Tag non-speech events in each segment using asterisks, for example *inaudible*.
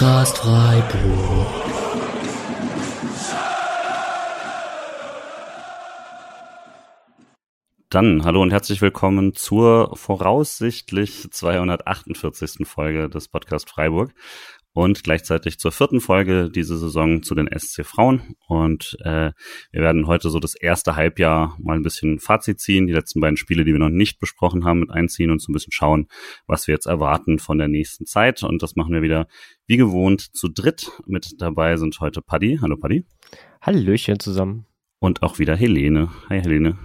Podcast Freiburg. Dann hallo und herzlich willkommen zur voraussichtlich 248. Folge des Podcast Freiburg und gleichzeitig zur vierten Folge diese Saison zu den SC Frauen. Und äh, wir werden heute so das erste Halbjahr mal ein bisschen Fazit ziehen, die letzten beiden Spiele, die wir noch nicht besprochen haben, mit einziehen und so ein bisschen schauen, was wir jetzt erwarten von der nächsten Zeit. Und das machen wir wieder wie gewohnt zu dritt. Mit dabei sind heute Paddy. Hallo Paddy. Hallöchen zusammen. Und auch wieder Helene. Hi Helene.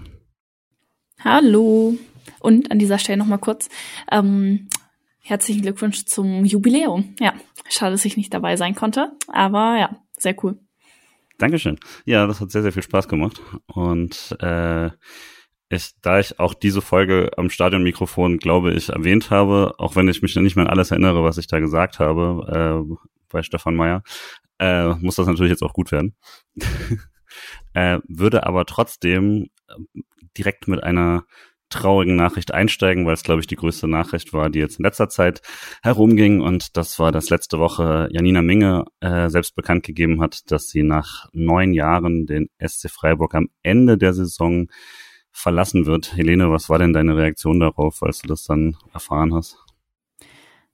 Hallo. Und an dieser Stelle nochmal kurz, ähm, herzlichen Glückwunsch zum Jubiläum. Ja, schade, dass ich nicht dabei sein konnte, aber ja, sehr cool. Dankeschön. Ja, das hat sehr, sehr viel Spaß gemacht. Und äh, ich, da ich auch diese Folge am Stadionmikrofon, glaube ich, erwähnt habe, auch wenn ich mich nicht mehr an alles erinnere, was ich da gesagt habe äh, bei Stefan Meyer, äh, muss das natürlich jetzt auch gut werden. *laughs* äh, würde aber trotzdem direkt mit einer traurigen Nachricht einsteigen, weil es, glaube ich, die größte Nachricht war, die jetzt in letzter Zeit herumging. Und das war, dass letzte Woche Janina Minge äh, selbst bekannt gegeben hat, dass sie nach neun Jahren den SC Freiburg am Ende der Saison verlassen wird. Helene, was war denn deine Reaktion darauf, als du das dann erfahren hast?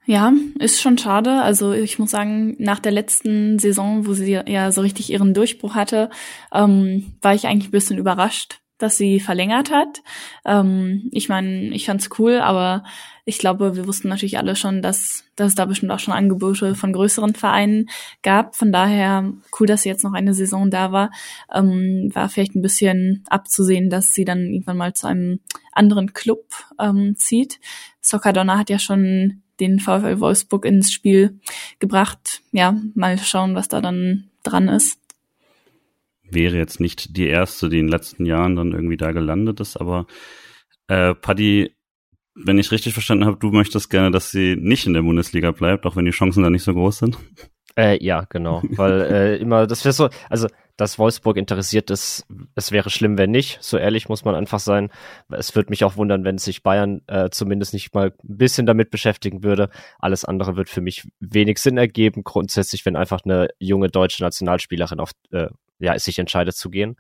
Ja, ist schon schade. Also ich muss sagen, nach der letzten Saison, wo sie ja so richtig ihren Durchbruch hatte, ähm, war ich eigentlich ein bisschen überrascht, dass sie verlängert hat. Ähm, ich meine, ich fand's cool, aber ich glaube, wir wussten natürlich alle schon, dass, dass es da bestimmt auch schon Angebote von größeren Vereinen gab. Von daher cool, dass sie jetzt noch eine Saison da war. Ähm, war vielleicht ein bisschen abzusehen, dass sie dann irgendwann mal zu einem anderen Club ähm, zieht. Soccadonna hat ja schon den VfL Wolfsburg ins Spiel gebracht. Ja, mal schauen, was da dann dran ist wäre jetzt nicht die erste, die in den letzten Jahren dann irgendwie da gelandet ist, aber äh, Paddy, wenn ich richtig verstanden habe, du möchtest gerne, dass sie nicht in der Bundesliga bleibt, auch wenn die Chancen da nicht so groß sind. Äh, ja, genau, weil äh, immer, das wäre so, also dass Wolfsburg interessiert ist, es wäre schlimm, wenn nicht. So ehrlich muss man einfach sein. Es würde mich auch wundern, wenn sich Bayern äh, zumindest nicht mal ein bisschen damit beschäftigen würde. Alles andere wird für mich wenig Sinn ergeben. Grundsätzlich, wenn einfach eine junge deutsche Nationalspielerin auf äh, ja, sich entscheidet zu gehen.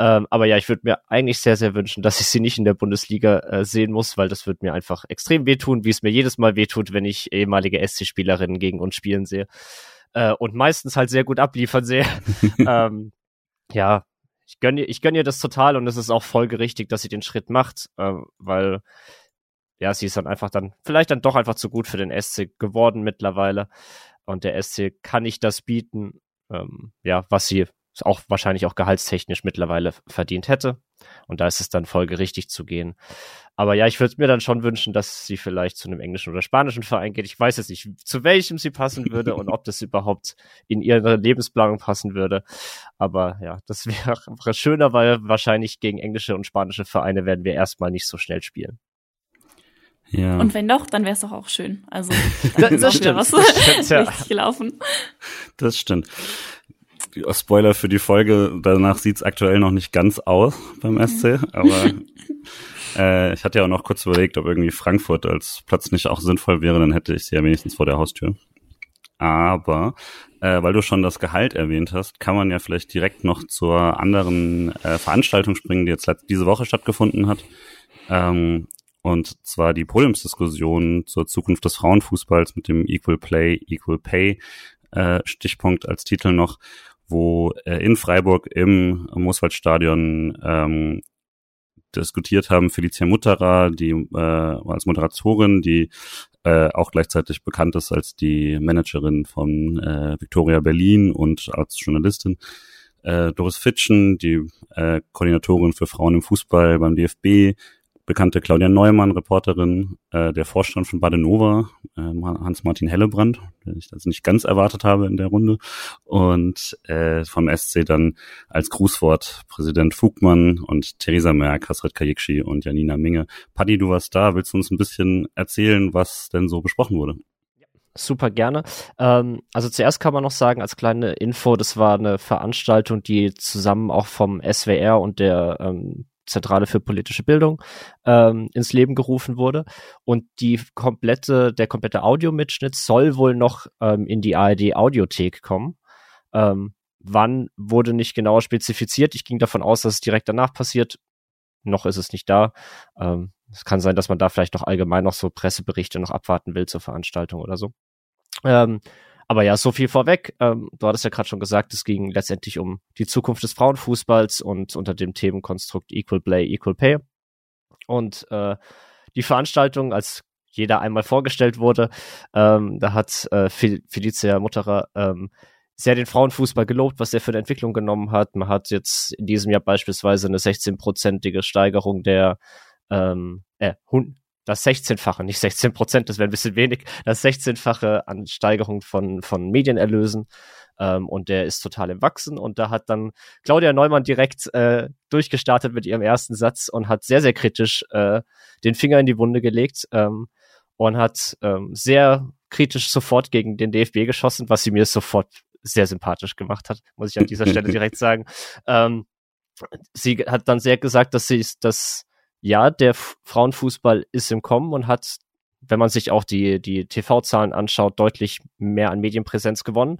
Ähm, aber ja, ich würde mir eigentlich sehr, sehr wünschen, dass ich sie nicht in der Bundesliga äh, sehen muss, weil das wird mir einfach extrem wehtun, wie es mir jedes Mal wehtut, wenn ich ehemalige SC-Spielerinnen gegen uns spielen sehe. Äh, und meistens halt sehr gut abliefern sehe. *laughs* ähm, ja, ich gönne, ich gönne ihr das total und es ist auch folgerichtig, dass sie den Schritt macht, äh, weil ja, sie ist dann einfach dann, vielleicht dann doch einfach zu gut für den SC geworden mittlerweile. Und der SC kann nicht das bieten, ähm, ja, was sie auch wahrscheinlich auch gehaltstechnisch mittlerweile verdient hätte. Und da ist es dann folgerichtig zu gehen. Aber ja, ich würde mir dann schon wünschen, dass sie vielleicht zu einem englischen oder spanischen Verein geht. Ich weiß jetzt nicht, zu welchem sie passen würde und ob das überhaupt in ihre Lebensplanung passen würde. Aber ja, das *laughs* wäre schöner, weil wahrscheinlich gegen englische und spanische Vereine werden wir erstmal nicht so schnell spielen. Ja. Und wenn doch, dann wäre es doch auch schön. Also dann *laughs* das, stimmt. was das stimmt, ja. *laughs* richtig gelaufen. Das stimmt. Spoiler für die Folge, danach sieht's aktuell noch nicht ganz aus beim SC, aber *laughs* äh, ich hatte ja auch noch kurz überlegt, ob irgendwie Frankfurt als Platz nicht auch sinnvoll wäre, dann hätte ich sie ja wenigstens vor der Haustür. Aber äh, weil du schon das Gehalt erwähnt hast, kann man ja vielleicht direkt noch zur anderen äh, Veranstaltung springen, die jetzt diese Woche stattgefunden hat. Ähm, und zwar die Podiumsdiskussion zur Zukunft des Frauenfußballs mit dem Equal Play, Equal Pay äh, Stichpunkt als Titel noch wo äh, in Freiburg im Mooswaldstadion ähm, diskutiert haben Felicia Mutterer, die äh, als Moderatorin, die äh, auch gleichzeitig bekannt ist als die Managerin von äh, Victoria Berlin und als Journalistin. Äh, Doris Fitschen, die äh, Koordinatorin für Frauen im Fußball beim DFB, bekannte Claudia Neumann, Reporterin, äh, der Vorstand von Badenova, äh, Hans-Martin Hellebrand, den ich das nicht ganz erwartet habe in der Runde, und äh, vom SC dann als Grußwort Präsident Fugmann und Theresa Merck, Hasret Kajikci und Janina Minge. Paddy, du warst da, willst du uns ein bisschen erzählen, was denn so besprochen wurde? super gerne. Ähm, also zuerst kann man noch sagen, als kleine Info, das war eine Veranstaltung, die zusammen auch vom SWR und der ähm, Zentrale für politische Bildung, ähm, ins Leben gerufen wurde. Und die komplette, der komplette Audiomitschnitt soll wohl noch ähm, in die ARD Audiothek kommen. Ähm, wann wurde nicht genauer spezifiziert. Ich ging davon aus, dass es direkt danach passiert. Noch ist es nicht da. Ähm, es kann sein, dass man da vielleicht noch allgemein noch so Presseberichte noch abwarten will zur Veranstaltung oder so. Ähm, aber ja, so viel vorweg. Ähm, du hattest ja gerade schon gesagt, es ging letztendlich um die Zukunft des Frauenfußballs und unter dem Themenkonstrukt Equal Play, Equal Pay. Und äh, die Veranstaltung, als jeder einmal vorgestellt wurde, ähm, da hat äh, Felicia Mutterer ähm, sehr den Frauenfußball gelobt, was er für eine Entwicklung genommen hat. Man hat jetzt in diesem Jahr beispielsweise eine 16-prozentige Steigerung der ähm, äh, das 16-fache, nicht 16 Prozent, das wäre ein bisschen wenig, das 16-fache an Steigerung von, von Medienerlösen. Ähm, und der ist total im Wachsen. Und da hat dann Claudia Neumann direkt äh, durchgestartet mit ihrem ersten Satz und hat sehr, sehr kritisch äh, den Finger in die Wunde gelegt ähm, und hat ähm, sehr kritisch sofort gegen den DFB geschossen, was sie mir sofort sehr sympathisch gemacht hat, muss ich an dieser Stelle *laughs* direkt sagen. Ähm, sie hat dann sehr gesagt, dass sie dass ja, der Frauenfußball ist im Kommen und hat, wenn man sich auch die, die TV-Zahlen anschaut, deutlich mehr an Medienpräsenz gewonnen.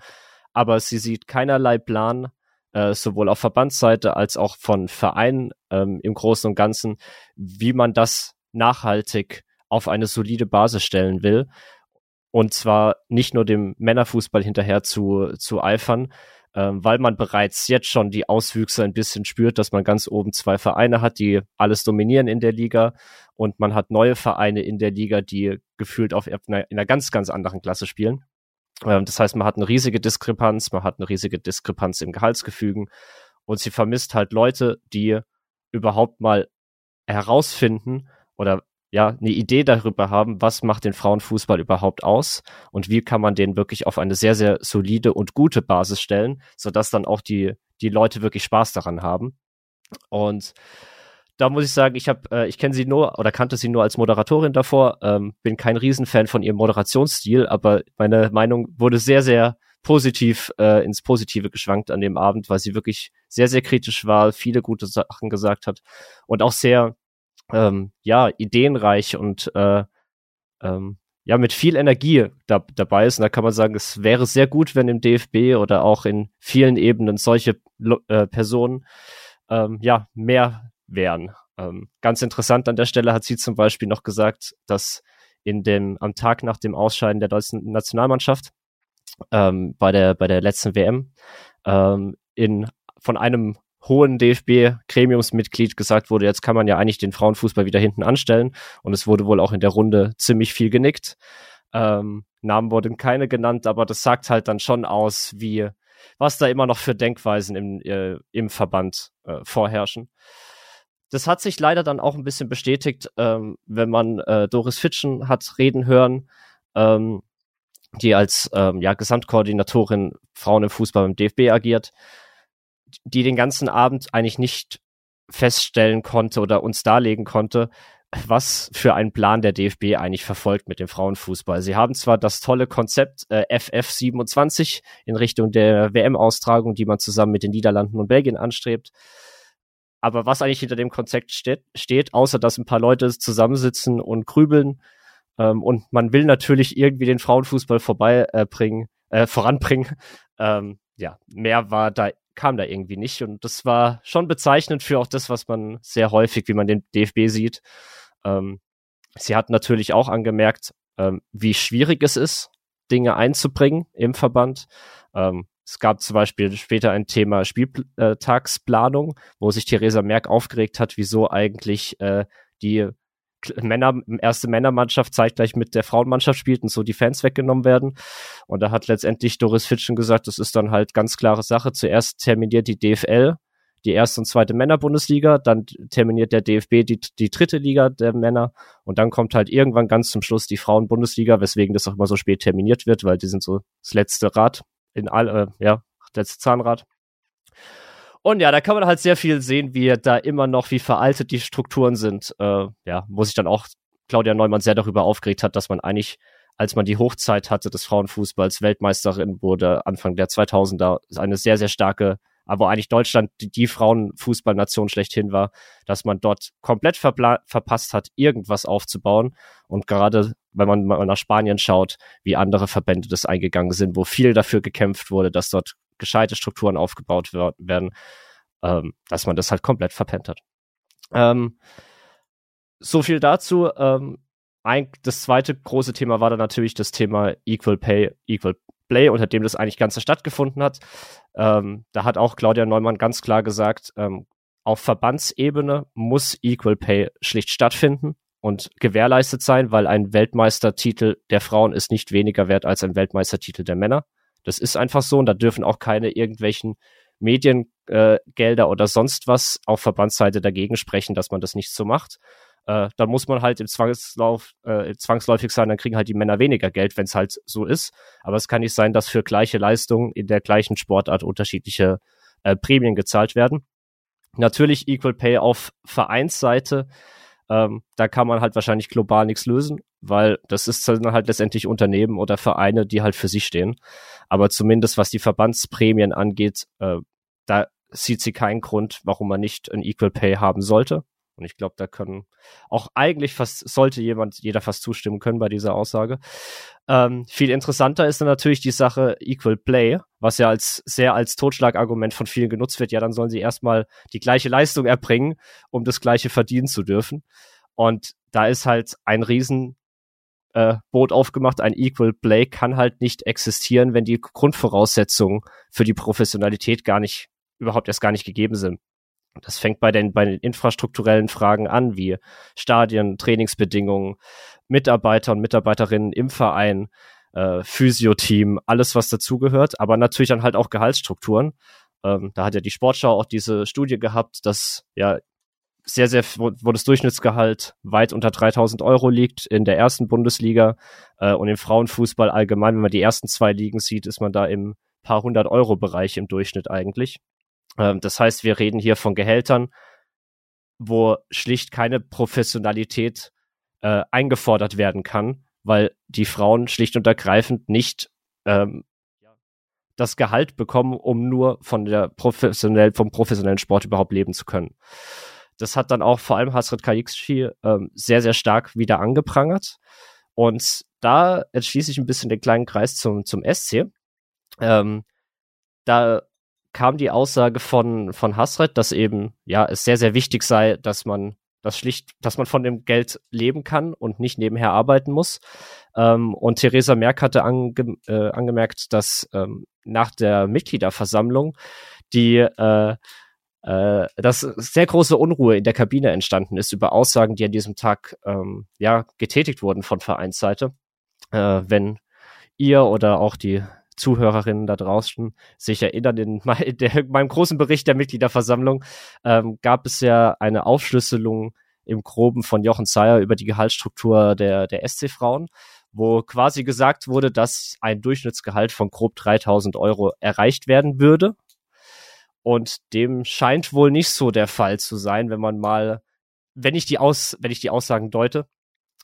Aber sie sieht keinerlei Plan, äh, sowohl auf Verbandsseite als auch von Vereinen ähm, im Großen und Ganzen, wie man das nachhaltig auf eine solide Basis stellen will. Und zwar nicht nur dem Männerfußball hinterher zu, zu eifern, ähm, weil man bereits jetzt schon die Auswüchse ein bisschen spürt, dass man ganz oben zwei Vereine hat, die alles dominieren in der Liga und man hat neue Vereine in der Liga, die gefühlt auf in einer ganz, ganz anderen Klasse spielen. Ähm, das heißt, man hat eine riesige Diskrepanz, man hat eine riesige Diskrepanz im Gehaltsgefügen und sie vermisst halt Leute, die überhaupt mal herausfinden oder ja, eine Idee darüber haben, was macht den Frauenfußball überhaupt aus und wie kann man den wirklich auf eine sehr, sehr solide und gute Basis stellen, sodass dann auch die, die Leute wirklich Spaß daran haben. Und da muss ich sagen, ich habe, äh, ich kenne sie nur oder kannte sie nur als Moderatorin davor, ähm, bin kein Riesenfan von ihrem Moderationsstil, aber meine Meinung wurde sehr, sehr positiv äh, ins Positive geschwankt an dem Abend, weil sie wirklich sehr, sehr kritisch war, viele gute Sachen gesagt hat und auch sehr ähm, ja, ideenreich und äh, ähm, ja, mit viel Energie da, dabei ist. Und da kann man sagen, es wäre sehr gut, wenn im DFB oder auch in vielen Ebenen solche äh, Personen ähm, ja mehr wären. Ähm, ganz interessant an der Stelle hat sie zum Beispiel noch gesagt, dass in dem am Tag nach dem Ausscheiden der deutschen Nationalmannschaft ähm, bei der bei der letzten WM ähm, in von einem hohen DFB-Gremiumsmitglied gesagt wurde, jetzt kann man ja eigentlich den Frauenfußball wieder hinten anstellen. Und es wurde wohl auch in der Runde ziemlich viel genickt. Ähm, Namen wurden keine genannt, aber das sagt halt dann schon aus, wie was da immer noch für Denkweisen im, äh, im Verband äh, vorherrschen. Das hat sich leider dann auch ein bisschen bestätigt, ähm, wenn man äh, Doris Fitschen hat reden hören, ähm, die als ähm, ja, Gesamtkoordinatorin Frauen im Fußball beim DFB agiert die den ganzen Abend eigentlich nicht feststellen konnte oder uns darlegen konnte, was für einen Plan der DFB eigentlich verfolgt mit dem Frauenfußball. Sie haben zwar das tolle Konzept äh, FF27 in Richtung der WM-Austragung, die man zusammen mit den Niederlanden und Belgien anstrebt, aber was eigentlich hinter dem Konzept steht, steht außer dass ein paar Leute zusammensitzen und grübeln ähm, und man will natürlich irgendwie den Frauenfußball vorbeibringen, äh, äh, voranbringen. Ähm, ja, mehr war da kam da irgendwie nicht. Und das war schon bezeichnend für auch das, was man sehr häufig, wie man den DFB sieht. Ähm, sie hat natürlich auch angemerkt, ähm, wie schwierig es ist, Dinge einzubringen im Verband. Ähm, es gab zum Beispiel später ein Thema Spieltagsplanung, wo sich Theresa Merck aufgeregt hat, wieso eigentlich äh, die Männer, erste Männermannschaft zeitgleich mit der Frauenmannschaft spielt und so die Fans weggenommen werden. Und da hat letztendlich Doris Fitschen gesagt, das ist dann halt ganz klare Sache. Zuerst terminiert die DFL die erste und zweite Männerbundesliga, dann terminiert der DFB die, die dritte Liga der Männer und dann kommt halt irgendwann ganz zum Schluss die Frauenbundesliga, weswegen das auch immer so spät terminiert wird, weil die sind so das letzte Rad in all, äh, ja, letzte Zahnrad. Und ja, da kann man halt sehr viel sehen, wie da immer noch, wie veraltet die Strukturen sind. Äh, ja, wo sich dann auch Claudia Neumann sehr darüber aufgeregt hat, dass man eigentlich, als man die Hochzeit hatte des Frauenfußballs, Weltmeisterin wurde, Anfang der 2000er, eine sehr, sehr starke aber eigentlich Deutschland die, die Frauenfußballnation schlechthin war, dass man dort komplett verpasst hat, irgendwas aufzubauen. Und gerade wenn man mal nach Spanien schaut, wie andere Verbände das eingegangen sind, wo viel dafür gekämpft wurde, dass dort gescheite Strukturen aufgebaut werden, ähm, dass man das halt komplett verpennt hat. Ähm, so viel dazu. Ähm, ein, das zweite große Thema war dann natürlich das Thema Equal Pay, Equal Play, unter dem das eigentlich Ganze stattgefunden hat. Ähm, da hat auch Claudia Neumann ganz klar gesagt, ähm, auf Verbandsebene muss Equal Pay schlicht stattfinden und gewährleistet sein, weil ein Weltmeistertitel der Frauen ist nicht weniger wert als ein Weltmeistertitel der Männer. Das ist einfach so und da dürfen auch keine irgendwelchen Mediengelder äh, oder sonst was auf Verbandsseite dagegen sprechen, dass man das nicht so macht äh, dann muss man halt im Zwangslauf, äh, zwangsläufig sein, dann kriegen halt die Männer weniger Geld, wenn es halt so ist. Aber es kann nicht sein, dass für gleiche Leistungen in der gleichen Sportart unterschiedliche äh, Prämien gezahlt werden. Natürlich Equal Pay auf Vereinsseite. Ähm, da kann man halt wahrscheinlich global nichts lösen, weil das ist dann halt letztendlich Unternehmen oder Vereine, die halt für sich stehen. Aber zumindest was die Verbandsprämien angeht, äh, da sieht sie keinen Grund, warum man nicht ein Equal Pay haben sollte. Und ich glaube, da können auch eigentlich fast, sollte jemand, jeder fast zustimmen können bei dieser Aussage. Ähm, viel interessanter ist dann natürlich die Sache Equal Play, was ja als sehr als Totschlagargument von vielen genutzt wird. Ja, dann sollen sie erstmal die gleiche Leistung erbringen, um das gleiche verdienen zu dürfen. Und da ist halt ein riesen äh, Boot aufgemacht. Ein Equal Play kann halt nicht existieren, wenn die Grundvoraussetzungen für die Professionalität gar nicht, überhaupt erst gar nicht gegeben sind. Das fängt bei den, bei den infrastrukturellen Fragen an, wie Stadien, Trainingsbedingungen, Mitarbeiter und Mitarbeiterinnen im Verein, äh, Physioteam, alles, was dazugehört, aber natürlich dann halt auch Gehaltsstrukturen. Ähm, da hat ja die Sportschau auch diese Studie gehabt, dass ja sehr, sehr, wo, das Durchschnittsgehalt weit unter 3000 Euro liegt in der ersten Bundesliga äh, und im Frauenfußball allgemein, wenn man die ersten zwei Ligen sieht, ist man da im paar hundert Euro Bereich im Durchschnitt eigentlich. Ähm, das heißt, wir reden hier von Gehältern, wo schlicht keine Professionalität äh, eingefordert werden kann, weil die Frauen schlicht und ergreifend nicht ähm, das Gehalt bekommen, um nur von der professionell, vom professionellen Sport überhaupt leben zu können. Das hat dann auch vor allem Hasret Kayikshi ähm, sehr, sehr stark wieder angeprangert. Und da entschließe ich ein bisschen den kleinen Kreis zum, zum SC. Ähm, da kam die Aussage von, von Hasret, dass eben, ja, es sehr, sehr wichtig sei, dass man das schlicht, dass man von dem Geld leben kann und nicht nebenher arbeiten muss. Ähm, und Theresa Merck hatte ange, äh, angemerkt, dass ähm, nach der Mitgliederversammlung die äh, äh, dass sehr große Unruhe in der Kabine entstanden ist über Aussagen, die an diesem Tag ähm, ja getätigt wurden von Vereinsseite. Äh, wenn ihr oder auch die Zuhörerinnen da draußen sich erinnern, in, *laughs* der, meinem großen Bericht der Mitgliederversammlung ähm, gab es ja eine Aufschlüsselung im Groben von Jochen Zeyer über die Gehaltsstruktur der, der SC-Frauen, wo quasi gesagt wurde, dass ein Durchschnittsgehalt von grob 3000 Euro erreicht werden würde. Und dem scheint wohl nicht so der Fall zu sein, wenn man mal, wenn ich die Aus, wenn ich die Aussagen deute,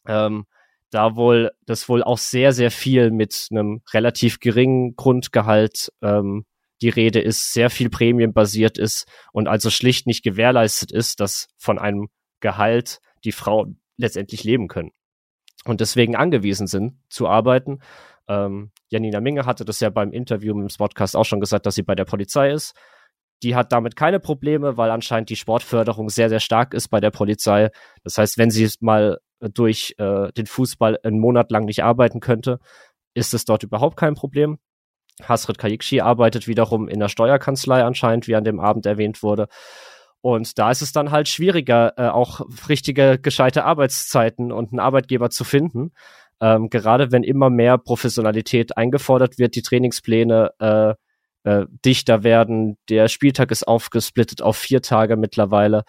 ähm, da wohl das wohl auch sehr, sehr viel mit einem relativ geringen Grundgehalt ähm, die Rede ist, sehr viel prämienbasiert ist und also schlicht nicht gewährleistet ist, dass von einem Gehalt die Frauen letztendlich leben können und deswegen angewiesen sind zu arbeiten. Ähm, Janina Minge hatte das ja beim Interview im Podcast auch schon gesagt, dass sie bei der Polizei ist. Die hat damit keine Probleme, weil anscheinend die Sportförderung sehr, sehr stark ist bei der Polizei. Das heißt, wenn sie mal durch äh, den Fußball einen Monat lang nicht arbeiten könnte, ist es dort überhaupt kein Problem. Hasret Kayikshi arbeitet wiederum in der Steuerkanzlei anscheinend, wie an dem Abend erwähnt wurde. Und da ist es dann halt schwieriger, äh, auch richtige, gescheite Arbeitszeiten und einen Arbeitgeber zu finden. Ähm, gerade wenn immer mehr Professionalität eingefordert wird, die Trainingspläne äh, äh, dichter werden. Der Spieltag ist aufgesplittet auf vier Tage mittlerweile.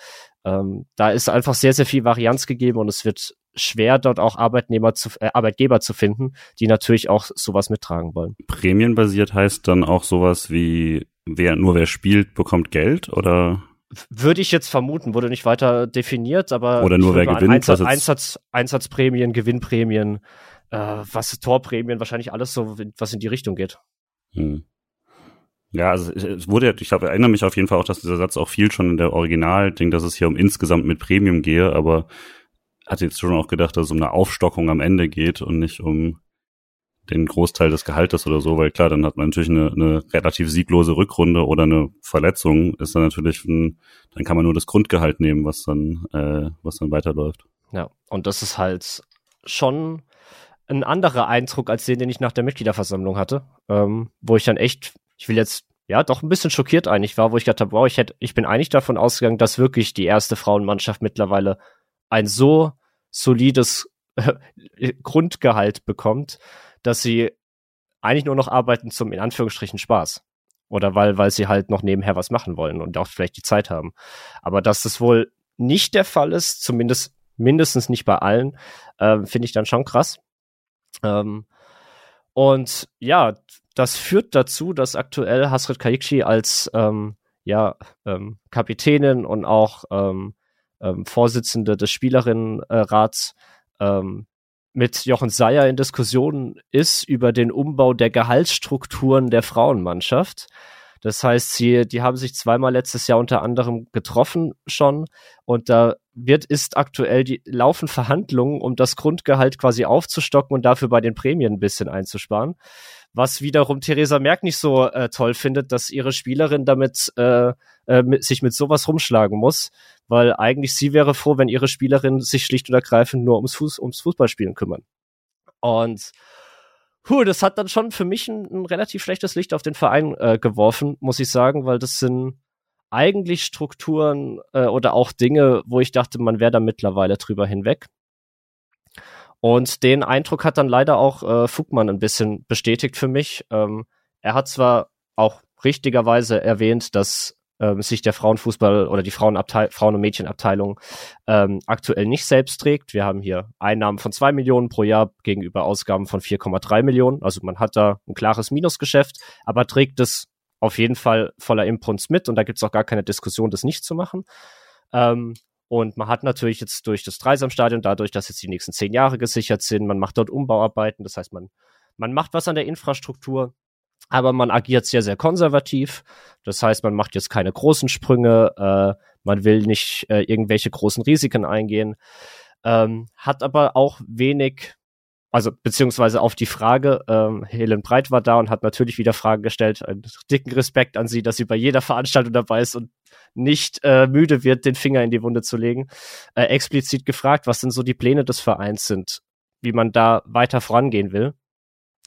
Ähm, da ist einfach sehr, sehr viel Varianz gegeben und es wird schwer, dort auch Arbeitnehmer zu, äh, Arbeitgeber zu finden, die natürlich auch sowas mittragen wollen. Prämienbasiert heißt dann auch sowas wie, wer, nur wer spielt, bekommt Geld oder? Würde ich jetzt vermuten, wurde nicht weiter definiert, aber. Oder nur wer gewinnt. Einsatz, Einsatz, Einsatzprämien, Gewinnprämien, äh, was Torprämien, wahrscheinlich alles so, was in die Richtung geht. Hm. Ja, also es wurde ich glaube, erinnere mich auf jeden Fall auch, dass dieser Satz auch viel schon in der Original-Ding, dass es hier um insgesamt mit Premium gehe, aber hatte jetzt schon auch gedacht, dass es um eine Aufstockung am Ende geht und nicht um den Großteil des Gehaltes oder so, weil klar, dann hat man natürlich eine, eine relativ sieglose Rückrunde oder eine Verletzung, ist dann natürlich ein, dann kann man nur das Grundgehalt nehmen, was dann, äh, was dann weiterläuft. Ja, und das ist halt schon ein anderer Eindruck als den, den ich nach der Mitgliederversammlung hatte, ähm, wo ich dann echt, ich will jetzt ja doch ein bisschen schockiert eigentlich war, wo ich gedacht habe, wow, ich hätte, ich bin eigentlich davon ausgegangen, dass wirklich die erste Frauenmannschaft mittlerweile ein so solides äh, Grundgehalt bekommt, dass sie eigentlich nur noch arbeiten zum in Anführungsstrichen Spaß. Oder weil, weil sie halt noch nebenher was machen wollen und auch vielleicht die Zeit haben. Aber dass das wohl nicht der Fall ist, zumindest mindestens nicht bei allen, äh, finde ich dann schon krass. Ähm, und ja, das führt dazu, dass aktuell Hasret Kaikchi als ähm, ja, ähm, Kapitänin und auch ähm, ähm, Vorsitzende des Spielerinnenrats ähm, mit Jochen Seyer in Diskussionen ist über den Umbau der Gehaltsstrukturen der Frauenmannschaft. Das heißt, sie, die haben sich zweimal letztes Jahr unter anderem getroffen schon und da wird, ist aktuell die, laufen Verhandlungen, um das Grundgehalt quasi aufzustocken und dafür bei den Prämien ein bisschen einzusparen. Was wiederum Theresa Merck nicht so äh, toll findet, dass ihre Spielerin damit äh, äh, mit, sich mit sowas rumschlagen muss, weil eigentlich sie wäre froh, wenn ihre Spielerin sich schlicht und ergreifend nur ums, Fuß, ums Fußballspielen kümmern. Und Puh, das hat dann schon für mich ein, ein relativ schlechtes Licht auf den Verein äh, geworfen, muss ich sagen, weil das sind eigentlich Strukturen äh, oder auch Dinge, wo ich dachte, man wäre da mittlerweile drüber hinweg. Und den Eindruck hat dann leider auch äh, Fugmann ein bisschen bestätigt für mich. Ähm, er hat zwar auch richtigerweise erwähnt, dass ähm, sich der Frauenfußball oder die Frauenabteil Frauen- und Mädchenabteilung ähm, aktuell nicht selbst trägt. Wir haben hier Einnahmen von zwei Millionen pro Jahr gegenüber Ausgaben von 4,3 Millionen. Also man hat da ein klares Minusgeschäft, aber trägt es auf jeden Fall voller Impuls mit und da gibt es auch gar keine Diskussion, das nicht zu machen. Ähm, und man hat natürlich jetzt durch das Dreisamstadion, dadurch, dass jetzt die nächsten zehn Jahre gesichert sind, man macht dort Umbauarbeiten, das heißt, man, man macht was an der Infrastruktur, aber man agiert sehr, sehr konservativ. Das heißt, man macht jetzt keine großen Sprünge, äh, man will nicht äh, irgendwelche großen Risiken eingehen, ähm, hat aber auch wenig, also beziehungsweise auf die Frage, ähm, Helen Breit war da und hat natürlich wieder Fragen gestellt. Einen dicken Respekt an sie, dass sie bei jeder Veranstaltung dabei ist und nicht äh, müde wird, den Finger in die Wunde zu legen. Äh, explizit gefragt, was denn so die Pläne des Vereins sind, wie man da weiter vorangehen will.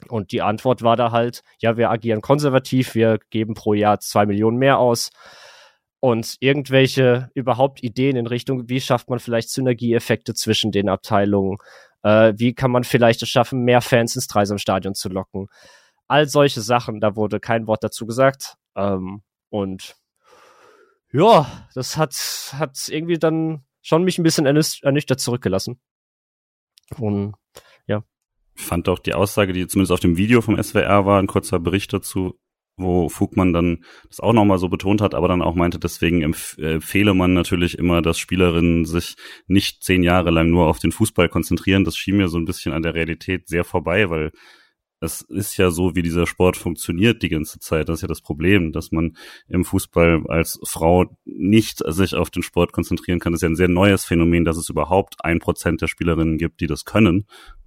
Und die Antwort war da halt, ja, wir agieren konservativ, wir geben pro Jahr zwei Millionen mehr aus. Und irgendwelche überhaupt Ideen in Richtung, wie schafft man vielleicht Synergieeffekte zwischen den Abteilungen? Äh, wie kann man vielleicht es schaffen, mehr Fans ins Dreisamstadion zu locken? All solche Sachen, da wurde kein Wort dazu gesagt. Ähm, und ja, das hat, hat irgendwie dann schon mich ein bisschen ernüchtert zurückgelassen. Und ja, fand auch die Aussage, die zumindest auf dem Video vom SWR war, ein kurzer Bericht dazu, wo Fugmann dann das auch nochmal so betont hat, aber dann auch meinte, deswegen äh, empfehle man natürlich immer, dass Spielerinnen sich nicht zehn Jahre lang nur auf den Fußball konzentrieren. Das schien mir so ein bisschen an der Realität sehr vorbei, weil es ist ja so, wie dieser Sport funktioniert die ganze Zeit. Das ist ja das Problem, dass man im Fußball als Frau nicht sich auf den Sport konzentrieren kann. Das ist ja ein sehr neues Phänomen, dass es überhaupt ein Prozent der Spielerinnen gibt, die das können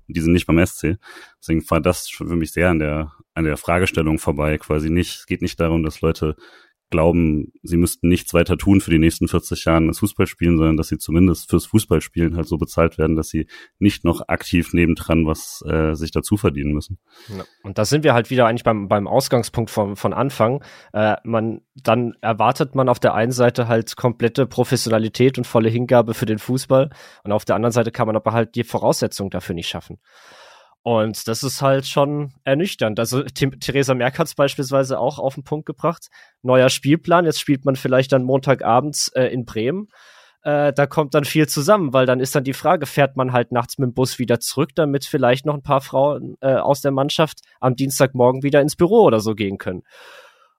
die sind nicht beim SC. Deswegen war das für mich sehr an der, an der Fragestellung vorbei. Quasi nicht, es geht nicht darum, dass Leute glauben, sie müssten nichts weiter tun für die nächsten 40 Jahre als Fußball spielen, sondern dass sie zumindest fürs Fußballspielen halt so bezahlt werden, dass sie nicht noch aktiv nebendran was äh, sich dazu verdienen müssen. Ja. Und da sind wir halt wieder eigentlich beim, beim Ausgangspunkt von, von Anfang. Äh, man, dann erwartet man auf der einen Seite halt komplette Professionalität und volle Hingabe für den Fußball und auf der anderen Seite kann man aber halt die Voraussetzungen dafür nicht schaffen. Und das ist halt schon ernüchternd. Also Theresa Merck hat es beispielsweise auch auf den Punkt gebracht. Neuer Spielplan, jetzt spielt man vielleicht dann Montagabends äh, in Bremen. Äh, da kommt dann viel zusammen, weil dann ist dann die Frage, fährt man halt nachts mit dem Bus wieder zurück, damit vielleicht noch ein paar Frauen äh, aus der Mannschaft am Dienstagmorgen wieder ins Büro oder so gehen können.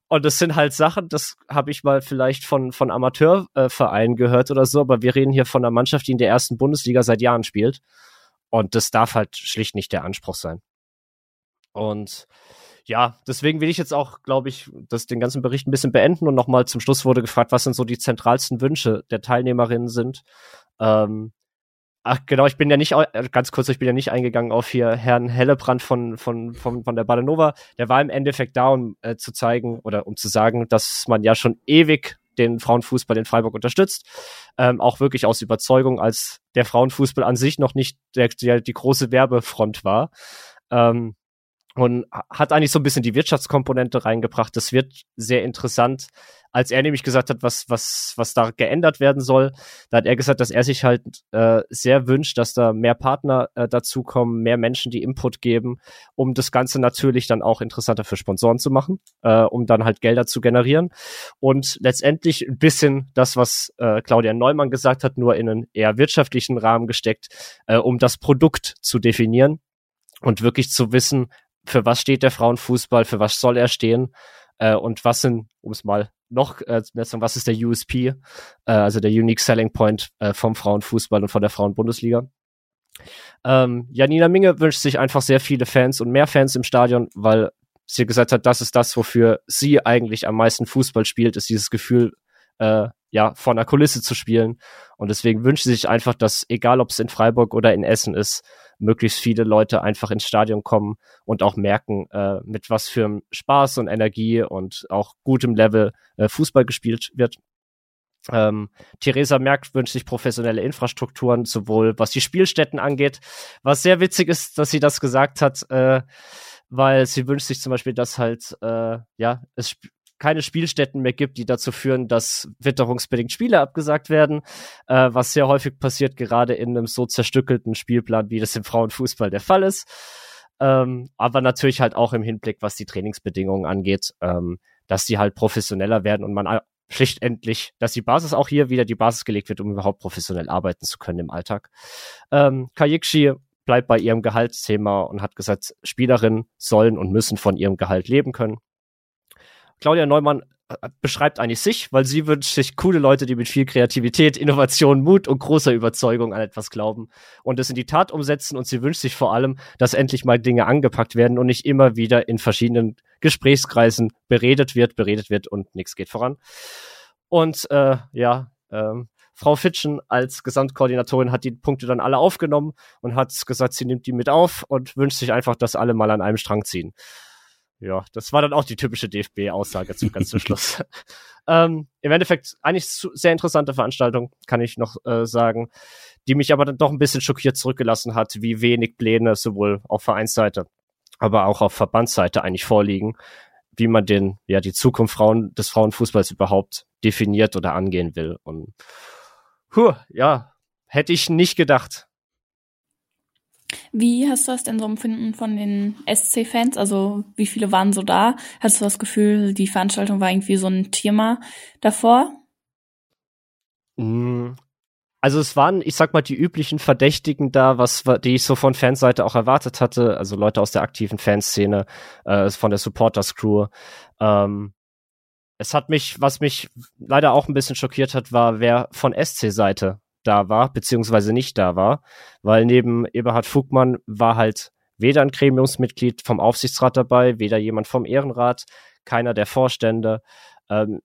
Und das sind halt Sachen, das habe ich mal vielleicht von, von Amateurvereinen gehört oder so, aber wir reden hier von einer Mannschaft, die in der ersten Bundesliga seit Jahren spielt. Und das darf halt schlicht nicht der Anspruch sein. Und ja, deswegen will ich jetzt auch, glaube ich, das, den ganzen Bericht ein bisschen beenden und nochmal zum Schluss wurde gefragt, was denn so die zentralsten Wünsche der Teilnehmerinnen sind. Ähm, ach genau, ich bin ja nicht, äh, ganz kurz, ich bin ja nicht eingegangen auf hier Herrn Hellebrand von, von, von, von der Badenova. Der war im Endeffekt da, um äh, zu zeigen oder um zu sagen, dass man ja schon ewig den Frauenfußball in Freiburg unterstützt. Ähm, auch wirklich aus Überzeugung, als der Frauenfußball an sich noch nicht der, der, die große Werbefront war. Ähm, und hat eigentlich so ein bisschen die Wirtschaftskomponente reingebracht. Das wird sehr interessant, als er nämlich gesagt hat, was was was da geändert werden soll. Da hat er gesagt, dass er sich halt äh, sehr wünscht, dass da mehr Partner äh, dazukommen, mehr Menschen, die Input geben, um das Ganze natürlich dann auch interessanter für Sponsoren zu machen, äh, um dann halt Gelder zu generieren und letztendlich ein bisschen das, was äh, Claudia Neumann gesagt hat, nur in einen eher wirtschaftlichen Rahmen gesteckt, äh, um das Produkt zu definieren und wirklich zu wissen, für was steht der Frauenfußball, für was soll er stehen äh, und was sind, um es mal noch äh, sagen, was ist der USP, äh, also der Unique Selling Point äh, vom Frauenfußball und von der Frauenbundesliga. Ähm, Janina Minge wünscht sich einfach sehr viele Fans und mehr Fans im Stadion, weil sie gesagt hat, das ist das, wofür sie eigentlich am meisten Fußball spielt, ist dieses Gefühl, äh, ja, vor einer Kulisse zu spielen. Und deswegen wünscht sie sich einfach, dass, egal ob es in Freiburg oder in Essen ist, möglichst viele Leute einfach ins Stadion kommen und auch merken, äh, mit was für Spaß und Energie und auch gutem Level äh, Fußball gespielt wird. Ähm, Theresa Merck wünscht sich professionelle Infrastrukturen, sowohl was die Spielstätten angeht, was sehr witzig ist, dass sie das gesagt hat, äh, weil sie wünscht sich zum Beispiel, dass halt, äh, ja, es keine Spielstätten mehr gibt, die dazu führen, dass witterungsbedingt Spiele abgesagt werden, äh, was sehr häufig passiert, gerade in einem so zerstückelten Spielplan, wie das im Frauenfußball der Fall ist. Ähm, aber natürlich halt auch im Hinblick, was die Trainingsbedingungen angeht, ähm, dass die halt professioneller werden und man schlichtendlich, dass die Basis auch hier wieder die Basis gelegt wird, um überhaupt professionell arbeiten zu können im Alltag. Ähm, Kayikshi bleibt bei ihrem Gehaltsthema und hat gesagt, Spielerinnen sollen und müssen von ihrem Gehalt leben können. Claudia Neumann äh, beschreibt eigentlich sich, weil sie wünscht sich coole Leute, die mit viel Kreativität, Innovation, Mut und großer Überzeugung an etwas glauben und es in die Tat umsetzen. Und sie wünscht sich vor allem, dass endlich mal Dinge angepackt werden und nicht immer wieder in verschiedenen Gesprächskreisen beredet wird, beredet wird und nichts geht voran. Und äh, ja, ähm, Frau Fitschen als Gesamtkoordinatorin hat die Punkte dann alle aufgenommen und hat gesagt, sie nimmt die mit auf und wünscht sich einfach, dass alle mal an einem Strang ziehen ja, das war dann auch die typische DFB-Aussage zum ganzen Schluss. *laughs* ähm, Im Endeffekt eigentlich sehr interessante Veranstaltung, kann ich noch äh, sagen, die mich aber dann doch ein bisschen schockiert zurückgelassen hat, wie wenig Pläne sowohl auf Vereinsseite, aber auch auf Verbandsseite eigentlich vorliegen, wie man den, ja, die Zukunft Frauen, des Frauenfußballs überhaupt definiert oder angehen will. Und huh, ja, hätte ich nicht gedacht. Wie hast du das denn so empfinden von den SC-Fans? Also wie viele waren so da? Hast du das Gefühl, die Veranstaltung war irgendwie so ein Thema davor? Mm, also es waren, ich sag mal, die üblichen Verdächtigen da, was die ich so von Fanseite auch erwartet hatte. Also Leute aus der aktiven Fanszene, äh, von der Supporters Crew. Ähm, es hat mich, was mich leider auch ein bisschen schockiert hat, war, wer von SC-Seite da war, beziehungsweise nicht da war, weil neben Eberhard Fugmann war halt weder ein Gremiumsmitglied vom Aufsichtsrat dabei, weder jemand vom Ehrenrat, keiner der Vorstände. Ähm,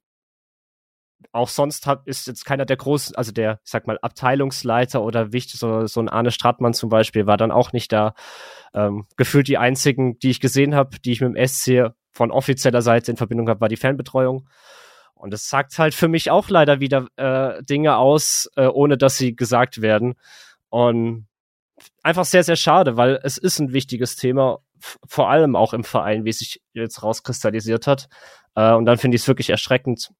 auch sonst hat, ist jetzt keiner der großen, also der, ich sag mal, Abteilungsleiter oder wichtig, so, so ein Arne Stratmann zum Beispiel war dann auch nicht da. Ähm, gefühlt die einzigen, die ich gesehen habe, die ich mit dem SC von offizieller Seite in Verbindung habe, war die Fanbetreuung. Und das sagt halt für mich auch leider wieder äh, Dinge aus, äh, ohne dass sie gesagt werden. Und einfach sehr, sehr schade, weil es ist ein wichtiges Thema, vor allem auch im Verein, wie es sich jetzt rauskristallisiert hat. Äh, und dann finde ich es wirklich erschreckend,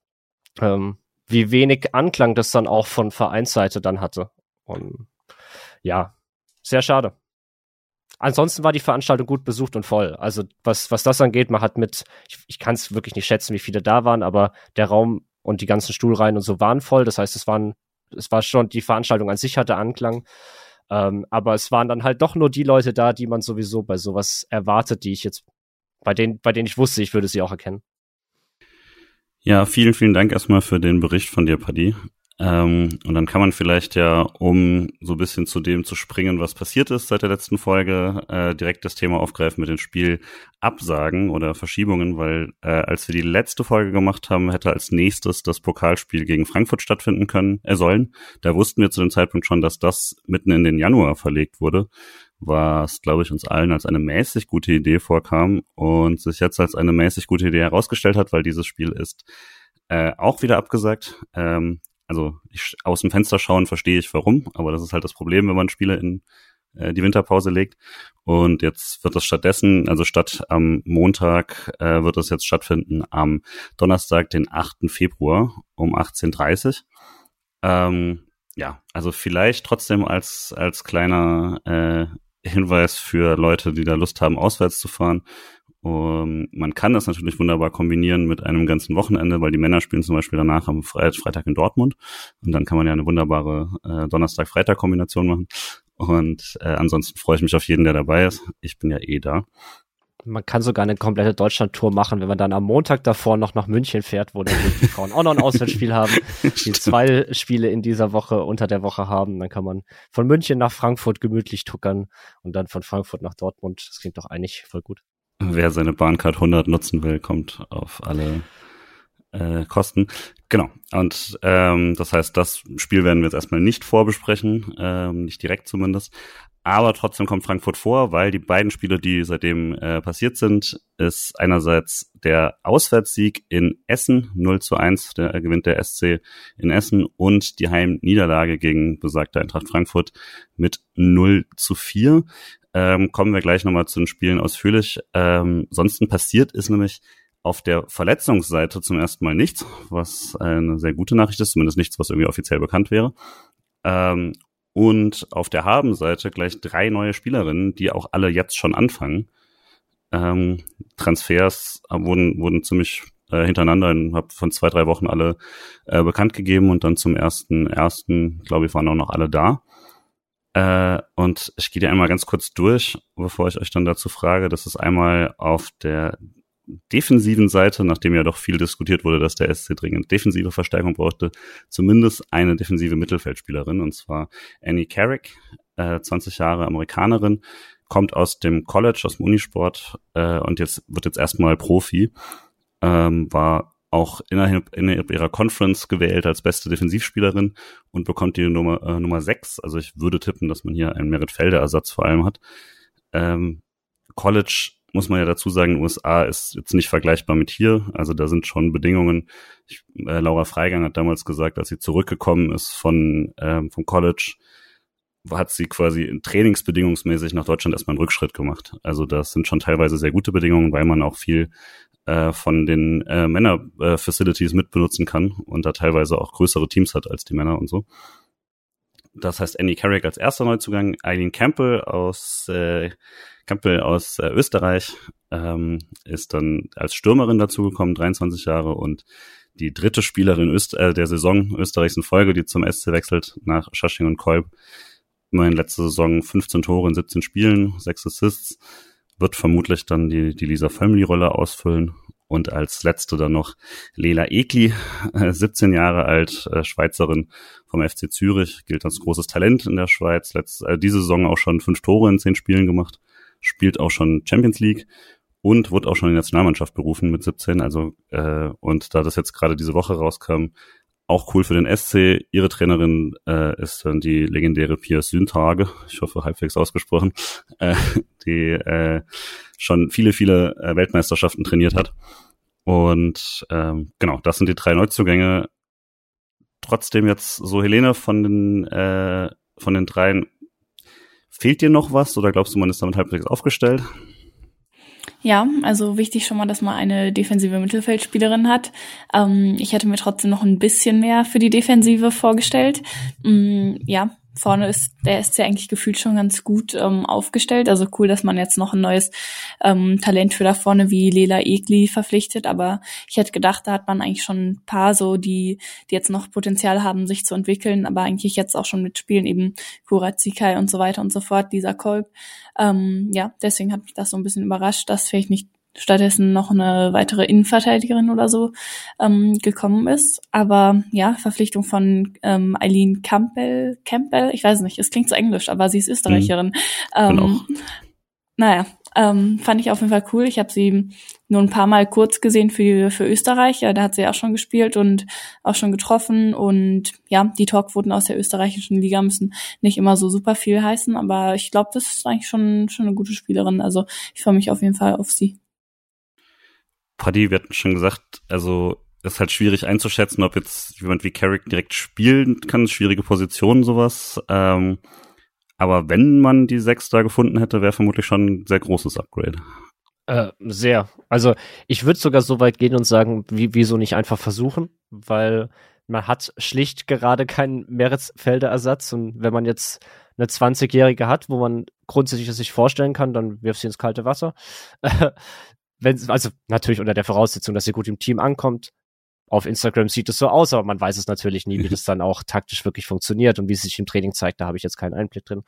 ähm, wie wenig Anklang das dann auch von Vereinsseite dann hatte. Und ja, sehr schade. Ansonsten war die Veranstaltung gut besucht und voll. Also was, was das angeht, man hat mit, ich, ich kann es wirklich nicht schätzen, wie viele da waren, aber der Raum und die ganzen Stuhlreihen und so waren voll. Das heißt, es waren, es war schon, die Veranstaltung an sich hatte Anklang. Ähm, aber es waren dann halt doch nur die Leute da, die man sowieso bei sowas erwartet, die ich jetzt, bei denen, bei denen ich wusste, ich würde sie auch erkennen. Ja, vielen, vielen Dank erstmal für den Bericht von dir, Paddy. Ähm, und dann kann man vielleicht ja, um so ein bisschen zu dem zu springen, was passiert ist seit der letzten Folge, äh, direkt das Thema aufgreifen mit dem Spiel Absagen oder Verschiebungen, weil äh, als wir die letzte Folge gemacht haben, hätte als nächstes das Pokalspiel gegen Frankfurt stattfinden können, äh, sollen. Da wussten wir zu dem Zeitpunkt schon, dass das mitten in den Januar verlegt wurde, was, glaube ich, uns allen als eine mäßig gute Idee vorkam und sich jetzt als eine mäßig gute Idee herausgestellt hat, weil dieses Spiel ist äh, auch wieder abgesagt. Ähm, also ich, aus dem Fenster schauen verstehe ich warum, aber das ist halt das Problem, wenn man Spiele in äh, die Winterpause legt. Und jetzt wird das stattdessen, also statt am Montag, äh, wird das jetzt stattfinden am Donnerstag, den 8. Februar um 18.30 ähm, ja, also vielleicht trotzdem als, als kleiner äh, Hinweis für Leute, die da Lust haben, auswärts zu fahren. Um, man kann das natürlich wunderbar kombinieren mit einem ganzen Wochenende, weil die Männer spielen zum Beispiel danach am Freitag in Dortmund und dann kann man ja eine wunderbare äh, Donnerstag-Freitag-Kombination machen. Und äh, ansonsten freue ich mich auf jeden, der dabei ist. Ich bin ja eh da. Man kann sogar eine komplette Deutschland-Tour machen, wenn man dann am Montag davor noch nach München fährt, wo dann die *laughs* Frauen auch noch ein Auswärtsspiel haben, die zwei Spiele in dieser Woche unter der Woche haben. Dann kann man von München nach Frankfurt gemütlich tuckern und dann von Frankfurt nach Dortmund. Das klingt doch eigentlich voll gut. Wer seine Bahncard 100 nutzen will, kommt auf alle äh, Kosten. Genau. Und ähm, das heißt, das Spiel werden wir jetzt erstmal nicht vorbesprechen, ähm, nicht direkt zumindest. Aber trotzdem kommt Frankfurt vor, weil die beiden Spiele, die seitdem äh, passiert sind, ist einerseits der Auswärtssieg in Essen 0 zu 1, der äh, gewinnt der SC in Essen und die Heimniederlage gegen besagte Eintracht Frankfurt mit 0 zu 4 ähm, kommen wir gleich nochmal zu den Spielen ausführlich. Ähm, sonst passiert ist nämlich auf der Verletzungsseite zum ersten Mal nichts, was eine sehr gute Nachricht ist, zumindest nichts, was irgendwie offiziell bekannt wäre. Ähm, und auf der Habenseite gleich drei neue Spielerinnen, die auch alle jetzt schon anfangen. Ähm, Transfers wurden, wurden ziemlich äh, hintereinander, habe von zwei, drei Wochen alle äh, bekannt gegeben und dann zum ersten, ersten, glaube ich, waren auch noch alle da. Äh, und ich gehe dir einmal ganz kurz durch, bevor ich euch dann dazu frage. Das ist einmal auf der defensiven Seite, nachdem ja doch viel diskutiert wurde, dass der SC dringend defensive Verstärkung brauchte, zumindest eine defensive Mittelfeldspielerin, und zwar Annie Carrick, äh, 20 Jahre Amerikanerin, kommt aus dem College, aus dem Unisport äh, und jetzt wird jetzt erstmal Profi, ähm, war auch innerhalb, innerhalb ihrer Conference gewählt als beste Defensivspielerin und bekommt die Nummer, äh, Nummer 6. Also ich würde tippen, dass man hier einen Merit Felder Ersatz vor allem hat. Ähm, College muss man ja dazu sagen, USA ist jetzt nicht vergleichbar mit hier. Also da sind schon Bedingungen. Ich, äh, Laura Freigang hat damals gesagt, als sie zurückgekommen ist von ähm, vom College, hat sie quasi trainingsbedingungsmäßig nach Deutschland erstmal einen Rückschritt gemacht. Also das sind schon teilweise sehr gute Bedingungen, weil man auch viel äh, von den äh, Männer-Facilities äh, mitbenutzen kann und da teilweise auch größere Teams hat als die Männer und so. Das heißt Annie Carrick als erster Neuzugang, Eileen Campbell aus äh, Campbell aus äh, Österreich ähm, ist dann als Stürmerin dazugekommen, 23 Jahre und die dritte Spielerin Öst äh, der Saison Österreichs in Folge, die zum SC wechselt nach Schasching und Kolb. Immerhin letzte Saison 15 Tore in 17 Spielen, 6 Assists wird vermutlich dann die, die Lisa Family-Rolle ausfüllen. Und als letzte dann noch Lela Ekli, 17 Jahre alt, äh, Schweizerin vom FC Zürich, gilt als großes Talent in der Schweiz. Letzt, äh, diese Saison auch schon fünf Tore in zehn Spielen gemacht, spielt auch schon Champions League und wurde auch schon in die Nationalmannschaft berufen mit 17. Also äh, und da das jetzt gerade diese Woche rauskam, auch cool für den SC. Ihre Trainerin äh, ist dann die legendäre Pia Süntage, ich hoffe halbwegs ausgesprochen, äh, die äh, schon viele, viele äh, Weltmeisterschaften trainiert hat. Und ähm, genau, das sind die drei Neuzugänge. Trotzdem jetzt so Helene von den äh, von den dreien. Fehlt dir noch was oder glaubst du, man ist damit halbwegs aufgestellt? Ja, also wichtig schon mal, dass man eine defensive Mittelfeldspielerin hat. Ähm, ich hätte mir trotzdem noch ein bisschen mehr für die Defensive vorgestellt. Ähm, ja, vorne ist der SC eigentlich gefühlt schon ganz gut ähm, aufgestellt. Also cool, dass man jetzt noch ein neues ähm, Talent für da vorne wie Lela Egli verpflichtet. Aber ich hätte gedacht, da hat man eigentlich schon ein paar so, die, die jetzt noch Potenzial haben, sich zu entwickeln, aber eigentlich jetzt auch schon mitspielen, eben Kurazikai und so weiter und so fort, dieser Kolb. Ähm, ja, deswegen hat mich das so ein bisschen überrascht, dass vielleicht nicht stattdessen noch eine weitere Innenverteidigerin oder so ähm, gekommen ist. Aber ja, Verpflichtung von ähm, Eileen Campbell, Campbell, ich weiß nicht, es klingt so englisch, aber sie ist Österreicherin. Mhm. Ähm, genau. Naja, ähm, fand ich auf jeden Fall cool. Ich habe sie nur ein paar Mal kurz gesehen für, für Österreich. Ja, da hat sie auch schon gespielt und auch schon getroffen. Und ja, die Talkquoten aus der österreichischen Liga müssen nicht immer so super viel heißen, aber ich glaube, das ist eigentlich schon, schon eine gute Spielerin. Also ich freue mich auf jeden Fall auf sie. Paddy, wir hatten schon gesagt, also es ist halt schwierig einzuschätzen, ob jetzt jemand wie Carrick direkt spielen kann, schwierige Positionen, sowas. Ähm, aber wenn man die sechs da gefunden hätte, wäre vermutlich schon ein sehr großes Upgrade. Äh, sehr. Also ich würde sogar so weit gehen und sagen, wie, wieso nicht einfach versuchen, weil man hat schlicht gerade keinen Meeresfelderersatz und wenn man jetzt eine 20-Jährige hat, wo man grundsätzlich es sich vorstellen kann, dann wirft sie ins kalte Wasser. *laughs* wenn, also natürlich unter der Voraussetzung, dass sie gut im Team ankommt. Auf Instagram sieht es so aus, aber man weiß es natürlich nie, wie *laughs* das dann auch taktisch wirklich funktioniert und wie es sich im Training zeigt. Da habe ich jetzt keinen Einblick drin.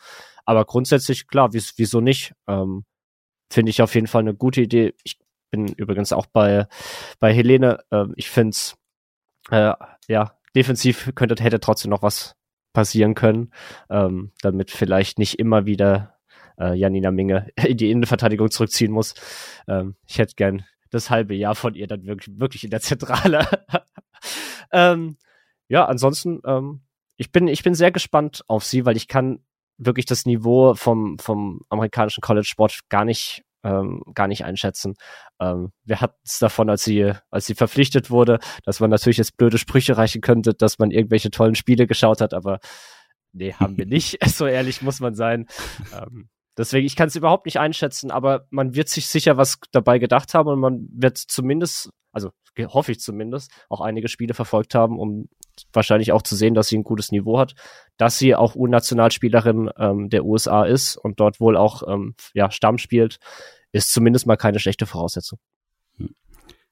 Aber grundsätzlich, klar, wieso nicht? Ähm, Finde ich auf jeden Fall eine gute Idee. Ich bin übrigens auch bei, bei Helene. Ähm, ich finde es, äh, ja, defensiv könnte, hätte trotzdem noch was passieren können, ähm, damit vielleicht nicht immer wieder äh, Janina Minge *laughs* in die Innenverteidigung zurückziehen muss. Ähm, ich hätte gern das halbe Jahr von ihr dann wirklich, wirklich in der Zentrale. *laughs* ähm, ja, ansonsten, ähm, ich bin, ich bin sehr gespannt auf sie, weil ich kann wirklich das Niveau vom, vom amerikanischen College Sport gar nicht, ähm, gar nicht einschätzen. Ähm, wir hatten es davon, als sie, als sie verpflichtet wurde, dass man natürlich jetzt blöde Sprüche reichen könnte, dass man irgendwelche tollen Spiele geschaut hat, aber nee, haben wir *laughs* nicht. so ehrlich muss man sein. Ähm, Deswegen, ich kann es überhaupt nicht einschätzen, aber man wird sich sicher was dabei gedacht haben und man wird zumindest, also hoffe ich zumindest, auch einige Spiele verfolgt haben, um wahrscheinlich auch zu sehen, dass sie ein gutes Niveau hat, dass sie auch U-Nationalspielerin ähm, der USA ist und dort wohl auch ähm, ja, Stamm spielt, ist zumindest mal keine schlechte Voraussetzung.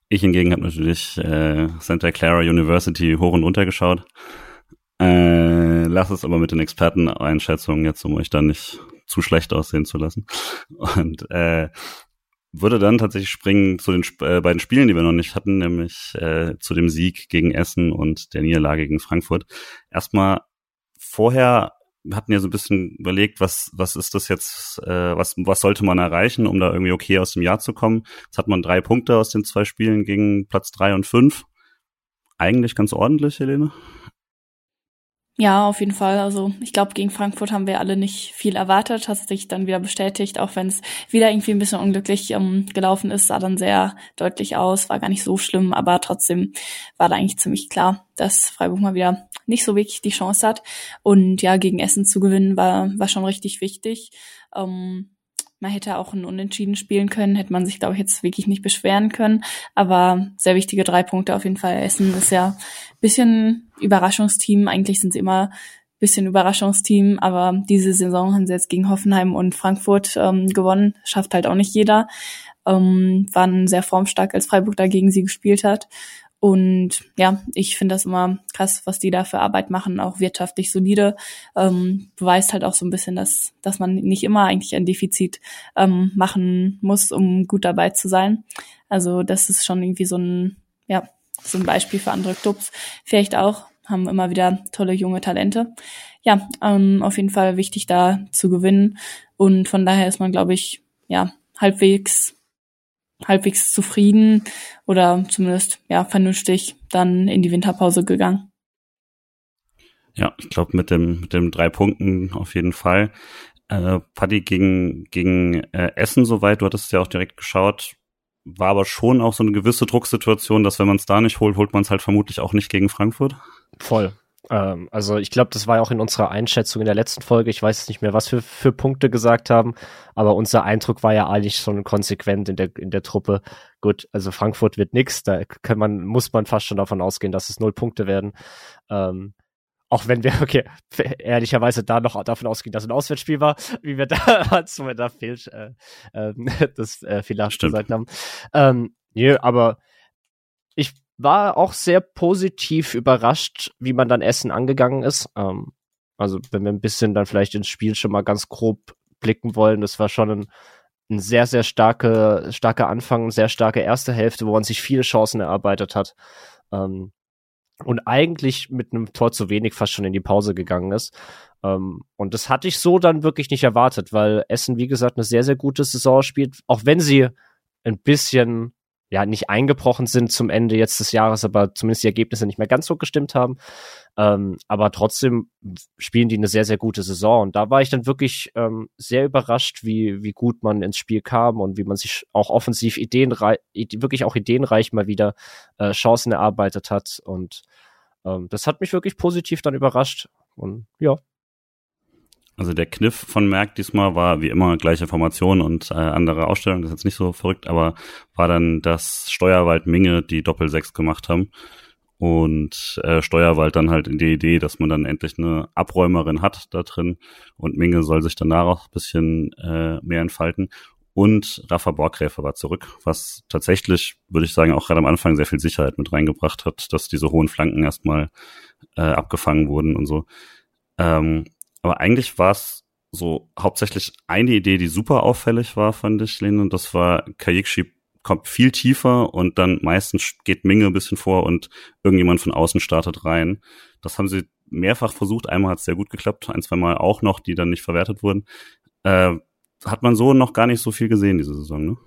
Ich hingegen habe natürlich äh, Santa Clara University hoch und runter geschaut. Äh, lass es aber mit den Experteneinschätzungen jetzt, um euch dann nicht zu schlecht aussehen zu lassen. Und äh, würde dann tatsächlich springen zu den äh, beiden Spielen, die wir noch nicht hatten, nämlich äh, zu dem Sieg gegen Essen und der Niederlage gegen Frankfurt. Erstmal vorher hatten ja so ein bisschen überlegt, was was ist das jetzt, äh, was was sollte man erreichen, um da irgendwie okay aus dem Jahr zu kommen. Jetzt hat man drei Punkte aus den zwei Spielen gegen Platz drei und fünf. Eigentlich ganz ordentlich, Helene. Ja, auf jeden Fall. Also ich glaube, gegen Frankfurt haben wir alle nicht viel erwartet, hat sich dann wieder bestätigt, auch wenn es wieder irgendwie ein bisschen unglücklich ähm, gelaufen ist, sah dann sehr deutlich aus, war gar nicht so schlimm, aber trotzdem war da eigentlich ziemlich klar, dass Freiburg mal wieder nicht so wirklich die Chance hat. Und ja, gegen Essen zu gewinnen war, war schon richtig wichtig. Ähm, man hätte auch ein Unentschieden spielen können, hätte man sich, glaube ich, jetzt wirklich nicht beschweren können. Aber sehr wichtige drei Punkte auf jeden Fall. Essen ist ja bisschen Überraschungsteam. Eigentlich sind sie immer bisschen Überraschungsteam, aber diese Saison haben sie jetzt gegen Hoffenheim und Frankfurt ähm, gewonnen. Schafft halt auch nicht jeder. Ähm, waren sehr formstark, als Freiburg dagegen sie gespielt hat. Und ja, ich finde das immer krass, was die da für Arbeit machen, auch wirtschaftlich solide. Ähm, beweist halt auch so ein bisschen, dass, dass man nicht immer eigentlich ein Defizit ähm, machen muss, um gut dabei zu sein. Also das ist schon irgendwie so ein, ja, so ein Beispiel für andere Clubs. Vielleicht auch, haben immer wieder tolle junge Talente. Ja, ähm, auf jeden Fall wichtig da zu gewinnen. Und von daher ist man, glaube ich, ja, halbwegs halbwegs zufrieden oder zumindest ja vernünftig dann in die Winterpause gegangen. Ja, ich glaube mit dem mit dem drei Punkten auf jeden Fall. Äh, Paddy gegen gegen äh, Essen soweit, du hattest ja auch direkt geschaut, war aber schon auch so eine gewisse Drucksituation, dass wenn man es da nicht holt, holt man es halt vermutlich auch nicht gegen Frankfurt. Voll. Ähm, also ich glaube, das war ja auch in unserer Einschätzung in der letzten Folge. Ich weiß nicht mehr, was wir für Punkte gesagt haben, aber unser Eindruck war ja eigentlich schon konsequent in der in der Truppe. Gut, also Frankfurt wird nix. Da kann man muss man fast schon davon ausgehen, dass es null Punkte werden. Ähm, auch wenn wir, *laughs* okay, ehrlicherweise da noch davon ausgehen, dass ein Auswärtsspiel war, wie wir da, *laughs* wo wir da fehl, äh, äh, *laughs* das äh, vielleicht gesagt haben. Ähm, nee, aber ich war auch sehr positiv überrascht, wie man dann Essen angegangen ist. Ähm, also wenn wir ein bisschen dann vielleicht ins Spiel schon mal ganz grob blicken wollen, das war schon ein ein sehr, sehr starke, starker Anfang, sehr starke erste Hälfte, wo man sich viele Chancen erarbeitet hat. Ähm, und eigentlich mit einem Tor zu wenig fast schon in die Pause gegangen ist. Ähm, und das hatte ich so dann wirklich nicht erwartet, weil Essen, wie gesagt, eine sehr, sehr gute Saison spielt, auch wenn sie ein bisschen ja nicht eingebrochen sind zum Ende jetzt des Jahres, aber zumindest die Ergebnisse nicht mehr ganz so gestimmt haben. Ähm, aber trotzdem spielen die eine sehr, sehr gute Saison. Und da war ich dann wirklich ähm, sehr überrascht, wie, wie gut man ins Spiel kam und wie man sich auch offensiv ideenreich, wirklich auch ideenreich mal wieder äh, Chancen erarbeitet hat. Und ähm, das hat mich wirklich positiv dann überrascht. Und ja. Also der Kniff von Merck diesmal war wie immer gleiche Formation und äh, andere Ausstellung, das ist jetzt nicht so verrückt, aber war dann, dass Steuerwald Minge die Doppel-6 gemacht haben und äh, Steuerwald dann halt in die Idee, dass man dann endlich eine Abräumerin hat da drin und Minge soll sich danach auch ein bisschen äh, mehr entfalten. Und Rafa Borgräfer war zurück, was tatsächlich, würde ich sagen, auch gerade am Anfang sehr viel Sicherheit mit reingebracht hat, dass diese hohen Flanken erstmal äh, abgefangen wurden und so. Ähm, aber eigentlich war es so hauptsächlich eine Idee, die super auffällig war, fand ich, Lene. Und das war Kajikshi kommt viel tiefer und dann meistens geht Minge ein bisschen vor und irgendjemand von außen startet rein. Das haben sie mehrfach versucht. Einmal hat es sehr gut geklappt, ein, zwei Mal auch noch, die dann nicht verwertet wurden. Äh, hat man so noch gar nicht so viel gesehen diese Saison, ne?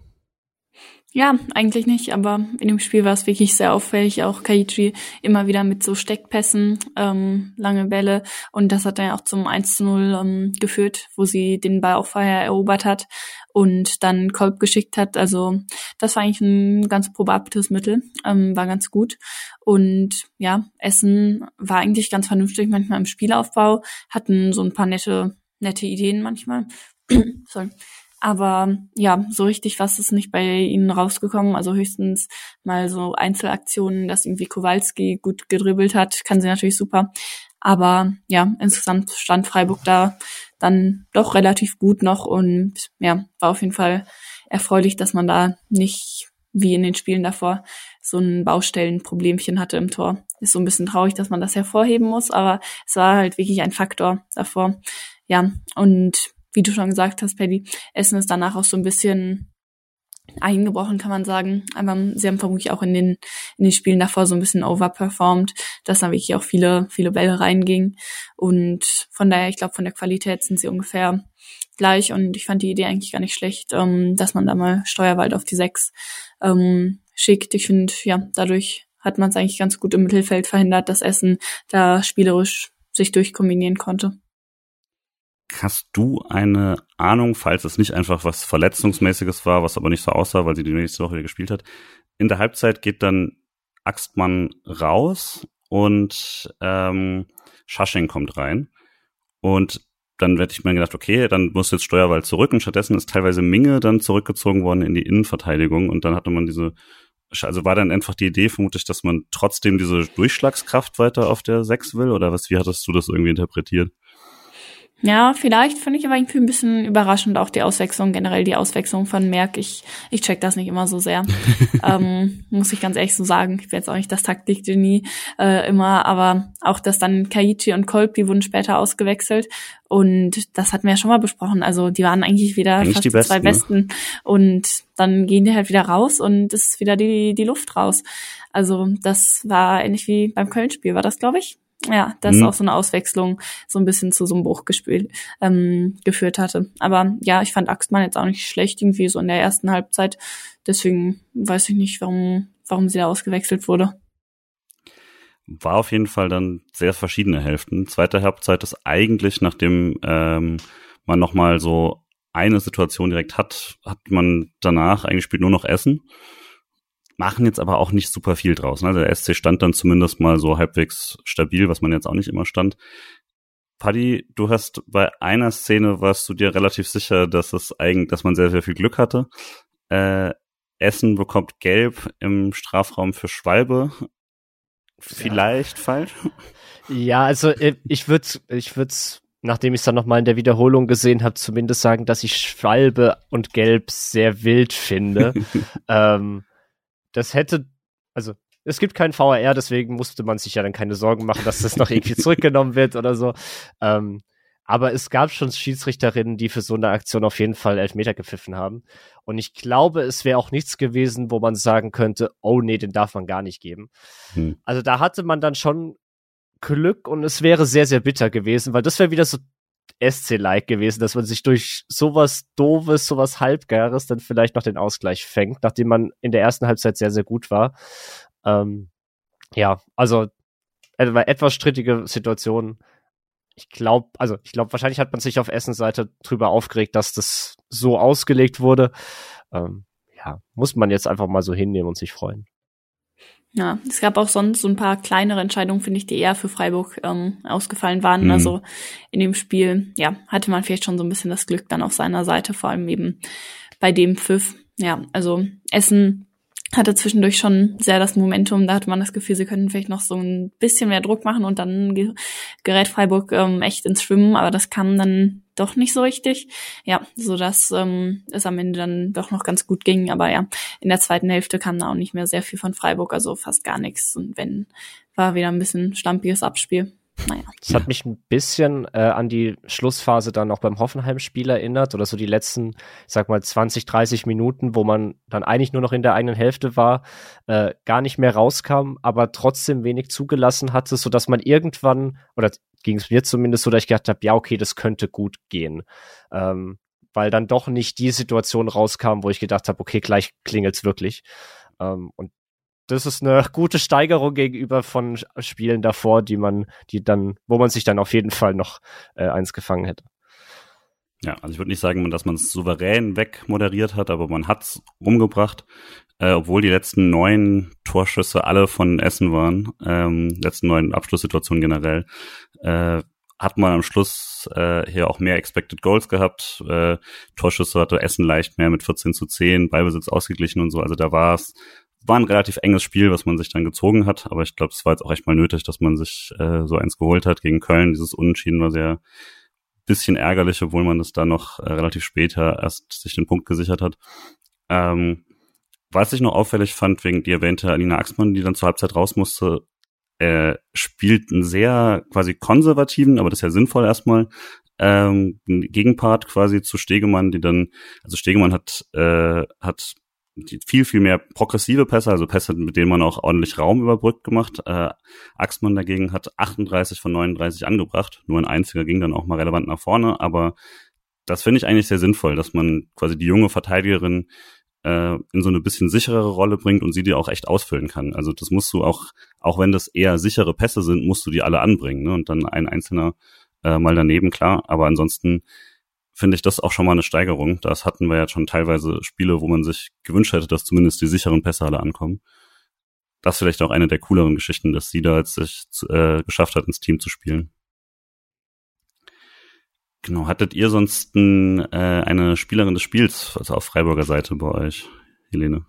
Ja, eigentlich nicht, aber in dem Spiel war es wirklich sehr auffällig, auch Kaichi immer wieder mit so Steckpässen, ähm, lange Bälle. Und das hat dann auch zum 1 zu 0 ähm, geführt, wo sie den Ball auch vorher erobert hat und dann Kolb geschickt hat, also das war eigentlich ein ganz probates Mittel, ähm, war ganz gut. Und ja, Essen war eigentlich ganz vernünftig manchmal im Spielaufbau, hatten so ein paar nette, nette Ideen manchmal, *clears throat* sorry aber ja, so richtig was ist nicht bei ihnen rausgekommen. Also höchstens mal so Einzelaktionen, dass irgendwie Kowalski gut gedribbelt hat, kann sie natürlich super. Aber ja, insgesamt stand Freiburg da dann doch relativ gut noch und ja, war auf jeden Fall erfreulich, dass man da nicht wie in den Spielen davor so ein Baustellenproblemchen hatte im Tor. Ist so ein bisschen traurig, dass man das hervorheben muss, aber es war halt wirklich ein Faktor davor. Ja, und wie du schon gesagt hast, Paddy, Essen ist danach auch so ein bisschen eingebrochen, kann man sagen. Aber sie haben vermutlich auch in den, in den Spielen davor so ein bisschen overperformed, dass da wirklich auch viele, viele Bälle reingingen. Und von daher, ich glaube, von der Qualität sind sie ungefähr gleich. Und ich fand die Idee eigentlich gar nicht schlecht, ähm, dass man da mal Steuerwald auf die sechs ähm, schickt. Ich finde, ja, dadurch hat man es eigentlich ganz gut im Mittelfeld verhindert, dass Essen da spielerisch sich durchkombinieren konnte. Hast du eine Ahnung, falls es nicht einfach was Verletzungsmäßiges war, was aber nicht so aussah, weil sie die nächste Woche wieder gespielt hat? In der Halbzeit geht dann Axtmann raus und ähm, Schasching kommt rein. Und dann werde ich mir gedacht, okay, dann muss jetzt Steuerwald zurück und stattdessen ist teilweise Minge dann zurückgezogen worden in die Innenverteidigung und dann hatte man diese, also war dann einfach die Idee vermutlich, dass man trotzdem diese Durchschlagskraft weiter auf der 6 will oder was, wie hattest du das irgendwie interpretiert? Ja, vielleicht finde ich aber irgendwie ein bisschen überraschend auch die Auswechslung, generell die Auswechslung von Merck. Ich, ich check das nicht immer so sehr. *laughs* ähm, muss ich ganz ehrlich so sagen. Ich bin jetzt auch nicht das Taktikgenie äh, immer, aber auch, dass dann Kaichi und Kolb, die wurden später ausgewechselt. Und das hatten wir ja schon mal besprochen. Also die waren eigentlich wieder eigentlich fast die, Besten, zwei ne? Besten. Und dann gehen die halt wieder raus und es ist wieder die, die Luft raus. Also das war ähnlich wie beim Köln-Spiel, war das, glaube ich? Ja, das mhm. auch so eine Auswechslung so ein bisschen zu so einem Bruch gespielt, ähm, geführt hatte. Aber ja, ich fand Axtmann jetzt auch nicht schlecht, irgendwie so in der ersten Halbzeit. Deswegen weiß ich nicht, warum, warum sie da ausgewechselt wurde. War auf jeden Fall dann sehr verschiedene Hälften. Zweite Halbzeit ist eigentlich, nachdem ähm, man nochmal so eine Situation direkt hat, hat man danach eigentlich spielt nur noch Essen machen jetzt aber auch nicht super viel draus. Ne? Der SC stand dann zumindest mal so halbwegs stabil, was man jetzt auch nicht immer stand. Paddy, du hast bei einer Szene warst du dir relativ sicher, dass es eigentlich, dass man sehr, sehr viel Glück hatte. Äh, Essen bekommt Gelb im Strafraum für Schwalbe. Vielleicht ja. falsch? Ja, also äh, ich würde, ich würde, nachdem ich es dann nochmal in der Wiederholung gesehen habe, zumindest sagen, dass ich Schwalbe und Gelb sehr wild finde. *laughs* ähm, das hätte, also es gibt keinen VAR, deswegen musste man sich ja dann keine Sorgen machen, dass das noch irgendwie *laughs* zurückgenommen wird oder so. Ähm, Aber es gab schon Schiedsrichterinnen, die für so eine Aktion auf jeden Fall Elfmeter gepfiffen haben. Und ich glaube, es wäre auch nichts gewesen, wo man sagen könnte, oh nee, den darf man gar nicht geben. Hm. Also da hatte man dann schon Glück und es wäre sehr, sehr bitter gewesen, weil das wäre wieder so SC-like gewesen, dass man sich durch sowas Doofes, sowas Halbgares dann vielleicht noch den Ausgleich fängt, nachdem man in der ersten Halbzeit sehr, sehr gut war. Ähm, ja, also etwas strittige Situation ich glaube, also ich glaube, wahrscheinlich hat man sich auf Essens Seite drüber aufgeregt, dass das so ausgelegt wurde. Ähm, ja, muss man jetzt einfach mal so hinnehmen und sich freuen. Ja, es gab auch sonst so ein paar kleinere Entscheidungen, finde ich, die eher für Freiburg ähm, ausgefallen waren. Mhm. Also in dem Spiel, ja, hatte man vielleicht schon so ein bisschen das Glück dann auf seiner Seite, vor allem eben bei dem Pfiff. Ja, also Essen hatte zwischendurch schon sehr das Momentum. Da hatte man das Gefühl, sie könnten vielleicht noch so ein bisschen mehr Druck machen und dann gerät Freiburg ähm, echt ins Schwimmen, aber das kam dann doch nicht so richtig. Ja, so dass ähm, es am Ende dann doch noch ganz gut ging. Aber ja, in der zweiten Hälfte kam da auch nicht mehr sehr viel von Freiburg, also fast gar nichts. Und wenn, war wieder ein bisschen stampiges Abspiel. Naja. Das hat mich ein bisschen äh, an die Schlussphase dann auch beim Hoffenheim-Spiel erinnert oder so die letzten, ich sag mal, 20, 30 Minuten, wo man dann eigentlich nur noch in der eigenen Hälfte war, äh, gar nicht mehr rauskam, aber trotzdem wenig zugelassen hatte, so dass man irgendwann, oder ging es mir zumindest so, dass ich gedacht habe, ja, okay, das könnte gut gehen. Ähm, weil dann doch nicht die Situation rauskam, wo ich gedacht habe, okay, gleich klingelt's wirklich. Ähm, und das ist eine gute Steigerung gegenüber von Spielen davor, die man, die dann, wo man sich dann auf jeden Fall noch äh, eins gefangen hätte. Ja, also ich würde nicht sagen, dass man es souverän wegmoderiert hat, aber man hat's umgebracht, äh, obwohl die letzten neun Torschüsse alle von Essen waren, ähm, letzten neun Abschlusssituationen generell, äh, hat man am Schluss äh, hier auch mehr Expected Goals gehabt. Äh, Torschüsse hatte Essen leicht mehr mit 14 zu 10, Ballbesitz ausgeglichen und so. Also da war es war ein relativ enges Spiel, was man sich dann gezogen hat, aber ich glaube, es war jetzt auch echt mal nötig, dass man sich äh, so eins geholt hat gegen Köln. Dieses Unentschieden war sehr bisschen ärgerlich, obwohl man das da noch äh, relativ später erst sich den Punkt gesichert hat. Ähm, was ich noch auffällig fand, wegen die erwähnte Alina Axmann, die dann zur Halbzeit raus musste, er spielt einen sehr quasi konservativen, aber das ist ja sinnvoll erstmal, ähm, Gegenpart quasi zu Stegemann, die dann, also Stegemann hat, äh, hat viel, viel mehr progressive Pässe, also Pässe, mit denen man auch ordentlich Raum überbrückt gemacht. Äh, Axmann dagegen hat 38 von 39 angebracht. Nur ein einziger ging dann auch mal relevant nach vorne, aber das finde ich eigentlich sehr sinnvoll, dass man quasi die junge Verteidigerin äh, in so eine bisschen sicherere Rolle bringt und sie die auch echt ausfüllen kann. Also das musst du auch, auch wenn das eher sichere Pässe sind, musst du die alle anbringen. Ne? Und dann ein einzelner äh, mal daneben, klar. Aber ansonsten finde ich das auch schon mal eine Steigerung. Das hatten wir ja schon teilweise Spiele, wo man sich gewünscht hätte, dass zumindest die sicheren Pässe alle ankommen. Das ist vielleicht auch eine der cooleren Geschichten, dass sie da jetzt sich äh, geschafft hat, ins Team zu spielen. Genau, hattet ihr sonst äh, eine Spielerin des Spiels, also auf Freiburger Seite bei euch, Helene?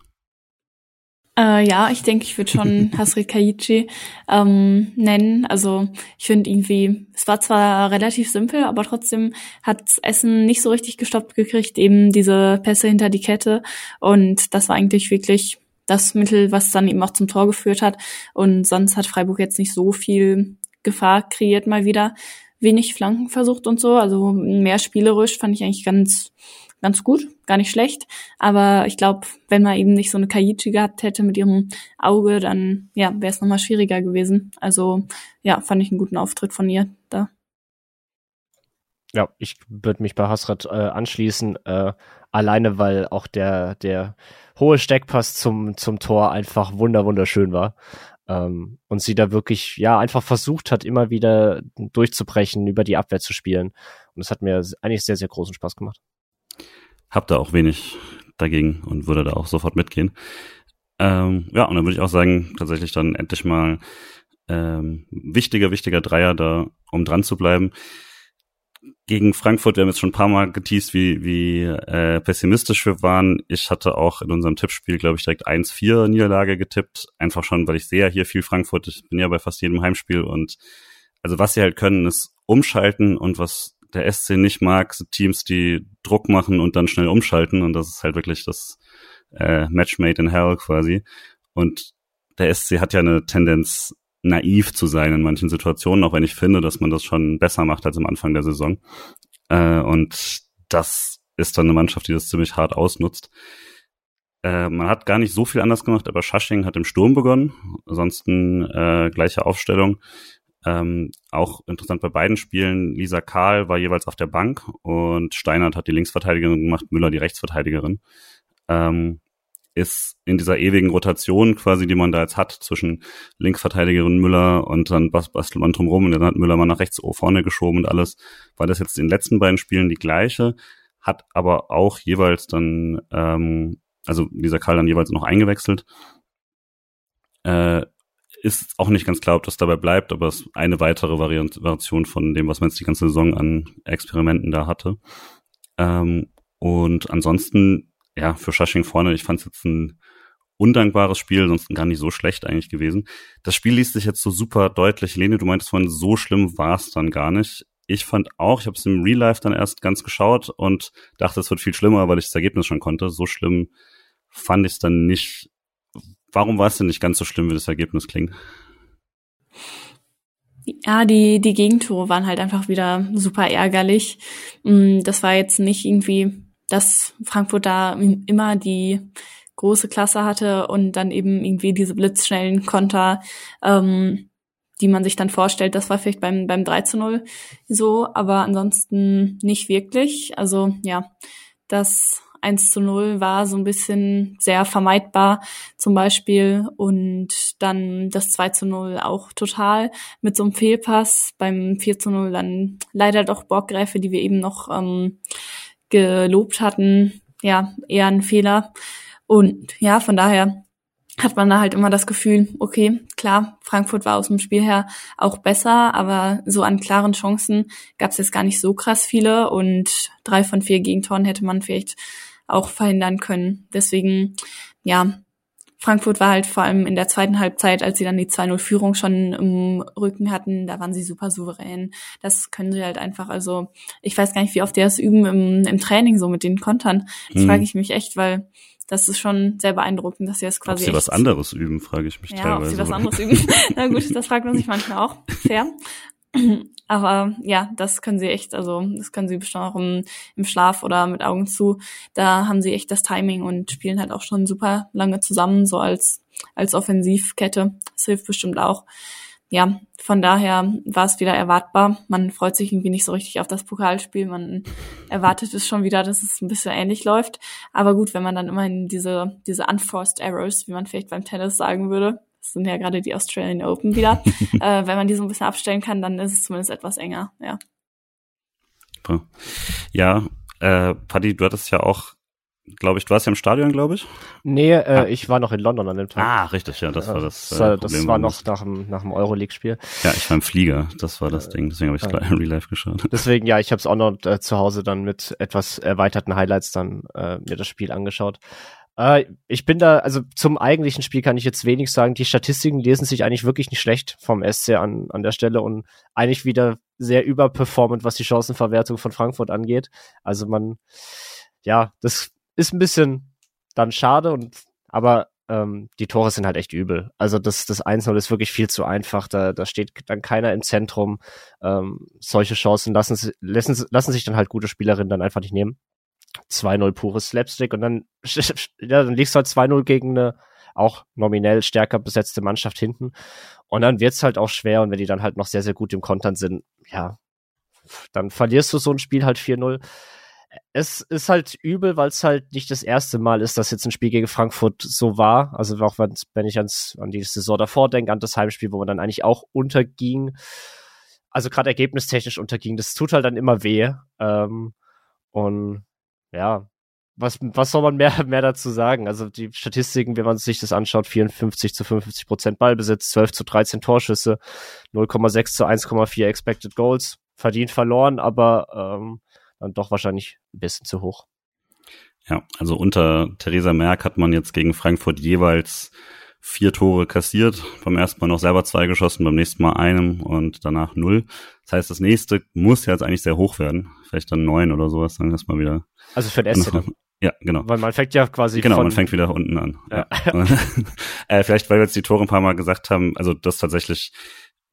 Äh, ja, ich denke, ich würde schon *laughs* Hasrit Kaichi ähm, nennen. Also ich finde irgendwie, es war zwar relativ simpel, aber trotzdem hat Essen nicht so richtig gestoppt gekriegt, eben diese Pässe hinter die Kette. Und das war eigentlich wirklich das Mittel, was dann eben auch zum Tor geführt hat. Und sonst hat Freiburg jetzt nicht so viel Gefahr kreiert mal wieder. Wenig Flanken versucht und so. Also mehr spielerisch fand ich eigentlich ganz ganz gut, gar nicht schlecht. Aber ich glaube, wenn man eben nicht so eine Kaichi gehabt hätte mit ihrem Auge, dann ja, wäre es nochmal schwieriger gewesen. Also ja, fand ich einen guten Auftritt von ihr da. Ja, ich würde mich bei Hasrat äh, anschließen, äh, alleine weil auch der, der hohe Steckpass zum, zum Tor einfach wunder wunderschön war. Ähm, und sie da wirklich, ja, einfach versucht hat, immer wieder durchzubrechen, über die Abwehr zu spielen. Und das hat mir eigentlich sehr, sehr großen Spaß gemacht hab da auch wenig dagegen und würde da auch sofort mitgehen. Ähm, ja, und dann würde ich auch sagen, tatsächlich dann endlich mal ähm, wichtiger, wichtiger Dreier da, um dran zu bleiben. Gegen Frankfurt, wir haben jetzt schon ein paar Mal geteased, wie, wie äh, pessimistisch wir waren. Ich hatte auch in unserem Tippspiel, glaube ich, direkt 1-4 Niederlage getippt. Einfach schon, weil ich sehe ja hier viel Frankfurt. Ich bin ja bei fast jedem Heimspiel und also was sie halt können, ist umschalten und was der SC nicht mag, so Teams, die Druck machen und dann schnell umschalten. Und das ist halt wirklich das äh, Match made in hell quasi. Und der SC hat ja eine Tendenz, naiv zu sein in manchen Situationen, auch wenn ich finde, dass man das schon besser macht als am Anfang der Saison. Äh, und das ist dann eine Mannschaft, die das ziemlich hart ausnutzt. Äh, man hat gar nicht so viel anders gemacht, aber Schasching hat im Sturm begonnen. Ansonsten äh, gleiche Aufstellung. Ähm, auch interessant bei beiden Spielen, Lisa Kahl war jeweils auf der Bank und Steinert hat die Linksverteidigerin gemacht, Müller die Rechtsverteidigerin. Ähm, ist in dieser ewigen Rotation quasi, die man da jetzt hat, zwischen Linksverteidigerin Müller und dann bastelt man drumherum und dann hat Müller mal nach rechts vorne geschoben und alles. War das jetzt in den letzten beiden Spielen die gleiche, hat aber auch jeweils dann, ähm, also dieser Karl dann jeweils noch eingewechselt. Äh, ist auch nicht ganz klar, ob das dabei bleibt, aber es ist eine weitere Variation von dem, was man jetzt die ganze Saison an Experimenten da hatte. Ähm, und ansonsten ja, für Schasching vorne, ich fand es jetzt ein undankbares Spiel, sonst gar nicht so schlecht eigentlich gewesen. Das Spiel liest sich jetzt so super deutlich. Lene, du meintest vorhin, so schlimm war es dann gar nicht. Ich fand auch, ich habe es im Real Life dann erst ganz geschaut und dachte, es wird viel schlimmer, weil ich das Ergebnis schon konnte. So schlimm fand ich es dann nicht. Warum war es denn nicht ganz so schlimm, wie das Ergebnis klingt? Ja, die, die Gegentore waren halt einfach wieder super ärgerlich. Mm, das war jetzt nicht irgendwie dass Frankfurt da immer die große Klasse hatte und dann eben irgendwie diese blitzschnellen Konter, ähm, die man sich dann vorstellt. Das war vielleicht beim, beim 3 zu 0 so, aber ansonsten nicht wirklich. Also ja, das 1 zu 0 war so ein bisschen sehr vermeidbar zum Beispiel und dann das 2 zu 0 auch total mit so einem Fehlpass. Beim 4 zu 0 dann leider doch Borggräfe, die wir eben noch ähm, gelobt hatten, ja, eher ein Fehler. Und ja, von daher hat man da halt immer das Gefühl, okay, klar, Frankfurt war aus dem Spiel her auch besser, aber so an klaren Chancen gab es jetzt gar nicht so krass viele und drei von vier Gegentoren hätte man vielleicht auch verhindern können. Deswegen, ja, Frankfurt war halt vor allem in der zweiten Halbzeit, als sie dann die 2-0-Führung schon im Rücken hatten, da waren sie super souverän. Das können sie halt einfach, also ich weiß gar nicht, wie oft die das üben im, im Training so mit den Kontern. Das hm. frage ich mich echt, weil das ist schon sehr beeindruckend, dass sie das quasi. Ob sie was anderes üben, frage ich mich ja, teilweise. Ob sie was *laughs* anderes üben. Na gut, das fragt man sich manchmal auch. Fair. Aber ja, das können sie echt, also das können sie bestimmt auch im, im Schlaf oder mit Augen zu. Da haben sie echt das Timing und spielen halt auch schon super lange zusammen, so als, als Offensivkette. Das hilft bestimmt auch. Ja, von daher war es wieder erwartbar. Man freut sich irgendwie nicht so richtig auf das Pokalspiel. Man erwartet es schon wieder, dass es ein bisschen ähnlich läuft. Aber gut, wenn man dann immerhin diese, diese unforced errors, wie man vielleicht beim Tennis sagen würde, das sind ja gerade die Australian Open wieder. *laughs* äh, wenn man die so ein bisschen abstellen kann, dann ist es zumindest etwas enger, ja. Ja, äh, Paddy, du hattest ja auch, glaube ich, du warst ja im Stadion, glaube ich. Nee, äh, ah. ich war noch in London an dem Tag. Ah, richtig, ja, das war das. Äh, das, das war noch nach dem, nach dem Euroleague-Spiel. Ja, ich war im Flieger, das war das äh, Ding, deswegen habe ich es äh, Real Life geschaut. *laughs* Deswegen, ja, ich habe es auch noch äh, zu Hause dann mit etwas erweiterten Highlights dann äh, mir das Spiel angeschaut. Äh, ich bin da, also zum eigentlichen Spiel kann ich jetzt wenig sagen. Die Statistiken lesen sich eigentlich wirklich nicht schlecht vom SC an, an der Stelle und eigentlich wieder sehr überperformant, was die Chancenverwertung von Frankfurt angeht. Also man, ja, das ist ein bisschen dann schade und, aber ähm, die Tore sind halt echt übel. Also das, das 1-0 ist wirklich viel zu einfach. Da, da steht dann keiner im Zentrum. Ähm, solche Chancen lassen, lassen, lassen sich dann halt gute Spielerinnen dann einfach nicht nehmen. 2-0 pures Slapstick und dann, *laughs* ja, dann liegst du halt 2-0 gegen eine auch nominell stärker besetzte Mannschaft hinten. Und dann wird's halt auch schwer und wenn die dann halt noch sehr, sehr gut im Kontern sind, ja, dann verlierst du so ein Spiel halt 4-0. Es ist halt übel, weil es halt nicht das erste Mal ist, dass jetzt ein Spiel gegen Frankfurt so war. Also auch wenn ich ans, an die Saison davor denke, an das Heimspiel, wo man dann eigentlich auch unterging. Also gerade ergebnistechnisch unterging. Das tut halt dann immer weh. Ähm, und ja, was, was soll man mehr, *laughs* mehr dazu sagen? Also die Statistiken, wenn man sich das anschaut, 54 zu 55 Prozent Ballbesitz, 12 zu 13 Torschüsse, 0,6 zu 1,4 Expected Goals, verdient verloren, aber ähm, dann doch wahrscheinlich ein bisschen zu hoch. Ja, also unter Theresa Merck hat man jetzt gegen Frankfurt jeweils vier Tore kassiert, beim ersten Mal noch selber zwei geschossen, beim nächsten Mal einem und danach null. Das heißt, das nächste muss ja jetzt eigentlich sehr hoch werden. Vielleicht dann neun oder sowas, dann erstmal wieder. Also für den SC. Ja, genau. Weil man fängt ja quasi Genau, man fängt wieder unten an. Ja. Ja. *laughs* äh, vielleicht, weil wir jetzt die Tore ein paar Mal gesagt haben, also das tatsächlich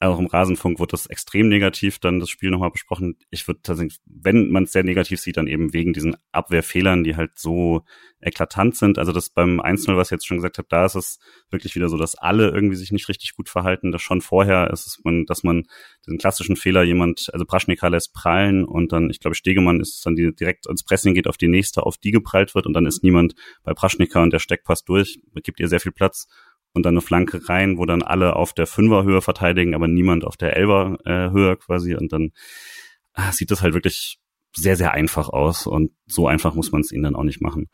auch im Rasenfunk wurde das extrem negativ dann das Spiel nochmal besprochen. Ich würde tatsächlich, wenn man es sehr negativ sieht, dann eben wegen diesen Abwehrfehlern, die halt so eklatant sind. Also das beim 1-0, was ich jetzt schon gesagt habe, da ist es wirklich wieder so, dass alle irgendwie sich nicht richtig gut verhalten. Das schon vorher ist es, man, dass man diesen klassischen Fehler jemand, also Praschnika lässt prallen und dann, ich glaube, Stegemann ist dann die direkt ins Pressing geht auf die nächste, auf die geprallt wird und dann ist niemand bei Praschnika und der Steck passt durch, gibt ihr sehr viel Platz und dann eine Flanke rein, wo dann alle auf der Fünferhöhe verteidigen, aber niemand auf der Elberhöhe quasi und dann ah, sieht das halt wirklich sehr, sehr einfach aus und so einfach muss man es ihnen dann auch nicht machen.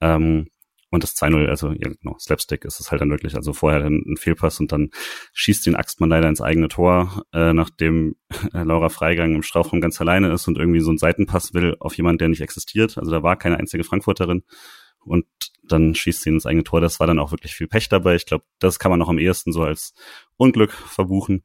Ähm, und das 2-0, also ja, genau, Slapstick ist es halt dann wirklich, also vorher dann ein Fehlpass und dann schießt den Axtmann leider ins eigene Tor, äh, nachdem äh, Laura Freigang im Strafraum ganz alleine ist und irgendwie so einen Seitenpass will auf jemand, der nicht existiert. Also da war keine einzige Frankfurterin und dann schießt sie ins eigene Tor. Das war dann auch wirklich viel Pech dabei. Ich glaube, das kann man noch am ehesten so als Unglück verbuchen.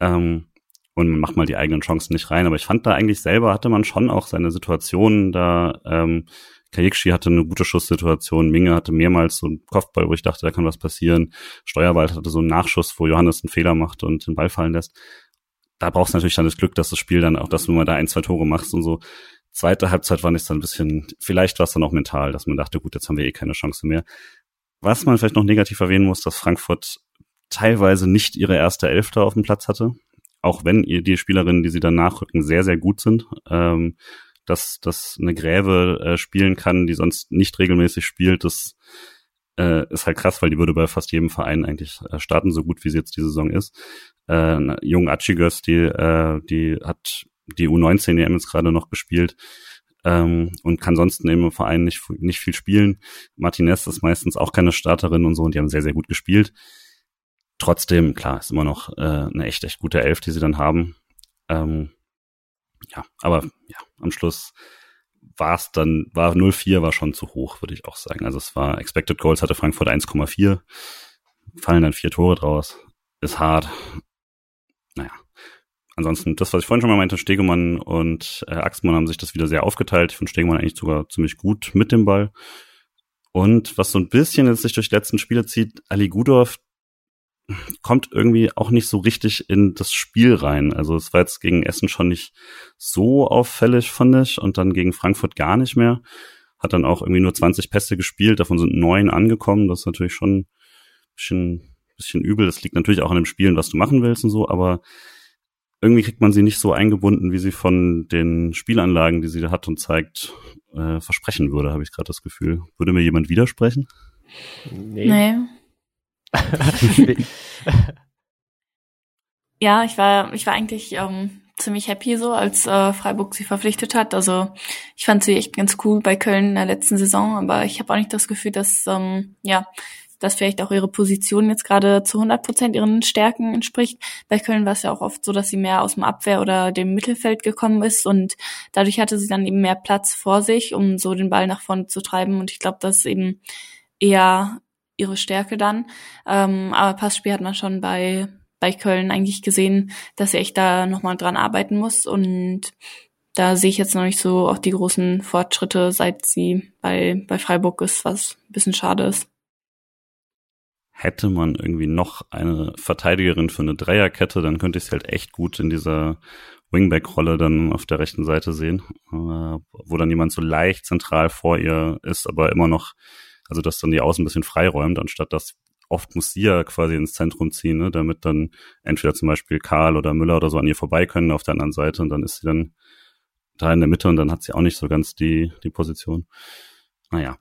Ähm, und man macht mal die eigenen Chancen nicht rein. Aber ich fand da eigentlich selber hatte man schon auch seine Situationen da. Ähm, Kajikshi hatte eine gute Schusssituation, Minge hatte mehrmals so einen Kopfball, wo ich dachte, da kann was passieren. Steuerwald hatte so einen Nachschuss, wo Johannes einen Fehler macht und den Ball fallen lässt. Da brauchst du natürlich dann das Glück, dass das Spiel dann auch, dass du mal da ein, zwei Tore machst und so. Zweite Halbzeit war es dann ein bisschen, vielleicht war es dann auch mental, dass man dachte, gut, jetzt haben wir eh keine Chance mehr. Was man vielleicht noch negativ erwähnen muss, dass Frankfurt teilweise nicht ihre erste Elfte auf dem Platz hatte, auch wenn die Spielerinnen, die sie dann nachrücken, sehr, sehr gut sind. Ähm, dass, dass eine Gräbe äh, spielen kann, die sonst nicht regelmäßig spielt, das äh, ist halt krass, weil die würde bei fast jedem Verein eigentlich äh, starten, so gut wie sie jetzt die Saison ist. Äh, Jung Achigös, die, äh, die hat die U19 EM jetzt gerade noch gespielt ähm, und kann sonst neben dem Verein nicht, nicht viel spielen. Martinez ist meistens auch keine Starterin und so und die haben sehr, sehr gut gespielt. Trotzdem, klar, ist immer noch äh, eine echt, echt gute Elf, die sie dann haben. Ähm, ja, aber ja, am Schluss war es dann, war 0-4 war schon zu hoch, würde ich auch sagen. Also es war Expected Goals hatte Frankfurt 1,4, fallen dann vier Tore draus. Ist hart. Naja. Ansonsten, das, was ich vorhin schon mal meinte, Stegemann und äh, Axmann haben sich das wieder sehr aufgeteilt. Ich finde Stegemann eigentlich sogar ziemlich gut mit dem Ball. Und was so ein bisschen jetzt sich durch die letzten Spiele zieht, Ali Gudorf, kommt irgendwie auch nicht so richtig in das Spiel rein. Also es war jetzt gegen Essen schon nicht so auffällig, fand ich, und dann gegen Frankfurt gar nicht mehr. Hat dann auch irgendwie nur 20 Pässe gespielt, davon sind neun angekommen. Das ist natürlich schon ein bisschen, bisschen übel. Das liegt natürlich auch an dem Spielen, was du machen willst und so, aber irgendwie kriegt man sie nicht so eingebunden, wie sie von den Spielanlagen, die sie da hat und zeigt, äh, versprechen würde, habe ich gerade das Gefühl. Würde mir jemand widersprechen? Nee. nee. *laughs* ja, ich war, ich war eigentlich ähm, ziemlich happy so, als äh, Freiburg sie verpflichtet hat. Also ich fand sie echt ganz cool bei Köln in der letzten Saison, aber ich habe auch nicht das Gefühl, dass ähm, ja dass vielleicht auch ihre Position jetzt gerade zu 100 Prozent ihren Stärken entspricht. Bei Köln war es ja auch oft so, dass sie mehr aus dem Abwehr oder dem Mittelfeld gekommen ist und dadurch hatte sie dann eben mehr Platz vor sich, um so den Ball nach vorne zu treiben. Und ich glaube, das ist eben eher ihre Stärke dann. Ähm, aber Passspiel hat man schon bei, bei Köln eigentlich gesehen, dass sie echt da nochmal dran arbeiten muss. Und da sehe ich jetzt noch nicht so auch die großen Fortschritte, seit sie bei, bei Freiburg ist, was ein bisschen schade ist. Hätte man irgendwie noch eine Verteidigerin für eine Dreierkette, dann könnte ich es halt echt gut in dieser Wingback-Rolle dann auf der rechten Seite sehen, äh, wo dann jemand so leicht zentral vor ihr ist, aber immer noch also dass dann die Außen ein bisschen freiräumt, anstatt dass oft muss sie ja quasi ins Zentrum ziehen, ne, damit dann entweder zum Beispiel Karl oder Müller oder so an ihr vorbei können auf der anderen Seite und dann ist sie dann da in der Mitte und dann hat sie auch nicht so ganz die, die Position. Naja,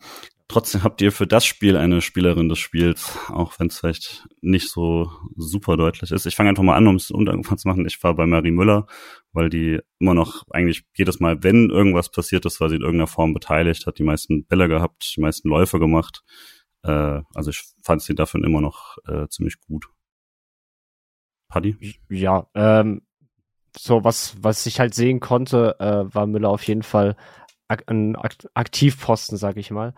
trotzdem habt ihr für das Spiel eine Spielerin des Spiels, auch wenn es vielleicht nicht so super deutlich ist. Ich fange einfach mal an, um es unangefangen zu machen. Ich war bei Marie Müller, weil die immer noch eigentlich jedes Mal, wenn irgendwas passiert ist, war sie in irgendeiner Form beteiligt, hat die meisten Bälle gehabt, die meisten Läufe gemacht. Äh, also ich fand sie dafür immer noch äh, ziemlich gut. Paddy? Ja, ähm, so was, was ich halt sehen konnte, äh, war Müller auf jeden Fall ein Aktivposten, sag ich mal.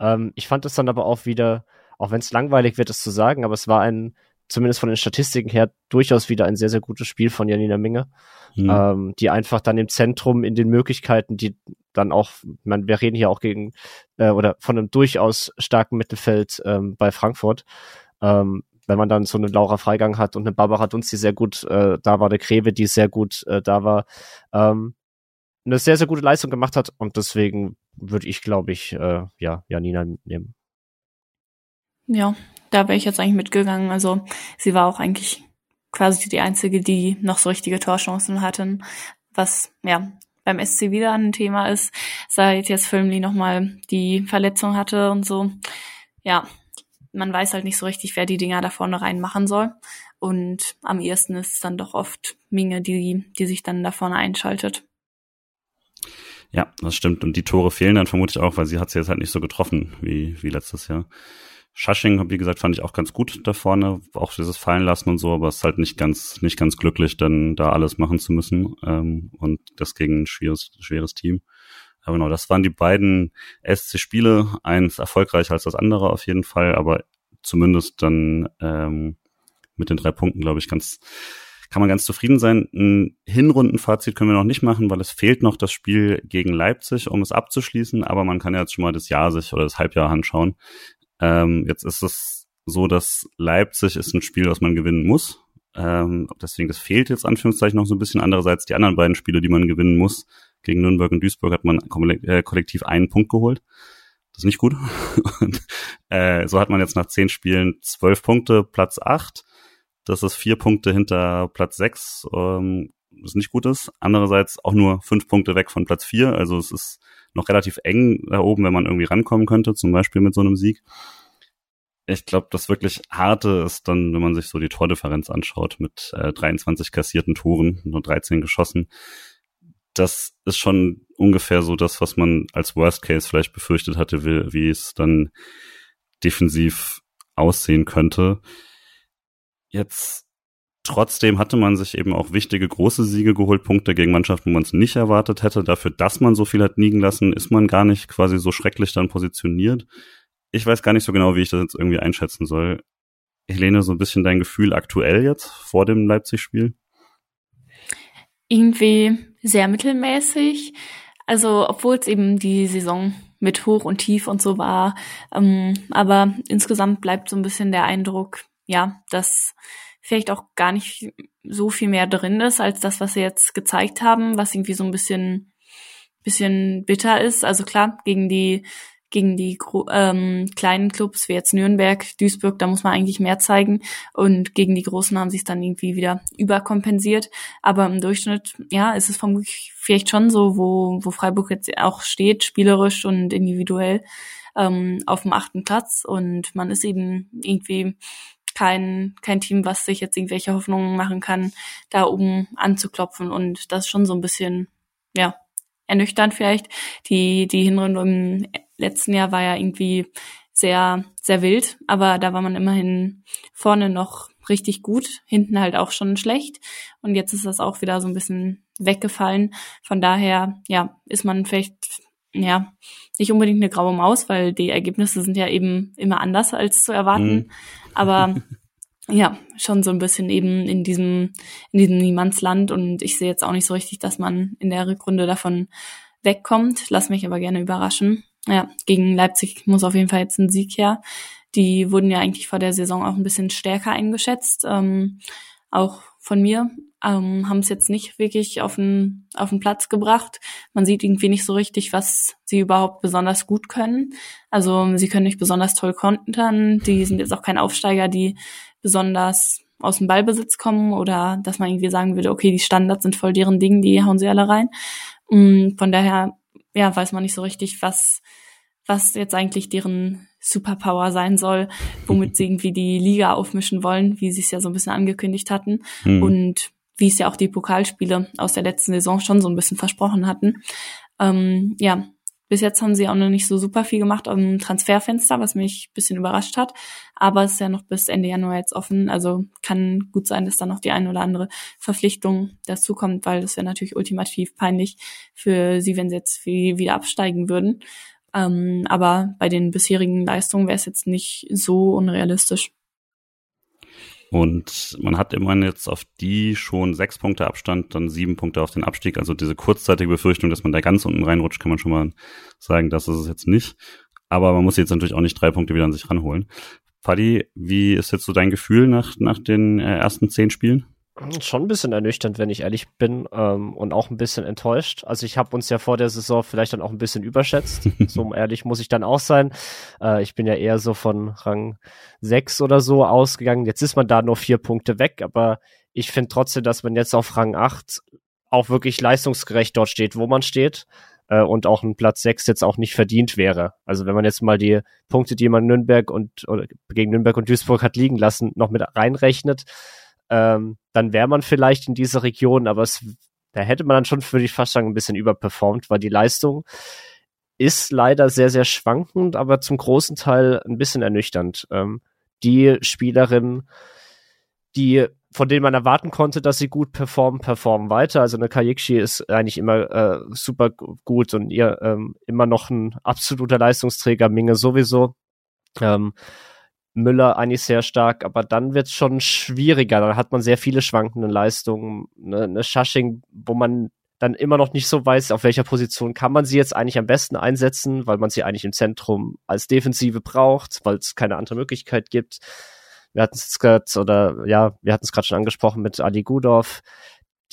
Ähm, ich fand es dann aber auch wieder, auch wenn es langweilig wird, es zu sagen, aber es war ein zumindest von den Statistiken her durchaus wieder ein sehr, sehr gutes Spiel von Janina Minge, mhm. ähm, die einfach dann im Zentrum in den Möglichkeiten, die dann auch, man, wir reden hier auch gegen äh, oder von einem durchaus starken Mittelfeld ähm, bei Frankfurt. Ähm, wenn man dann so eine Laura Freigang hat und eine Barbara Dunst, die sehr gut äh, da war, eine Greve, die sehr gut äh, da war, ähm, eine sehr, sehr gute Leistung gemacht hat und deswegen würde ich, glaube ich, äh, ja, Janina nehmen. Ja, da wäre ich jetzt eigentlich mitgegangen. Also sie war auch eigentlich quasi die einzige, die noch so richtige Torchancen hatten, was ja beim SC wieder ein Thema ist, seit jetzt Filmly nochmal die Verletzung hatte und so. Ja, man weiß halt nicht so richtig, wer die Dinger da vorne reinmachen soll. Und am ehesten ist es dann doch oft Minge, die, die sich dann da vorne einschaltet. Ja, das stimmt. Und die Tore fehlen dann vermutlich auch, weil sie hat sie jetzt halt nicht so getroffen wie, wie letztes Jahr. Schasching, wie gesagt, fand ich auch ganz gut da vorne, auch dieses Fallen lassen und so, aber es ist halt nicht ganz, nicht ganz glücklich, dann da alles machen zu müssen ähm, und das gegen ein schweres, schweres Team. Aber genau, das waren die beiden SC-Spiele, eins erfolgreicher als das andere auf jeden Fall, aber zumindest dann ähm, mit den drei Punkten, glaube ich, ganz, kann man ganz zufrieden sein. Ein Hinrundenfazit können wir noch nicht machen, weil es fehlt noch das Spiel gegen Leipzig, um es abzuschließen, aber man kann ja jetzt schon mal das Jahr sich oder das Halbjahr anschauen. Ähm, jetzt ist es so, dass Leipzig ist ein Spiel, das man gewinnen muss. Ähm, deswegen, das fehlt jetzt Anführungszeichen noch so ein bisschen. Andererseits die anderen beiden Spiele, die man gewinnen muss, gegen Nürnberg und Duisburg hat man äh, kollektiv einen Punkt geholt. Das ist nicht gut. *laughs* und, äh, so hat man jetzt nach zehn Spielen zwölf Punkte, Platz acht. Das ist vier Punkte hinter Platz sechs, ähm, was nicht gut ist. Andererseits auch nur fünf Punkte weg von Platz vier. Also es ist noch relativ eng da oben, wenn man irgendwie rankommen könnte, zum Beispiel mit so einem Sieg. Ich glaube, das wirklich harte ist dann, wenn man sich so die Tordifferenz anschaut mit äh, 23 kassierten Toren, nur 13 geschossen. Das ist schon ungefähr so das, was man als Worst Case vielleicht befürchtet hatte, wie, wie es dann defensiv aussehen könnte. Jetzt Trotzdem hatte man sich eben auch wichtige große Siege geholt, Punkte gegen Mannschaften, wo man es nicht erwartet hätte. Dafür, dass man so viel hat liegen lassen, ist man gar nicht quasi so schrecklich dann positioniert. Ich weiß gar nicht so genau, wie ich das jetzt irgendwie einschätzen soll. Helene, so ein bisschen dein Gefühl aktuell jetzt vor dem Leipzig-Spiel? Irgendwie sehr mittelmäßig. Also, obwohl es eben die Saison mit Hoch und Tief und so war. Ähm, aber insgesamt bleibt so ein bisschen der Eindruck, ja, dass vielleicht auch gar nicht so viel mehr drin ist als das, was sie jetzt gezeigt haben, was irgendwie so ein bisschen bisschen bitter ist. Also klar, gegen die gegen die ähm, kleinen Clubs wie jetzt Nürnberg, Duisburg, da muss man eigentlich mehr zeigen. Und gegen die großen haben sie es dann irgendwie wieder überkompensiert. Aber im Durchschnitt, ja, ist es vermutlich vielleicht schon so, wo, wo Freiburg jetzt auch steht, spielerisch und individuell ähm, auf dem achten Platz. Und man ist eben irgendwie kein, kein Team, was sich jetzt irgendwelche Hoffnungen machen kann, da oben anzuklopfen. Und das ist schon so ein bisschen, ja, ernüchternd vielleicht. Die, die Hinrunde im letzten Jahr war ja irgendwie sehr, sehr wild, aber da war man immerhin vorne noch richtig gut, hinten halt auch schon schlecht. Und jetzt ist das auch wieder so ein bisschen weggefallen. Von daher, ja, ist man vielleicht, ja, nicht unbedingt eine graue Maus, weil die Ergebnisse sind ja eben immer anders als zu erwarten. Mhm. Aber *laughs* ja, schon so ein bisschen eben in diesem, in diesem Niemandsland und ich sehe jetzt auch nicht so richtig, dass man in der Rückrunde davon wegkommt. Lass mich aber gerne überraschen. Ja, gegen Leipzig muss auf jeden Fall jetzt ein Sieg her. Die wurden ja eigentlich vor der Saison auch ein bisschen stärker eingeschätzt. Ähm, auch von mir ähm, haben es jetzt nicht wirklich auf den, auf den Platz gebracht. Man sieht irgendwie nicht so richtig, was sie überhaupt besonders gut können. Also sie können nicht besonders toll kontern. Die sind jetzt auch kein Aufsteiger, die besonders aus dem Ballbesitz kommen oder dass man irgendwie sagen würde, okay, die Standards sind voll deren Ding, die hauen sie alle rein. Und mm, von daher, ja, weiß man nicht so richtig, was, was jetzt eigentlich deren Superpower sein soll, womit sie irgendwie die Liga aufmischen wollen, wie sie es ja so ein bisschen angekündigt hatten. Mhm. Und wie es ja auch die Pokalspiele aus der letzten Saison schon so ein bisschen versprochen hatten. Ähm, ja, bis jetzt haben sie auch noch nicht so super viel gemacht am Transferfenster, was mich bisschen überrascht hat. Aber es ist ja noch bis Ende Januar jetzt offen. Also kann gut sein, dass da noch die eine oder andere Verpflichtung dazukommt, weil das wäre natürlich ultimativ peinlich für sie, wenn sie jetzt wieder absteigen würden. Ähm, aber bei den bisherigen Leistungen wäre es jetzt nicht so unrealistisch. Und man hat immerhin jetzt auf die schon sechs Punkte Abstand, dann sieben Punkte auf den Abstieg. Also diese kurzzeitige Befürchtung, dass man da ganz unten reinrutscht, kann man schon mal sagen, das ist es jetzt nicht. Aber man muss jetzt natürlich auch nicht drei Punkte wieder an sich ranholen. Paddy, wie ist jetzt so dein Gefühl nach, nach den äh, ersten zehn Spielen? Schon ein bisschen ernüchternd, wenn ich ehrlich bin, ähm, und auch ein bisschen enttäuscht. Also ich habe uns ja vor der Saison vielleicht dann auch ein bisschen überschätzt. *laughs* so ehrlich muss ich dann auch sein. Äh, ich bin ja eher so von Rang 6 oder so ausgegangen. Jetzt ist man da nur vier Punkte weg, aber ich finde trotzdem, dass man jetzt auf Rang 8 auch wirklich leistungsgerecht dort steht, wo man steht. Äh, und auch ein Platz 6 jetzt auch nicht verdient wäre. Also wenn man jetzt mal die Punkte, die man Nürnberg und oder gegen Nürnberg und Duisburg hat liegen lassen, noch mit reinrechnet, ähm, dann wäre man vielleicht in dieser Region, aber es, da hätte man dann schon, würde ich fast sagen, ein bisschen überperformt, weil die Leistung ist leider sehr, sehr schwankend, aber zum großen Teil ein bisschen ernüchternd. Ähm, die Spielerin, die von denen man erwarten konnte, dass sie gut performen, performen weiter. Also eine Kayikshi ist eigentlich immer äh, super gut und ihr ähm, immer noch ein absoluter Leistungsträger, Minge sowieso. Ähm, Müller eigentlich sehr stark, aber dann wird es schon schwieriger. Dann hat man sehr viele schwankende Leistungen. Eine, eine Shushing, wo man dann immer noch nicht so weiß, auf welcher Position kann man sie jetzt eigentlich am besten einsetzen, weil man sie eigentlich im Zentrum als Defensive braucht, weil es keine andere Möglichkeit gibt. Wir hatten es gerade, oder ja, wir hatten es gerade schon angesprochen mit Ali Gudorf,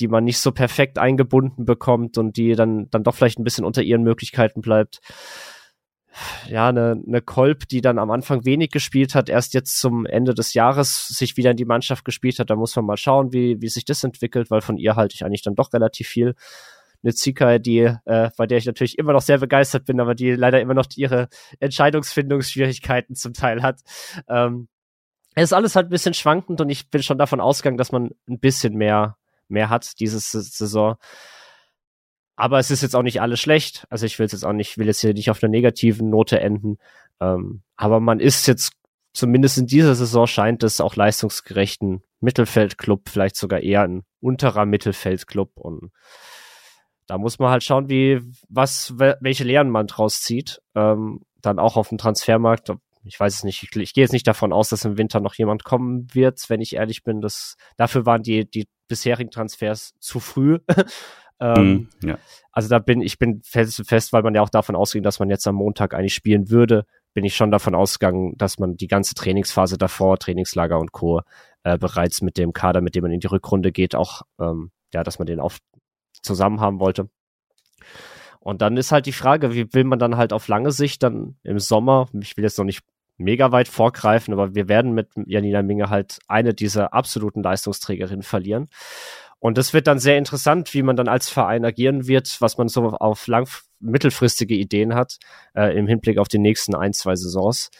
die man nicht so perfekt eingebunden bekommt und die dann, dann doch vielleicht ein bisschen unter ihren Möglichkeiten bleibt ja, eine, eine Kolb, die dann am Anfang wenig gespielt hat, erst jetzt zum Ende des Jahres sich wieder in die Mannschaft gespielt hat. Da muss man mal schauen, wie, wie sich das entwickelt, weil von ihr halte ich eigentlich dann doch relativ viel. Eine Zika, die, äh, bei der ich natürlich immer noch sehr begeistert bin, aber die leider immer noch ihre Entscheidungsfindungsschwierigkeiten zum Teil hat. Ähm, es ist alles halt ein bisschen schwankend und ich bin schon davon ausgegangen, dass man ein bisschen mehr, mehr hat diese Saison. Aber es ist jetzt auch nicht alles schlecht. Also ich will jetzt auch nicht, will jetzt hier nicht auf einer negativen Note enden. Ähm, aber man ist jetzt, zumindest in dieser Saison scheint es auch leistungsgerechten Mittelfeldclub, vielleicht sogar eher ein unterer Mittelfeldclub. Und da muss man halt schauen, wie, was, welche Lehren man draus zieht. Ähm, dann auch auf dem Transfermarkt. Ich weiß es nicht. Ich, ich gehe jetzt nicht davon aus, dass im Winter noch jemand kommen wird, wenn ich ehrlich bin. Das, dafür waren die, die bisherigen Transfers zu früh. *laughs* Ähm, mm, ja. Also da bin ich bin fest, fest, weil man ja auch davon ausging, dass man jetzt am Montag eigentlich spielen würde, bin ich schon davon ausgegangen, dass man die ganze Trainingsphase davor, Trainingslager und Co. Äh, bereits mit dem Kader, mit dem man in die Rückrunde geht, auch ähm, ja, dass man den auf zusammen haben wollte. Und dann ist halt die Frage, wie will man dann halt auf lange Sicht dann im Sommer, ich will jetzt noch nicht mega weit vorgreifen, aber wir werden mit Janina Minge halt eine dieser absoluten Leistungsträgerinnen verlieren. Und das wird dann sehr interessant, wie man dann als Verein agieren wird, was man so auf lang mittelfristige Ideen hat äh, im Hinblick auf die nächsten ein, zwei Saisons.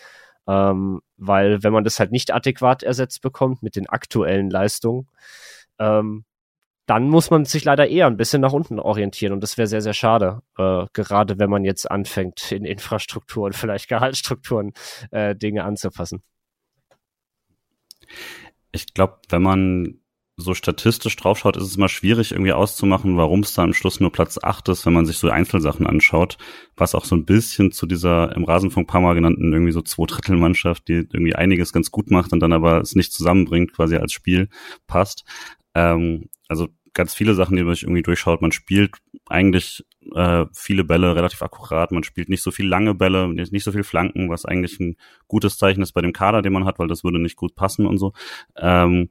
Ähm, weil wenn man das halt nicht adäquat ersetzt bekommt mit den aktuellen Leistungen, ähm, dann muss man sich leider eher ein bisschen nach unten orientieren und das wäre sehr, sehr schade, äh, gerade wenn man jetzt anfängt, in Infrastrukturen, vielleicht Gehaltsstrukturen äh, Dinge anzupassen. Ich glaube, wenn man so statistisch draufschaut, ist es immer schwierig irgendwie auszumachen, warum es da am Schluss nur Platz 8 ist, wenn man sich so Einzelsachen anschaut, was auch so ein bisschen zu dieser im Rasenfunk paar Mal genannten irgendwie so Zwei-Drittel-Mannschaft, die irgendwie einiges ganz gut macht und dann aber es nicht zusammenbringt, quasi als Spiel passt. Ähm, also ganz viele Sachen, die man sich irgendwie durchschaut. Man spielt eigentlich äh, viele Bälle relativ akkurat. Man spielt nicht so viel lange Bälle, nicht so viel Flanken, was eigentlich ein gutes Zeichen ist bei dem Kader, den man hat, weil das würde nicht gut passen und so. Ähm,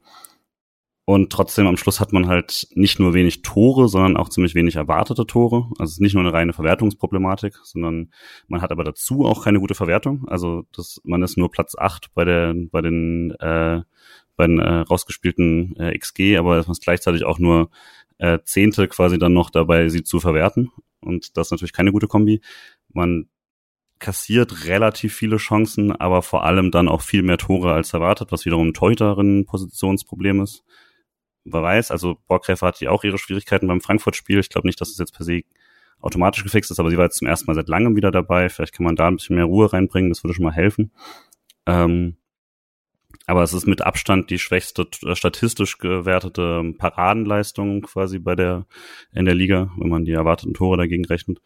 und trotzdem am Schluss hat man halt nicht nur wenig Tore, sondern auch ziemlich wenig erwartete Tore. Also es ist nicht nur eine reine Verwertungsproblematik, sondern man hat aber dazu auch keine gute Verwertung. Also das, man ist nur Platz acht bei der, bei den, äh, bei den äh, rausgespielten äh, XG, aber man ist gleichzeitig auch nur äh, Zehnte quasi dann noch dabei, sie zu verwerten. Und das ist natürlich keine gute Kombi. Man kassiert relativ viele Chancen, aber vor allem dann auch viel mehr Tore als erwartet, was wiederum ein Teuterin-Positionsproblem ist wer weiß, also Borgräfer hat ja auch ihre Schwierigkeiten beim Frankfurt-Spiel. Ich glaube nicht, dass es jetzt per se automatisch gefixt ist, aber sie war jetzt zum ersten Mal seit langem wieder dabei. Vielleicht kann man da ein bisschen mehr Ruhe reinbringen, das würde schon mal helfen. Ähm, aber es ist mit Abstand die schwächste äh, statistisch gewertete Paradenleistung quasi bei der in der Liga, wenn man die erwarteten Tore dagegen rechnet.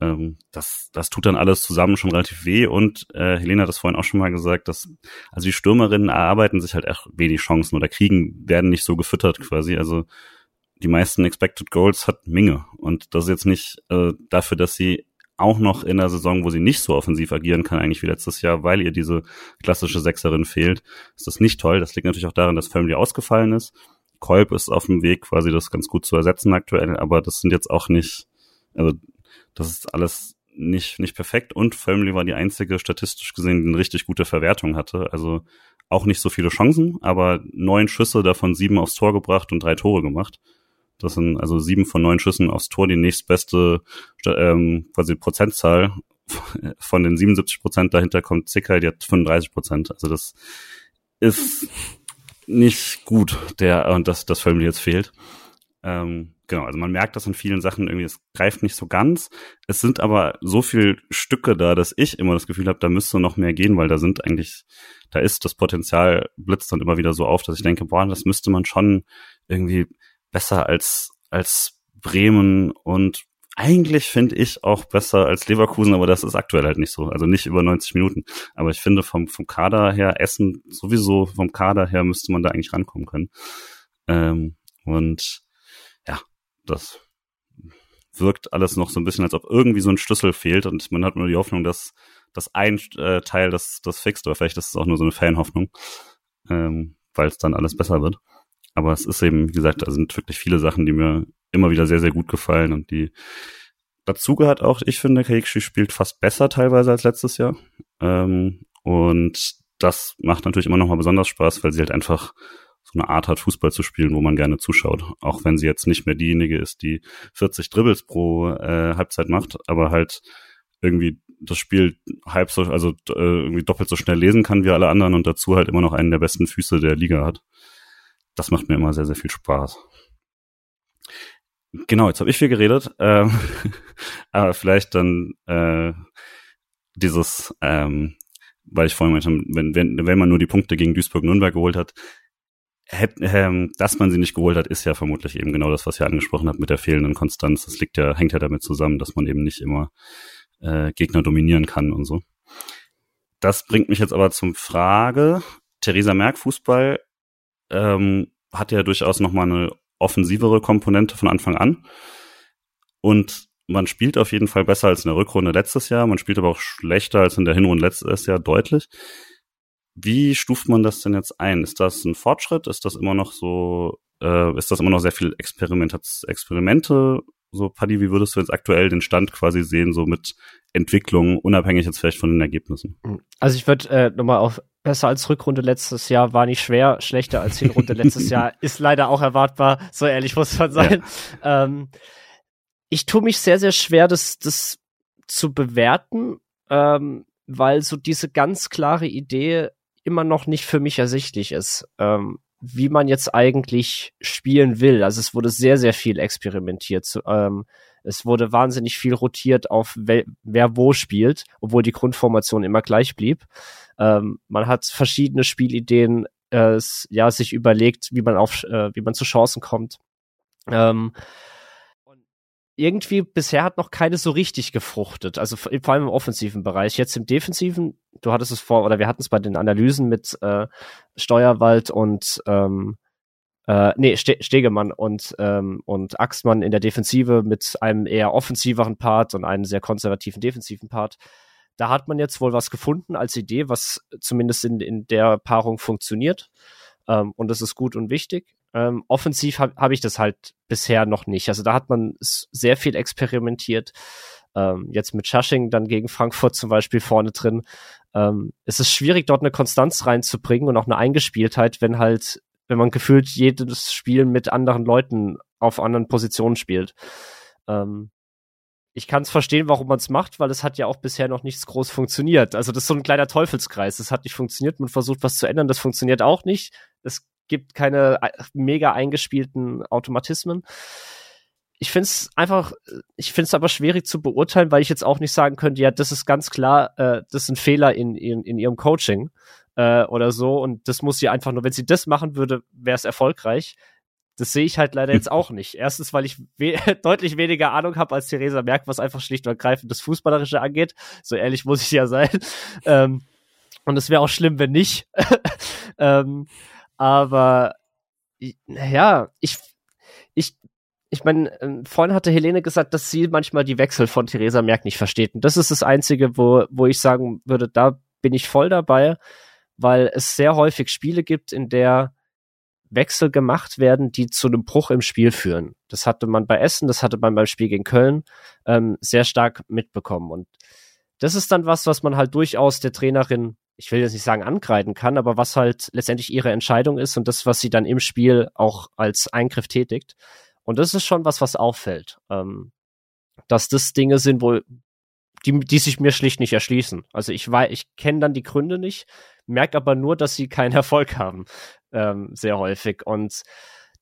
Ähm, das, das tut dann alles zusammen schon relativ weh und äh, Helena hat das vorhin auch schon mal gesagt, dass also die Stürmerinnen erarbeiten sich halt echt wenig Chancen oder kriegen, werden nicht so gefüttert quasi. Also die meisten Expected Goals hat Minge und das ist jetzt nicht äh, dafür, dass sie auch noch in der Saison, wo sie nicht so offensiv agieren kann, eigentlich wie letztes Jahr, weil ihr diese klassische Sechserin fehlt, ist das nicht toll. Das liegt natürlich auch daran, dass Family ausgefallen ist. Kolb ist auf dem Weg, quasi das ganz gut zu ersetzen aktuell, aber das sind jetzt auch nicht, also das ist alles nicht, nicht perfekt und Family war die einzige statistisch gesehen, die eine richtig gute Verwertung hatte. Also auch nicht so viele Chancen, aber neun Schüsse, davon sieben aufs Tor gebracht und drei Tore gemacht. Das sind also sieben von neun Schüssen aufs Tor, die nächstbeste ähm, quasi Prozentzahl. *laughs* Von den 77 Prozent dahinter kommt Zicker, die hat 35 Prozent. Also das ist nicht gut, der und das das Family jetzt fehlt. Ähm, genau, also man merkt das in vielen Sachen irgendwie, es greift nicht so ganz. Es sind aber so viel Stücke da, dass ich immer das Gefühl habe, da müsste noch mehr gehen, weil da sind eigentlich, da ist das Potenzial blitzt dann immer wieder so auf, dass ich denke, boah, das müsste man schon irgendwie besser als, als Bremen und eigentlich finde ich auch besser als Leverkusen, aber das ist aktuell halt nicht so. Also nicht über 90 Minuten. Aber ich finde vom, vom Kader her, Essen sowieso vom Kader her müsste man da eigentlich rankommen können. Ähm, und das wirkt alles noch so ein bisschen, als ob irgendwie so ein Schlüssel fehlt und man hat nur die Hoffnung, dass dass ein äh, Teil das, das fixt, oder vielleicht ist es auch nur so eine Fanhoffnung, ähm, weil es dann alles besser wird. Aber es ist eben, wie gesagt, da sind wirklich viele Sachen, die mir immer wieder sehr, sehr gut gefallen und die dazu gehört auch, ich finde, Kaikshi spielt fast besser teilweise als letztes Jahr. Ähm, und das macht natürlich immer noch mal besonders Spaß, weil sie halt einfach so eine Art hat, Fußball zu spielen, wo man gerne zuschaut. Auch wenn sie jetzt nicht mehr diejenige ist, die 40 Dribbles pro äh, Halbzeit macht, aber halt irgendwie das Spiel halb so, also äh, irgendwie doppelt so schnell lesen kann wie alle anderen und dazu halt immer noch einen der besten Füße der Liga hat das macht mir immer sehr, sehr viel Spaß. Genau, jetzt habe ich viel geredet, ähm, *laughs* aber vielleicht dann äh, dieses, ähm, weil ich vorhin meinte, wenn, wenn, wenn man nur die Punkte gegen Duisburg-Nürnberg geholt hat, dass man sie nicht geholt hat, ist ja vermutlich eben genau das, was ihr angesprochen habt mit der fehlenden Konstanz. Das liegt ja, hängt ja damit zusammen, dass man eben nicht immer äh, Gegner dominieren kann und so. Das bringt mich jetzt aber zum Frage, Theresa Merck Fußball ähm, hat ja durchaus nochmal eine offensivere Komponente von Anfang an. Und man spielt auf jeden Fall besser als in der Rückrunde letztes Jahr. Man spielt aber auch schlechter als in der Hinrunde letztes Jahr deutlich. Wie stuft man das denn jetzt ein? Ist das ein Fortschritt? Ist das immer noch so, äh, ist das immer noch sehr viel Experimentats Experimente? So, Paddy, wie würdest du jetzt aktuell den Stand quasi sehen, so mit Entwicklung, unabhängig jetzt vielleicht von den Ergebnissen? Also ich würde äh, nochmal auf besser als Rückrunde letztes Jahr war nicht schwer, schlechter als Hinrunde *laughs* letztes Jahr ist leider auch erwartbar, so ehrlich muss man sein. Ja. Ähm, ich tue mich sehr, sehr schwer, das, das zu bewerten, ähm, weil so diese ganz klare Idee immer noch nicht für mich ersichtlich ist, ähm, wie man jetzt eigentlich spielen will. Also es wurde sehr, sehr viel experimentiert. Ähm, es wurde wahnsinnig viel rotiert auf wer, wer wo spielt, obwohl die Grundformation immer gleich blieb. Ähm, man hat verschiedene Spielideen äh, ja sich überlegt, wie man auf äh, wie man zu Chancen kommt. Ähm, irgendwie bisher hat noch keine so richtig gefruchtet. Also vor allem im offensiven Bereich. Jetzt im defensiven, du hattest es vor, oder wir hatten es bei den Analysen mit äh, Steuerwald und ähm, äh, nee, Ste Stegemann und, ähm, und Axtmann in der Defensive mit einem eher offensiveren Part und einem sehr konservativen defensiven Part. Da hat man jetzt wohl was gefunden als Idee, was zumindest in, in der Paarung funktioniert. Ähm, und das ist gut und wichtig. Ähm, offensiv habe hab ich das halt bisher noch nicht. Also da hat man sehr viel experimentiert. Ähm, jetzt mit Shushing dann gegen Frankfurt zum Beispiel vorne drin. Ähm, es ist schwierig, dort eine Konstanz reinzubringen und auch eine Eingespieltheit, wenn halt, wenn man gefühlt jedes Spiel mit anderen Leuten auf anderen Positionen spielt. Ähm, ich kann es verstehen, warum man es macht, weil es hat ja auch bisher noch nichts groß funktioniert. Also das ist so ein kleiner Teufelskreis. Das hat nicht funktioniert. Man versucht was zu ändern, das funktioniert auch nicht. Es gibt keine äh, mega eingespielten Automatismen. Ich finde es einfach, ich finde es aber schwierig zu beurteilen, weil ich jetzt auch nicht sagen könnte, ja, das ist ganz klar, äh, das ist ein Fehler in, in, in ihrem Coaching äh, oder so und das muss sie einfach nur, wenn sie das machen würde, wäre es erfolgreich das sehe ich halt leider jetzt auch nicht. Erstens, weil ich we *laughs* deutlich weniger Ahnung habe als Theresa Merck, was einfach schlicht und ergreifend das Fußballerische angeht. So ehrlich muss ich ja sein. *laughs* Ähm, und es wäre auch schlimm, wenn nicht. *laughs* ähm, aber ja, ich, ich, ich meine, ähm, vorhin hatte Helene gesagt, dass sie manchmal die Wechsel von Theresa Merck nicht versteht. Und das ist das Einzige, wo, wo ich sagen würde, da bin ich voll dabei, weil es sehr häufig Spiele gibt, in der Wechsel gemacht werden, die zu einem Bruch im Spiel führen. Das hatte man bei Essen, das hatte man beim Spiel gegen Köln ähm, sehr stark mitbekommen. Und das ist dann was, was man halt durchaus der Trainerin, ich will jetzt nicht sagen ankreiden kann, aber was halt letztendlich ihre Entscheidung ist und das, was sie dann im Spiel auch als Eingriff tätigt. Und das ist schon was, was auffällt. Ähm, dass das Dinge sind, wo die, die sich mir schlicht nicht erschließen. Also ich weiß, ich kenne dann die Gründe nicht, merke aber nur, dass sie keinen *laughs* Erfolg haben ähm, sehr häufig. Und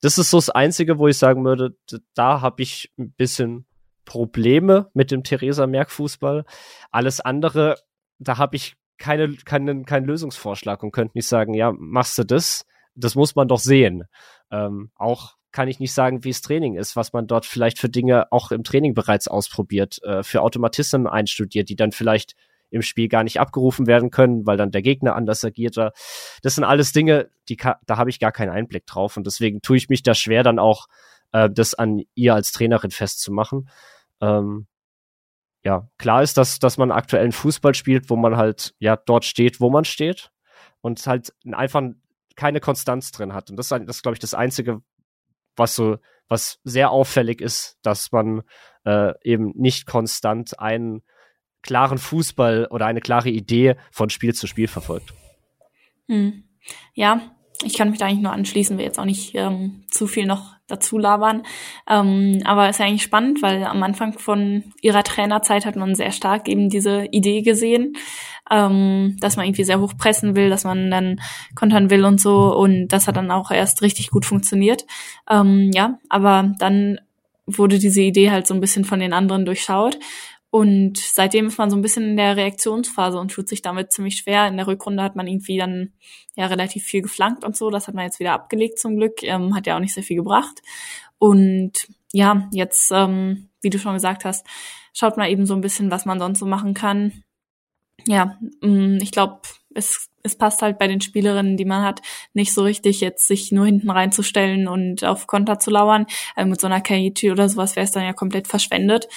das ist so das Einzige, wo ich sagen würde, da habe ich ein bisschen Probleme mit dem Theresa Merck Fußball. Alles andere, da habe ich keine, keinen, keinen Lösungsvorschlag und könnte nicht sagen, ja, machst du das? Das muss man doch sehen. Ähm, auch kann ich nicht sagen, wie es Training ist, was man dort vielleicht für Dinge auch im Training bereits ausprobiert, äh, für Automatismen einstudiert, die dann vielleicht im Spiel gar nicht abgerufen werden können, weil dann der Gegner anders agiert. Das sind alles Dinge, die da habe ich gar keinen Einblick drauf und deswegen tue ich mich da schwer, dann auch äh, das an ihr als Trainerin festzumachen. Ähm, ja, klar ist, dass, dass man aktuellen Fußball spielt, wo man halt ja dort steht, wo man steht und halt einfach keine Konstanz drin hat. Und das ist, das ist glaube ich, das Einzige, was so, was sehr auffällig ist, dass man äh, eben nicht konstant einen klaren Fußball oder eine klare Idee von Spiel zu Spiel verfolgt. Hm. Ja, ich kann mich da eigentlich nur anschließen, will jetzt auch nicht ähm, zu viel noch dazu labern. Ähm, aber ist ja eigentlich spannend, weil am Anfang von ihrer Trainerzeit hat man sehr stark eben diese Idee gesehen, ähm, dass man irgendwie sehr hoch pressen will, dass man dann kontern will und so. Und das hat dann auch erst richtig gut funktioniert. Ähm, ja, aber dann wurde diese Idee halt so ein bisschen von den anderen durchschaut. Und seitdem ist man so ein bisschen in der Reaktionsphase und tut sich damit ziemlich schwer. In der Rückrunde hat man irgendwie dann ja relativ viel geflankt und so. Das hat man jetzt wieder abgelegt zum Glück. Ähm, hat ja auch nicht sehr viel gebracht. Und ja, jetzt, ähm, wie du schon gesagt hast, schaut man eben so ein bisschen, was man sonst so machen kann. Ja, mm, ich glaube, es es passt halt bei den Spielerinnen, die man hat, nicht so richtig, jetzt sich nur hinten reinzustellen und auf Konter zu lauern. Äh, mit so einer Kaiti oder sowas wäre es dann ja komplett verschwendet.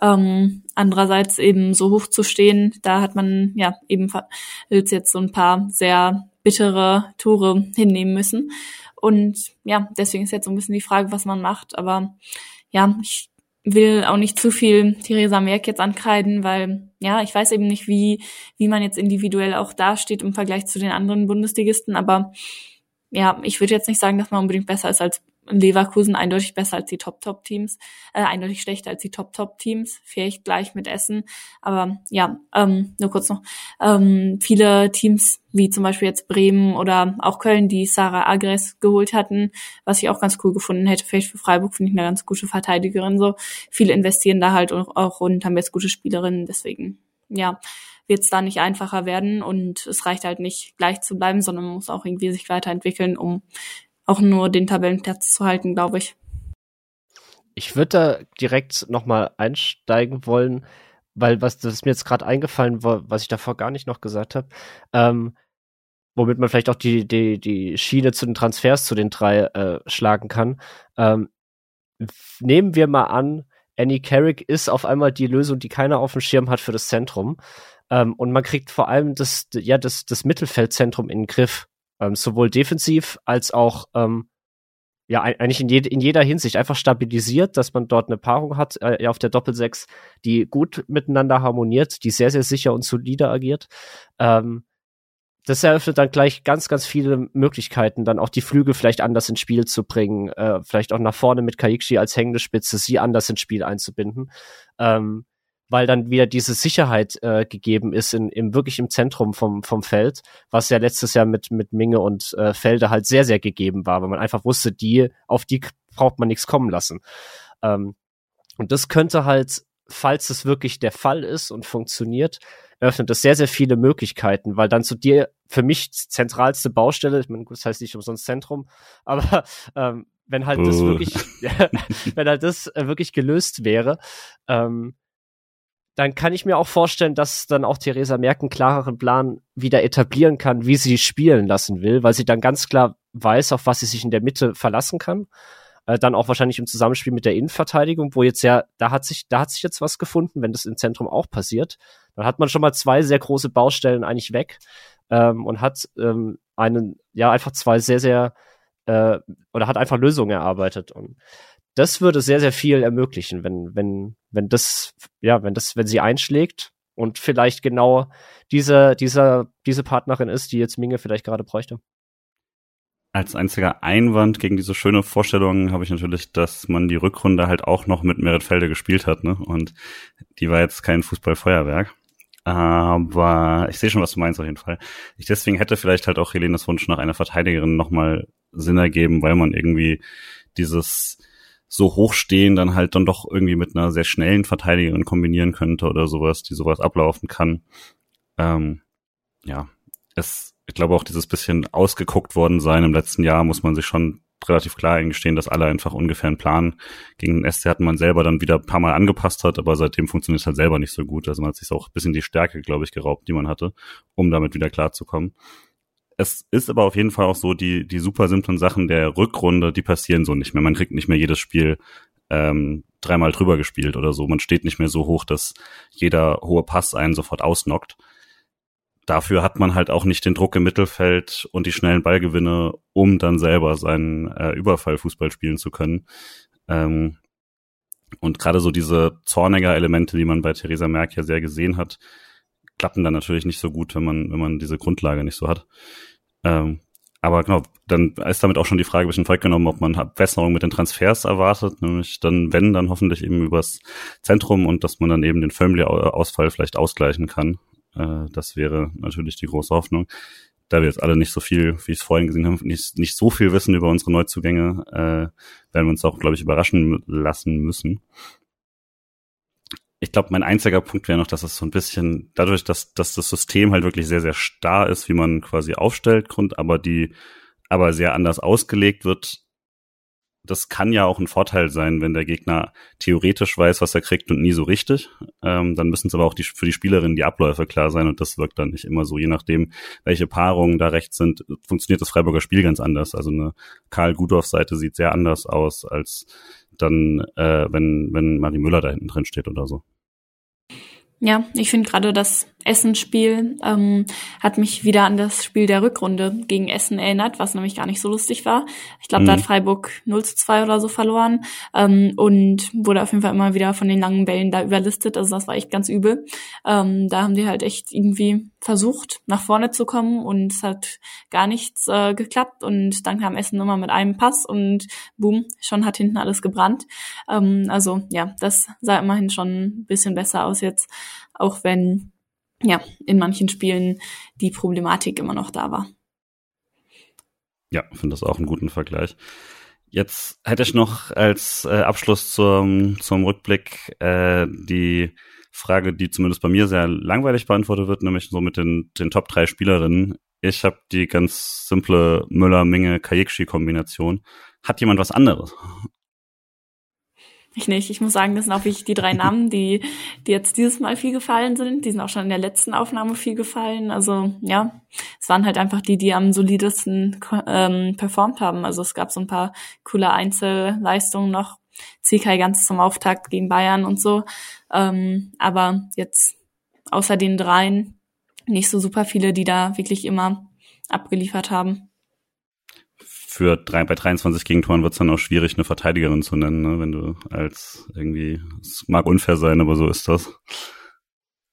Ähm, andererseits eben so hoch zu stehen, da hat man ja eben jetzt so ein paar sehr bittere Tore hinnehmen müssen. Und ja, deswegen ist jetzt so ein bisschen die Frage, was man macht. Aber ja, ich will auch nicht zu viel Theresa Merck jetzt ankreiden, weil ja, ich weiß eben nicht, wie, wie man jetzt individuell auch dasteht im Vergleich zu den anderen Bundesligisten, aber ja, ich würde jetzt nicht sagen, dass man unbedingt besser ist als Leverkusen eindeutig besser als die Top-Top-Teams, äh, eindeutig schlechter als die Top-Top-Teams, vielleicht gleich mit Essen. Aber ja, ähm, nur kurz noch. Ähm, viele Teams, wie zum Beispiel jetzt Bremen oder auch Köln, die Sarah Agres geholt hatten, was ich auch ganz cool gefunden hätte, vielleicht für Freiburg finde ich eine ganz gute Verteidigerin so. Viele investieren da halt auch und haben jetzt gute Spielerinnen, deswegen, ja wird es da nicht einfacher werden und es reicht halt nicht gleich zu bleiben, sondern man muss auch irgendwie sich weiterentwickeln, um auch nur den Tabellenplatz zu halten, glaube ich. Ich würde da direkt nochmal einsteigen wollen, weil was das ist mir jetzt gerade eingefallen war, was ich davor gar nicht noch gesagt habe, ähm, womit man vielleicht auch die, die, die Schiene zu den Transfers zu den drei äh, schlagen kann. Ähm, nehmen wir mal an, Annie Carrick ist auf einmal die Lösung, die keiner auf dem Schirm hat für das Zentrum. Ähm, und man kriegt vor allem das, ja, das, das Mittelfeldzentrum in den Griff ähm, sowohl defensiv als auch ähm, ja eigentlich in, je in jeder Hinsicht einfach stabilisiert, dass man dort eine Paarung hat äh, auf der Doppelsechs, die gut miteinander harmoniert, die sehr sehr sicher und solide agiert. Ähm, das eröffnet dann gleich ganz, ganz viele Möglichkeiten, dann auch die Flügel vielleicht anders ins Spiel zu bringen, äh, vielleicht auch nach vorne mit Kaikchi als hängende Spitze, sie anders ins Spiel einzubinden. Ähm, weil dann wieder diese Sicherheit äh, gegeben ist in, im wirklich im Zentrum vom, vom Feld, was ja letztes Jahr mit, mit Minge und äh, Felde halt sehr, sehr gegeben war, weil man einfach wusste, die, auf die braucht man nichts kommen lassen. Ähm, und das könnte halt, falls es wirklich der Fall ist und funktioniert, öffnet das sehr, sehr viele Möglichkeiten, weil dann zu dir für mich zentralste Baustelle, ich meine, das heißt nicht umsonst Zentrum, *laughs* aber ähm, wenn halt das wirklich, *laughs* wenn halt das äh, wirklich gelöst wäre, ähm, dann kann ich mir auch vorstellen, dass dann auch Theresa Merck einen klareren Plan wieder etablieren kann, wie sie spielen lassen will, weil sie dann ganz klar weiß, auf was sie sich in der Mitte verlassen kann. Äh, dann auch wahrscheinlich im Zusammenspiel mit der Innenverteidigung, wo jetzt ja, da hat sich, da hat sich jetzt was gefunden, wenn das im Zentrum auch passiert. Dann hat man schon mal zwei sehr große Baustellen eigentlich weg ähm, und hat ähm, einen, ja, einfach zwei sehr, sehr äh, oder hat einfach Lösungen erarbeitet. Und das würde sehr, sehr viel ermöglichen, wenn, wenn, wenn das, ja, wenn das, wenn sie einschlägt und vielleicht genau diese, dieser, diese Partnerin ist, die jetzt Minge vielleicht gerade bräuchte. Als einziger Einwand gegen diese schöne Vorstellung habe ich natürlich, dass man die Rückrunde halt auch noch mit Meritfelde gespielt hat, ne? Und die war jetzt kein Fußballfeuerwerk. Aber ich sehe schon, was du meinst auf jeden Fall. Ich deswegen hätte vielleicht halt auch Helenes Wunsch nach einer Verteidigerin nochmal Sinn ergeben, weil man irgendwie dieses so hochstehen dann halt dann doch irgendwie mit einer sehr schnellen Verteidigerin kombinieren könnte oder sowas, die sowas ablaufen kann. Ähm, ja, es, ich glaube auch dieses bisschen ausgeguckt worden sein im letzten Jahr muss man sich schon relativ klar eingestehen, dass alle einfach ungefähr einen Plan gegen den SC hatten man selber dann wieder ein paar Mal angepasst hat, aber seitdem funktioniert es halt selber nicht so gut. Also man hat sich auch ein bisschen die Stärke, glaube ich, geraubt, die man hatte, um damit wieder klarzukommen. Es ist aber auf jeden Fall auch so, die, die super simplen Sachen der Rückrunde, die passieren so nicht mehr. Man kriegt nicht mehr jedes Spiel ähm, dreimal drüber gespielt oder so. Man steht nicht mehr so hoch, dass jeder hohe Pass einen sofort ausnockt dafür hat man halt auch nicht den Druck im Mittelfeld und die schnellen Ballgewinne, um dann selber seinen äh, Überfallfußball spielen zu können. Ähm, und gerade so diese Zorniger-Elemente, die man bei Theresa Merck ja sehr gesehen hat, klappen dann natürlich nicht so gut, wenn man, wenn man diese Grundlage nicht so hat. Ähm, aber genau, dann ist damit auch schon die Frage ein bisschen vorweggenommen, ob man Besserung mit den Transfers erwartet, nämlich dann, wenn, dann hoffentlich eben übers Zentrum und dass man dann eben den Firmly-Ausfall vielleicht ausgleichen kann. Äh, das wäre natürlich die große Hoffnung. Da wir jetzt alle nicht so viel, wie ich es vorhin gesehen habe, nicht, nicht so viel wissen über unsere Neuzugänge, äh, werden wir uns auch, glaube ich, überraschen lassen müssen. Ich glaube, mein einziger Punkt wäre noch, dass es so ein bisschen, dadurch, dass, dass das System halt wirklich sehr, sehr starr ist, wie man quasi aufstellt, Grund, aber die, aber sehr anders ausgelegt wird, das kann ja auch ein Vorteil sein, wenn der Gegner theoretisch weiß, was er kriegt und nie so richtig. Ähm, dann müssen es aber auch die, für die Spielerin die Abläufe klar sein und das wirkt dann nicht immer so. Je nachdem, welche Paarungen da rechts sind, funktioniert das Freiburger Spiel ganz anders. Also eine Karl Gudorf-Seite sieht sehr anders aus als dann, äh, wenn, wenn Marie Müller da hinten drin steht oder so. Ja, ich finde gerade das Essen-Spiel ähm, hat mich wieder an das Spiel der Rückrunde gegen Essen erinnert, was nämlich gar nicht so lustig war. Ich glaube, mhm. da hat mhm. Freiburg 0 zu 2 oder so verloren ähm, und wurde auf jeden Fall immer wieder von den langen Bällen da überlistet. Also das war echt ganz übel. Ähm, da haben die halt echt irgendwie versucht, nach vorne zu kommen und es hat gar nichts äh, geklappt und dann kam Essen immer mit einem Pass und boom, schon hat hinten alles gebrannt. Ähm, also ja, das sah immerhin schon ein bisschen besser aus jetzt, auch wenn ja in manchen Spielen die Problematik immer noch da war. Ja, finde das auch einen guten Vergleich. Jetzt hätte ich noch als äh, Abschluss zum, zum Rückblick äh, die Frage, die zumindest bei mir sehr langweilig beantwortet wird, nämlich so mit den, den Top 3 Spielerinnen. Ich habe die ganz simple Müller-Minge-Kajikshi-Kombination. Hat jemand was anderes? Ich nicht. Ich muss sagen, das sind auch wirklich die drei Namen, die, die jetzt dieses Mal viel gefallen sind. Die sind auch schon in der letzten Aufnahme viel gefallen. Also ja, es waren halt einfach die, die am solidesten ähm, performt haben. Also es gab so ein paar coole Einzelleistungen noch. Zikai ganz zum Auftakt gegen Bayern und so. Ähm, aber jetzt außer den dreien nicht so super viele, die da wirklich immer abgeliefert haben. Für drei, bei 23 Gegentoren wird es dann auch schwierig, eine Verteidigerin zu nennen, ne? wenn du als irgendwie, es mag unfair sein, aber so ist das.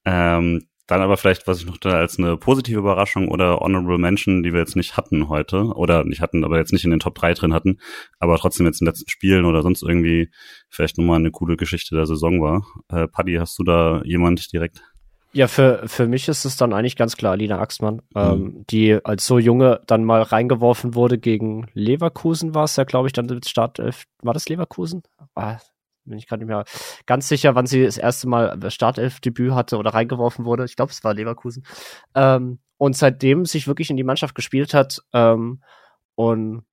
Ähm, dann aber vielleicht, was ich noch da als eine positive Überraschung oder Honorable Mention, die wir jetzt nicht hatten heute, oder nicht hatten, aber jetzt nicht in den Top 3 drin hatten, aber trotzdem jetzt in den letzten Spielen oder sonst irgendwie vielleicht nochmal eine coole Geschichte der Saison war. Äh, Paddy, hast du da jemand direkt? Ja, für, für mich ist es dann eigentlich ganz klar Alina Axmann, mhm. ähm, die als so junge dann mal reingeworfen wurde gegen Leverkusen war es ja, glaube ich, dann mit Startelf. War das Leverkusen? Ah, bin ich gerade nicht mehr ganz sicher, wann sie das erste Mal Startelf-Debüt hatte oder reingeworfen wurde. Ich glaube, es war Leverkusen. Ähm, und seitdem sich wirklich in die Mannschaft gespielt hat ähm, und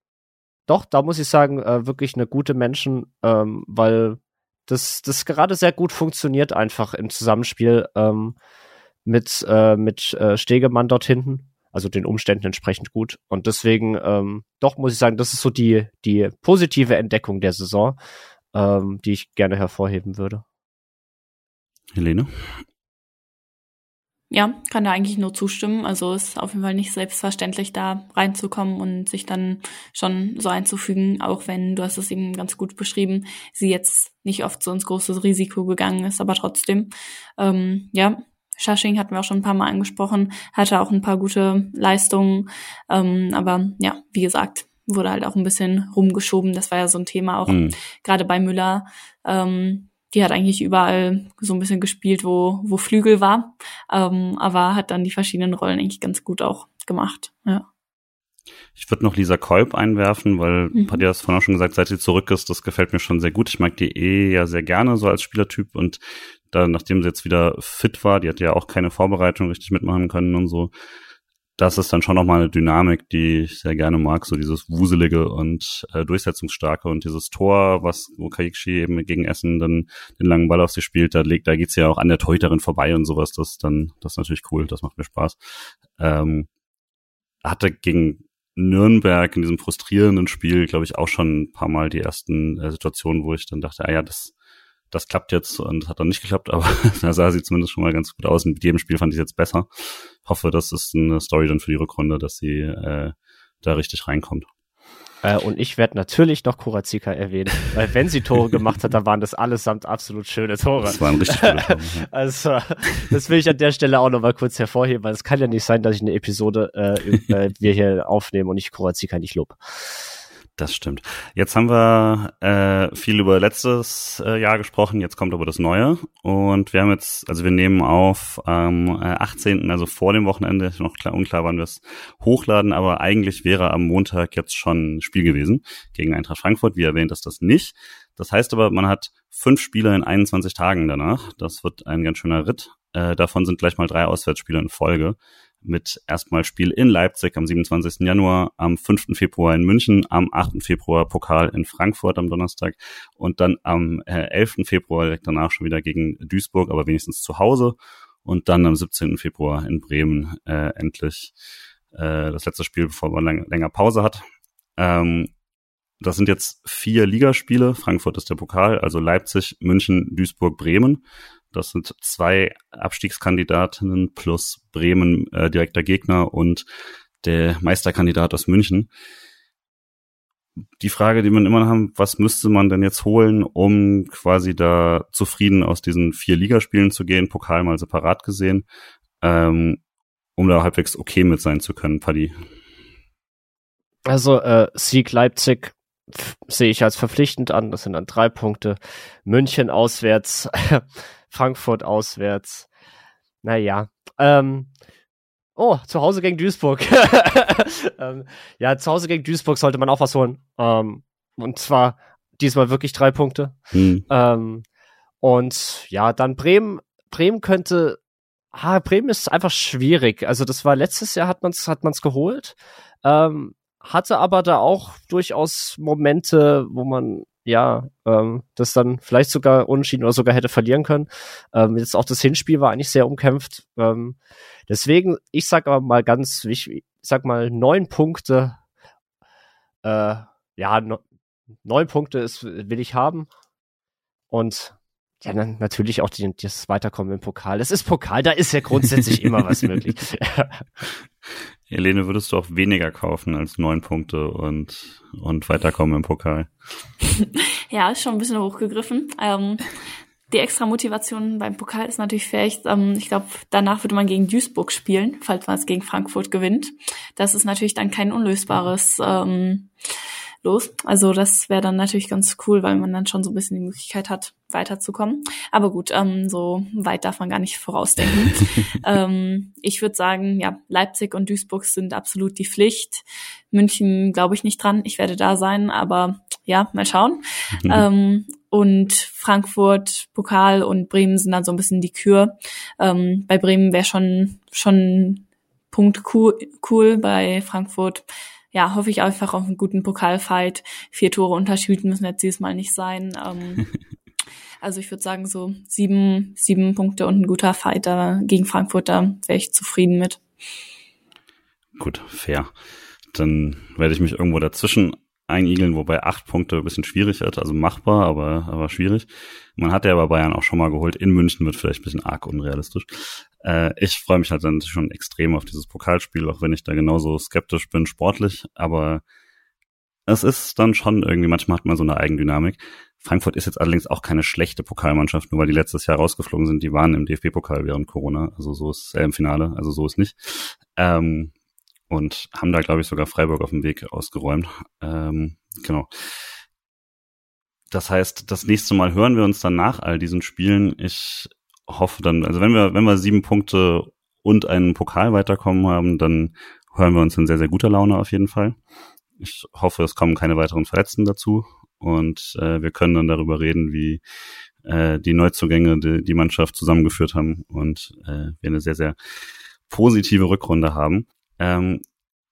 doch, da muss ich sagen, äh, wirklich eine gute Menschen, ähm, weil das, das gerade sehr gut funktioniert einfach im Zusammenspiel ähm, mit, äh, mit äh, Stegemann dort hinten. Also den Umständen entsprechend gut. Und deswegen, ähm, doch, muss ich sagen, das ist so die, die positive Entdeckung der Saison, ähm, die ich gerne hervorheben würde. Helene? Ja, kann da eigentlich nur zustimmen. Also ist auf jeden Fall nicht selbstverständlich, da reinzukommen und sich dann schon so einzufügen, auch wenn, du hast es eben ganz gut beschrieben, sie jetzt nicht oft so ins große Risiko gegangen ist, aber trotzdem, ähm, ja, Shashing hatten wir auch schon ein paar Mal angesprochen, hatte auch ein paar gute Leistungen, ähm, aber ja, wie gesagt, wurde halt auch ein bisschen rumgeschoben. Das war ja so ein Thema auch mhm. gerade bei Müller. Ähm, die hat eigentlich überall so ein bisschen gespielt, wo, wo Flügel war, ähm, aber hat dann die verschiedenen Rollen eigentlich ganz gut auch gemacht. Ja. Ich würde noch Lisa Kolb einwerfen, weil mhm. hat ja das vorhin auch schon gesagt, seit sie zurück ist, das gefällt mir schon sehr gut. Ich mag die eh ja sehr gerne so als Spielertyp und da, nachdem sie jetzt wieder fit war, die hat ja auch keine Vorbereitung richtig mitmachen können und so, das ist dann schon nochmal eine Dynamik, die ich sehr gerne mag, so dieses wuselige und äh, durchsetzungsstarke und dieses Tor, was wo Kaikshi eben gegen Essen dann den langen Ball auf sie spielt, da legt, da geht's ja auch an der Torhüterin vorbei und sowas, das dann, das ist natürlich cool, das macht mir Spaß. Ähm, hatte gegen Nürnberg in diesem frustrierenden Spiel, glaube ich, auch schon ein paar Mal die ersten äh, Situationen, wo ich dann dachte, ah ja, das das klappt jetzt und hat dann nicht geklappt, aber *laughs* da sah sie zumindest schon mal ganz gut aus. Und mit jedem Spiel fand ich jetzt besser. Hoffe, das ist eine Story dann für die Rückrunde, dass sie äh, da richtig reinkommt. Äh, und ich werde natürlich noch Kurazika erwähnen, weil wenn sie Tore gemacht hat, dann waren das allesamt absolut schöne Tore. Das waren richtig schöne Tore. Ja. *laughs* also, das will ich an der Stelle auch noch mal kurz hervorheben, weil es kann ja nicht sein, dass ich eine Episode äh, *laughs* äh wir hier aufnehmen und ich Kurazika nicht lob. Das stimmt. Jetzt haben wir äh, viel über letztes äh, Jahr gesprochen, jetzt kommt aber das Neue. Und wir haben jetzt, also wir nehmen auf am äh, 18., also vor dem Wochenende, noch klar, unklar, wann wir es hochladen, aber eigentlich wäre am Montag jetzt schon ein Spiel gewesen gegen Eintracht Frankfurt. Wie erwähnt ist das nicht. Das heißt aber, man hat fünf Spiele in 21 Tagen danach. Das wird ein ganz schöner Ritt. Äh, davon sind gleich mal drei Auswärtsspiele in Folge mit erstmal Spiel in Leipzig am 27. Januar, am 5. Februar in München, am 8. Februar Pokal in Frankfurt am Donnerstag und dann am 11. Äh, Februar direkt danach schon wieder gegen Duisburg, aber wenigstens zu Hause und dann am 17. Februar in Bremen äh, endlich äh, das letzte Spiel, bevor man lang, länger Pause hat. Ähm, das sind jetzt vier Ligaspiele. Frankfurt ist der Pokal, also Leipzig, München, Duisburg, Bremen. Das sind zwei Abstiegskandidatinnen plus Bremen äh, direkter Gegner und der Meisterkandidat aus München. Die Frage, die man immer haben, was müsste man denn jetzt holen, um quasi da zufrieden aus diesen vier Ligaspielen zu gehen, Pokal mal separat gesehen, ähm, um da halbwegs okay mit sein zu können, Paddy? Also äh, Sieg Leipzig sehe ich als verpflichtend an. Das sind dann drei Punkte. München auswärts, *laughs* Frankfurt auswärts. Naja. Ähm, oh, zu Hause gegen Duisburg. *laughs* ähm, ja, zu Hause gegen Duisburg sollte man auch was holen. Ähm, und zwar diesmal wirklich drei Punkte. Hm. Ähm, und ja, dann Bremen. Bremen könnte. Ah, Bremen ist einfach schwierig. Also das war letztes Jahr hat man's hat man's geholt. Ähm, hatte aber da auch durchaus Momente, wo man ja, ähm, das dann vielleicht sogar unentschieden oder sogar hätte verlieren können. Ähm, jetzt auch das Hinspiel war eigentlich sehr umkämpft. Ähm, deswegen, ich sag aber mal ganz wichtig, ich sag mal neun Punkte. Äh, ja, no, neun Punkte ist, will ich haben. Und ja, dann natürlich auch die, das Weiterkommen im Pokal. Das ist Pokal, da ist ja grundsätzlich immer was möglich. *laughs* *laughs* Helene, würdest du auch weniger kaufen als neun Punkte und, und weiterkommen im Pokal? *laughs* ja, ist schon ein bisschen hochgegriffen. Ähm, die extra Motivation beim Pokal ist natürlich vielleicht, ähm, ich glaube, danach würde man gegen Duisburg spielen, falls man es gegen Frankfurt gewinnt. Das ist natürlich dann kein unlösbares ähm, los. Also das wäre dann natürlich ganz cool, weil man dann schon so ein bisschen die Möglichkeit hat, weiterzukommen. Aber gut, ähm, so weit darf man gar nicht vorausdenken. *laughs* ähm, ich würde sagen, ja, Leipzig und Duisburg sind absolut die Pflicht. München glaube ich nicht dran. Ich werde da sein, aber ja, mal schauen. Mhm. Ähm, und Frankfurt, Pokal und Bremen sind dann so ein bisschen die Kür. Ähm, bei Bremen wäre schon schon Punkt cool, cool, bei Frankfurt ja, hoffe ich einfach auf einen guten Pokalfight. Vier Tore Unterschied müssen jetzt dieses Mal nicht sein. Ähm, *laughs* also ich würde sagen, so sieben, sieben Punkte und ein guter Fighter gegen Frankfurt, da wäre ich zufrieden mit. Gut, fair. Dann werde ich mich irgendwo dazwischen einigeln, wobei acht Punkte ein bisschen schwierig wird, also machbar, aber, aber schwierig. Man hat ja bei Bayern auch schon mal geholt. In München wird vielleicht ein bisschen arg unrealistisch. Äh, ich freue mich halt dann schon extrem auf dieses Pokalspiel, auch wenn ich da genauso skeptisch bin, sportlich, aber es ist dann schon irgendwie, manchmal hat man so eine Eigendynamik. Frankfurt ist jetzt allerdings auch keine schlechte Pokalmannschaft, nur weil die letztes Jahr rausgeflogen sind. Die waren im DFB-Pokal während Corona, also so ist äh, im Finale, also so ist nicht. Ähm, und haben da, glaube ich, sogar Freiburg auf dem Weg ausgeräumt. Ähm, genau. Das heißt, das nächste Mal hören wir uns dann nach all diesen Spielen. Ich hoffe dann, also wenn wir, wenn wir sieben Punkte und einen Pokal weiterkommen haben, dann hören wir uns in sehr, sehr guter Laune auf jeden Fall. Ich hoffe, es kommen keine weiteren Verletzten dazu und äh, wir können dann darüber reden, wie äh, die Neuzugänge die, die Mannschaft zusammengeführt haben und äh, wir eine sehr, sehr positive Rückrunde haben. Ähm,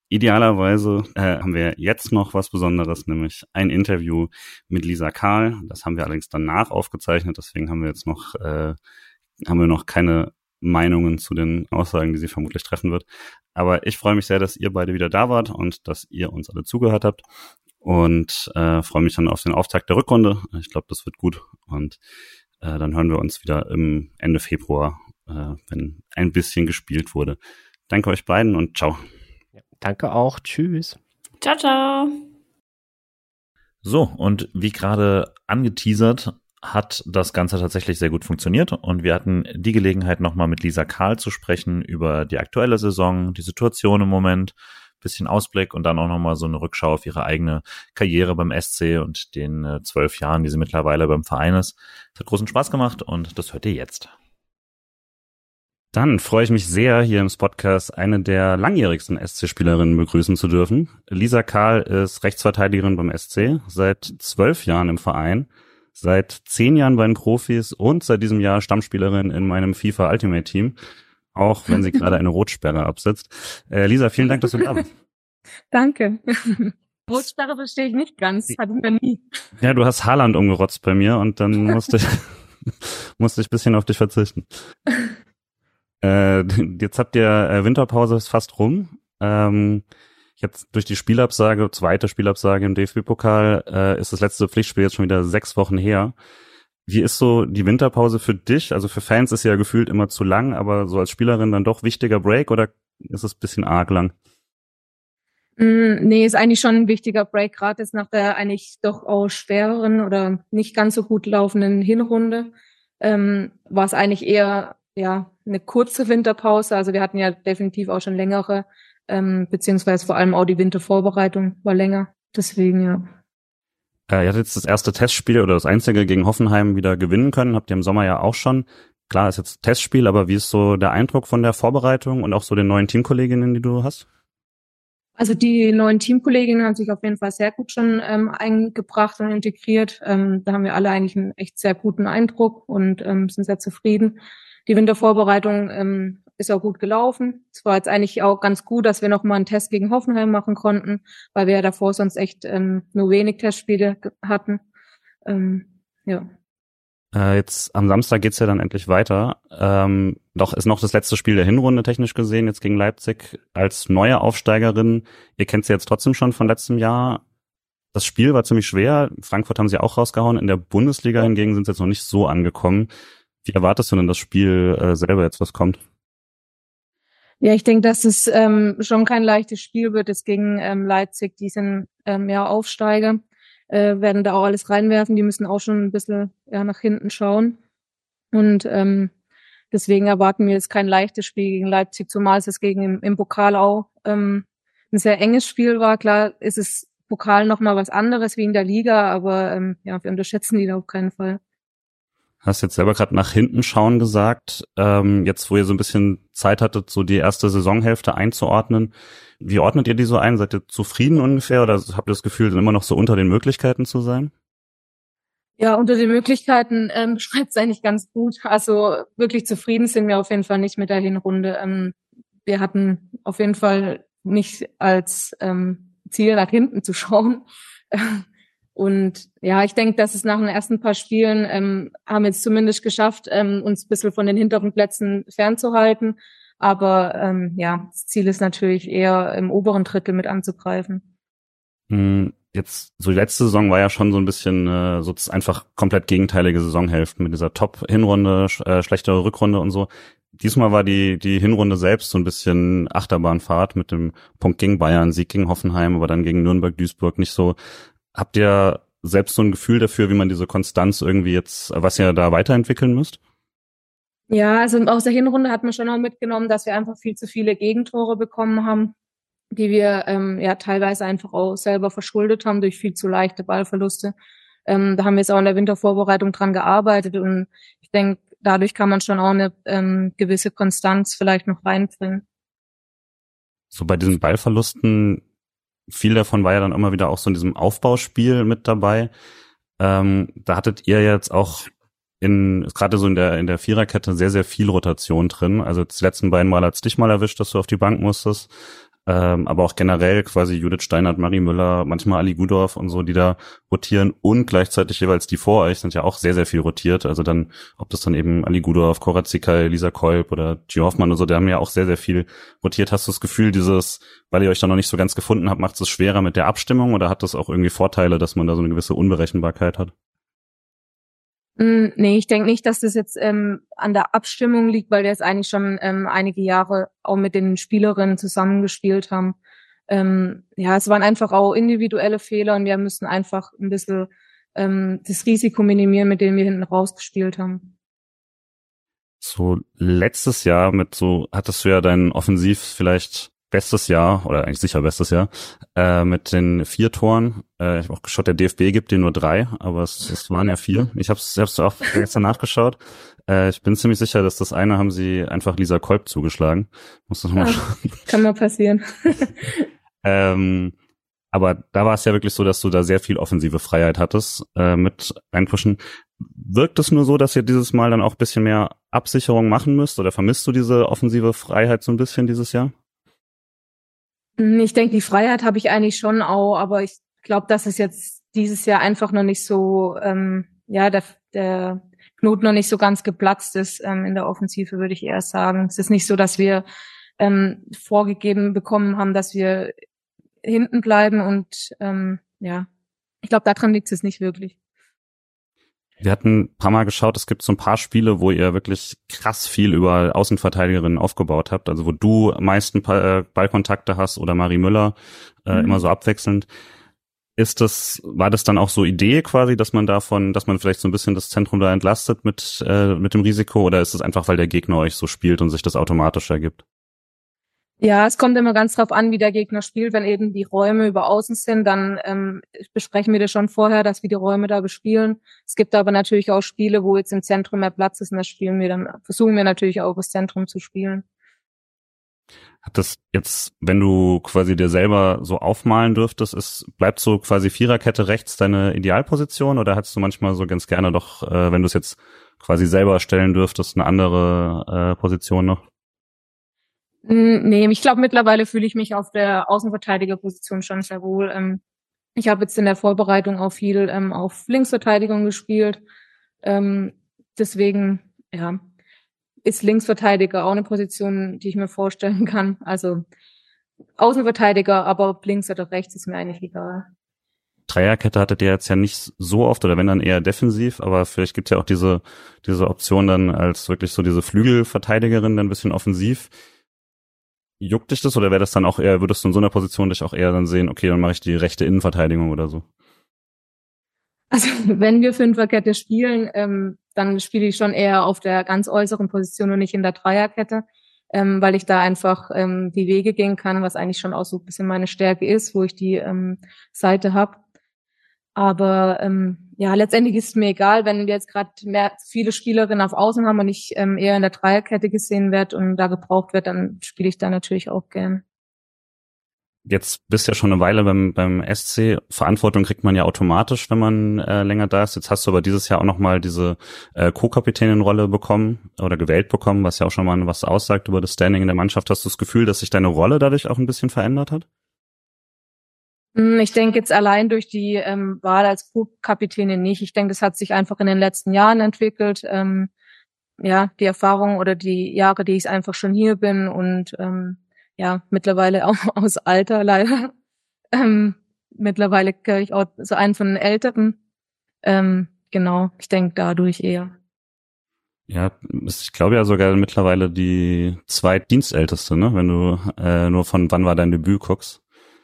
idealerweise äh, haben wir jetzt noch was Besonderes, nämlich ein Interview mit Lisa Karl. Das haben wir allerdings danach aufgezeichnet, deswegen haben wir jetzt noch, äh, haben wir noch keine Meinungen zu den Aussagen, die sie vermutlich treffen wird. Aber ich freue mich sehr, dass ihr beide wieder da wart und dass ihr uns alle zugehört habt und äh, freue mich dann auf den Auftakt der Rückrunde. Ich glaube, das wird gut und äh, dann hören wir uns wieder im Ende Februar, äh, wenn ein bisschen gespielt wurde. Danke euch beiden und ciao. Danke auch. Tschüss. Ciao, ciao. So, und wie gerade angeteasert, hat das Ganze tatsächlich sehr gut funktioniert und wir hatten die Gelegenheit, nochmal mit Lisa Karl zu sprechen über die aktuelle Saison, die Situation im Moment, bisschen Ausblick und dann auch nochmal so eine Rückschau auf ihre eigene Karriere beim SC und den äh, zwölf Jahren, die sie mittlerweile beim Verein ist. Es hat großen Spaß gemacht und das hört ihr jetzt. Dann freue ich mich sehr, hier im Podcast eine der langjährigsten SC-Spielerinnen begrüßen zu dürfen. Lisa Karl ist Rechtsverteidigerin beim SC, seit zwölf Jahren im Verein, seit zehn Jahren bei den Profis und seit diesem Jahr Stammspielerin in meinem FIFA Ultimate Team, auch wenn sie *laughs* gerade eine Rotsperre absetzt. Äh, Lisa, vielen Dank, dass du da bist. Danke. *laughs* Rotsperre verstehe ich nicht ganz, hatten wir nie. Ja, du hast Haaland umgerotzt bei mir und dann musste ich, *laughs* musste ich bisschen auf dich verzichten. Äh, *laughs* jetzt habt ihr äh, Winterpause ist fast rum. Ähm, jetzt durch die Spielabsage, zweite Spielabsage im DFB-Pokal, äh, ist das letzte Pflichtspiel jetzt schon wieder sechs Wochen her. Wie ist so die Winterpause für dich? Also für Fans ist ja gefühlt immer zu lang, aber so als Spielerin dann doch wichtiger Break oder ist es bisschen arg lang? Mm, nee, ist eigentlich schon ein wichtiger Break, gerade jetzt nach der eigentlich doch auch schwereren oder nicht ganz so gut laufenden Hinrunde. Ähm, war es eigentlich eher ja eine kurze Winterpause. Also wir hatten ja definitiv auch schon längere, ähm, beziehungsweise vor allem auch die Wintervorbereitung war länger. Deswegen ja. Äh, ihr hattet jetzt das erste Testspiel oder das einzige gegen Hoffenheim wieder gewinnen können. Habt ihr im Sommer ja auch schon. Klar, ist jetzt Testspiel, aber wie ist so der Eindruck von der Vorbereitung und auch so den neuen Teamkolleginnen, die du hast? Also die neuen Teamkolleginnen haben sich auf jeden Fall sehr gut schon ähm, eingebracht und integriert. Ähm, da haben wir alle eigentlich einen echt sehr guten Eindruck und ähm, sind sehr zufrieden. Die Wintervorbereitung ähm, ist auch gut gelaufen. Es war jetzt eigentlich auch ganz gut, dass wir noch mal einen Test gegen Hoffenheim machen konnten, weil wir ja davor sonst echt ähm, nur wenig Testspiele hatten. Ähm, ja. Äh, jetzt am Samstag geht's ja dann endlich weiter. Ähm, doch ist noch das letzte Spiel der Hinrunde technisch gesehen jetzt gegen Leipzig als neue Aufsteigerin. Ihr kennt sie jetzt trotzdem schon von letztem Jahr. Das Spiel war ziemlich schwer. Frankfurt haben sie auch rausgehauen. In der Bundesliga hingegen sind sie jetzt noch nicht so angekommen. Wie erwartest du denn das Spiel äh, selber jetzt, was kommt? Ja, ich denke, dass es ähm, schon kein leichtes Spiel wird. Es gegen ähm, Leipzig, die sind ähm, ja Aufsteiger, äh, werden da auch alles reinwerfen. Die müssen auch schon ein bisschen ja, nach hinten schauen. Und ähm, deswegen erwarten wir jetzt kein leichtes Spiel gegen Leipzig, zumal es gegen im, im Pokal auch ähm, ein sehr enges Spiel war. Klar ist es Pokal nochmal was anderes wie in der Liga, aber ähm, ja, wir unterschätzen die da auf keinen Fall hast jetzt selber gerade nach hinten schauen gesagt. Ähm, jetzt, wo ihr so ein bisschen Zeit hattet, so die erste Saisonhälfte einzuordnen, wie ordnet ihr die so ein? Seid ihr zufrieden ungefähr oder habt ihr das Gefühl, immer noch so unter den Möglichkeiten zu sein? Ja, unter den Möglichkeiten ähm, *laughs* beschreibt es eigentlich ganz gut. Also wirklich zufrieden sind wir auf jeden Fall nicht mit der Hinrunde. Ähm, wir hatten auf jeden Fall nicht als ähm, Ziel nach hinten zu schauen. *laughs* Und ja, ich denke, dass es nach den ersten paar Spielen ähm, haben wir es zumindest geschafft, ähm, uns ein bisschen von den hinteren Plätzen fernzuhalten. Aber ähm, ja, das Ziel ist natürlich eher im oberen Drittel mit anzugreifen. Hm, jetzt, so die letzte Saison war ja schon so ein bisschen äh, so einfach komplett gegenteilige Saisonhälften mit dieser Top-Hinrunde, sch äh, schlechtere Rückrunde und so. Diesmal war die, die Hinrunde selbst so ein bisschen Achterbahnfahrt mit dem Punkt gegen Bayern, Sieg gegen Hoffenheim, aber dann gegen Nürnberg, Duisburg nicht so. Habt ihr selbst so ein Gefühl dafür, wie man diese Konstanz irgendwie jetzt, was ihr da weiterentwickeln müsst? Ja, also aus der Hinrunde hat man schon auch mitgenommen, dass wir einfach viel zu viele Gegentore bekommen haben, die wir ähm, ja teilweise einfach auch selber verschuldet haben durch viel zu leichte Ballverluste. Ähm, da haben wir jetzt auch in der Wintervorbereitung dran gearbeitet und ich denke, dadurch kann man schon auch eine ähm, gewisse Konstanz vielleicht noch reinbringen. So bei diesen Ballverlusten, viel davon war ja dann immer wieder auch so in diesem Aufbauspiel mit dabei. Ähm, da hattet ihr jetzt auch in gerade so in der in der Viererkette sehr sehr viel Rotation drin. Also die letzten beiden Mal hat's dich mal erwischt, dass du auf die Bank musstest ähm, aber auch generell quasi Judith Steinert, Marie Müller, manchmal Ali Gudorf und so, die da rotieren und gleichzeitig jeweils die vor euch sind ja auch sehr, sehr viel rotiert. Also dann, ob das dann eben Ali Gudorf, Cora Zickay, Lisa Kolb oder G. Hoffmann und so, die haben ja auch sehr, sehr viel rotiert. Hast du das Gefühl, dieses, weil ihr euch da noch nicht so ganz gefunden habt, macht es schwerer mit der Abstimmung oder hat das auch irgendwie Vorteile, dass man da so eine gewisse Unberechenbarkeit hat? Mm, nee, ich denke nicht, dass das jetzt ähm, an der Abstimmung liegt, weil wir jetzt eigentlich schon ähm, einige Jahre auch mit den Spielerinnen zusammengespielt haben. Ähm, ja, es waren einfach auch individuelle Fehler und wir müssen einfach ein bisschen ähm, das Risiko minimieren, mit dem wir hinten rausgespielt haben. So letztes Jahr mit so hattest du ja dein Offensiv vielleicht bestes Jahr, oder eigentlich sicher bestes Jahr, äh, mit den vier Toren. Äh, ich habe auch geschaut, der DFB gibt dir nur drei, aber es, es waren ja vier. Ich habe es selbst auch *laughs* gestern nachgeschaut. Äh, ich bin ziemlich sicher, dass das eine haben sie einfach Lisa Kolb zugeschlagen. Muss das mal ja, schauen. Kann mal passieren. *laughs* ähm, aber da war es ja wirklich so, dass du da sehr viel offensive Freiheit hattest äh, mit einpushen. Wirkt es nur so, dass ihr dieses Mal dann auch bisschen mehr Absicherung machen müsst oder vermisst du diese offensive Freiheit so ein bisschen dieses Jahr? Ich denke, die Freiheit habe ich eigentlich schon auch, aber ich glaube, dass es jetzt dieses Jahr einfach noch nicht so, ähm, ja, der, der Knoten noch nicht so ganz geplatzt ist ähm, in der Offensive, würde ich eher sagen. Es ist nicht so, dass wir ähm, vorgegeben bekommen haben, dass wir hinten bleiben und ähm, ja, ich glaube, daran liegt es nicht wirklich. Wir hatten ein paar Mal geschaut, es gibt so ein paar Spiele, wo ihr wirklich krass viel über Außenverteidigerinnen aufgebaut habt, also wo du meisten äh, Ballkontakte hast oder Marie Müller, äh, mhm. immer so abwechselnd. Ist das, war das dann auch so Idee quasi, dass man davon, dass man vielleicht so ein bisschen das Zentrum da entlastet mit, äh, mit dem Risiko oder ist es einfach, weil der Gegner euch so spielt und sich das automatisch ergibt? Ja, es kommt immer ganz drauf an, wie der Gegner spielt. Wenn eben die Räume über außen sind, dann ähm, besprechen wir das schon vorher, dass wir die Räume da bespielen. Es gibt aber natürlich auch Spiele, wo jetzt im Zentrum mehr Platz ist und das spielen wir dann, versuchen wir natürlich auch das Zentrum zu spielen. Hat das jetzt, wenn du quasi dir selber so aufmalen dürftest, ist, bleibt so quasi Viererkette rechts deine Idealposition oder hast du manchmal so ganz gerne doch, äh, wenn du es jetzt quasi selber stellen dürftest, eine andere äh, Position noch? Nee, ich glaube, mittlerweile fühle ich mich auf der Außenverteidigerposition schon sehr wohl. Ähm, ich habe jetzt in der Vorbereitung auch viel ähm, auf Linksverteidigung gespielt. Ähm, deswegen, ja, ist Linksverteidiger auch eine Position, die ich mir vorstellen kann. Also Außenverteidiger, aber ob links oder rechts ist mir eigentlich egal. Dreierkette hattet ihr jetzt ja nicht so oft oder wenn dann eher defensiv, aber vielleicht gibt es ja auch diese, diese Option dann als wirklich so diese Flügelverteidigerin dann ein bisschen offensiv. Juckt dich das oder wäre das dann auch eher, würdest du in so einer Position dich auch eher dann sehen, okay, dann mache ich die rechte Innenverteidigung oder so? Also *laughs* wenn wir Fünferkette spielen, ähm, dann spiele ich schon eher auf der ganz äußeren Position und nicht in der Dreierkette, ähm, weil ich da einfach ähm, die Wege gehen kann, was eigentlich schon auch so ein bisschen meine Stärke ist, wo ich die ähm, Seite habe. Aber ähm, ja, letztendlich ist es mir egal, wenn wir jetzt gerade mehr viele Spielerinnen auf Außen haben und ich ähm, eher in der Dreierkette gesehen werde und da gebraucht wird, dann spiele ich da natürlich auch gern. Jetzt bist ja schon eine Weile beim, beim SC. Verantwortung kriegt man ja automatisch, wenn man äh, länger da ist. Jetzt hast du aber dieses Jahr auch nochmal diese äh, Co-Kapitänin-Rolle bekommen oder gewählt bekommen, was ja auch schon mal was aussagt über das Standing in der Mannschaft. Hast du das Gefühl, dass sich deine Rolle dadurch auch ein bisschen verändert hat? Hm, ich denke jetzt allein durch die ähm, Wahl als Co-Kapitänin nicht. Ich denke, das hat sich einfach in den letzten Jahren entwickelt. Ähm, ja, die Erfahrung oder die Jahre, die ich einfach schon hier bin und ähm, ja, mittlerweile *laughs* auch aus Alter leider. Ähm, mittlerweile gehöre ich auch so einen von den Älteren. Ähm, genau, ich denke dadurch eher. Ja, ich glaube ja sogar mittlerweile die zweitdienstälteste, ne? Wenn du äh, nur von wann war dein Debüt guckst.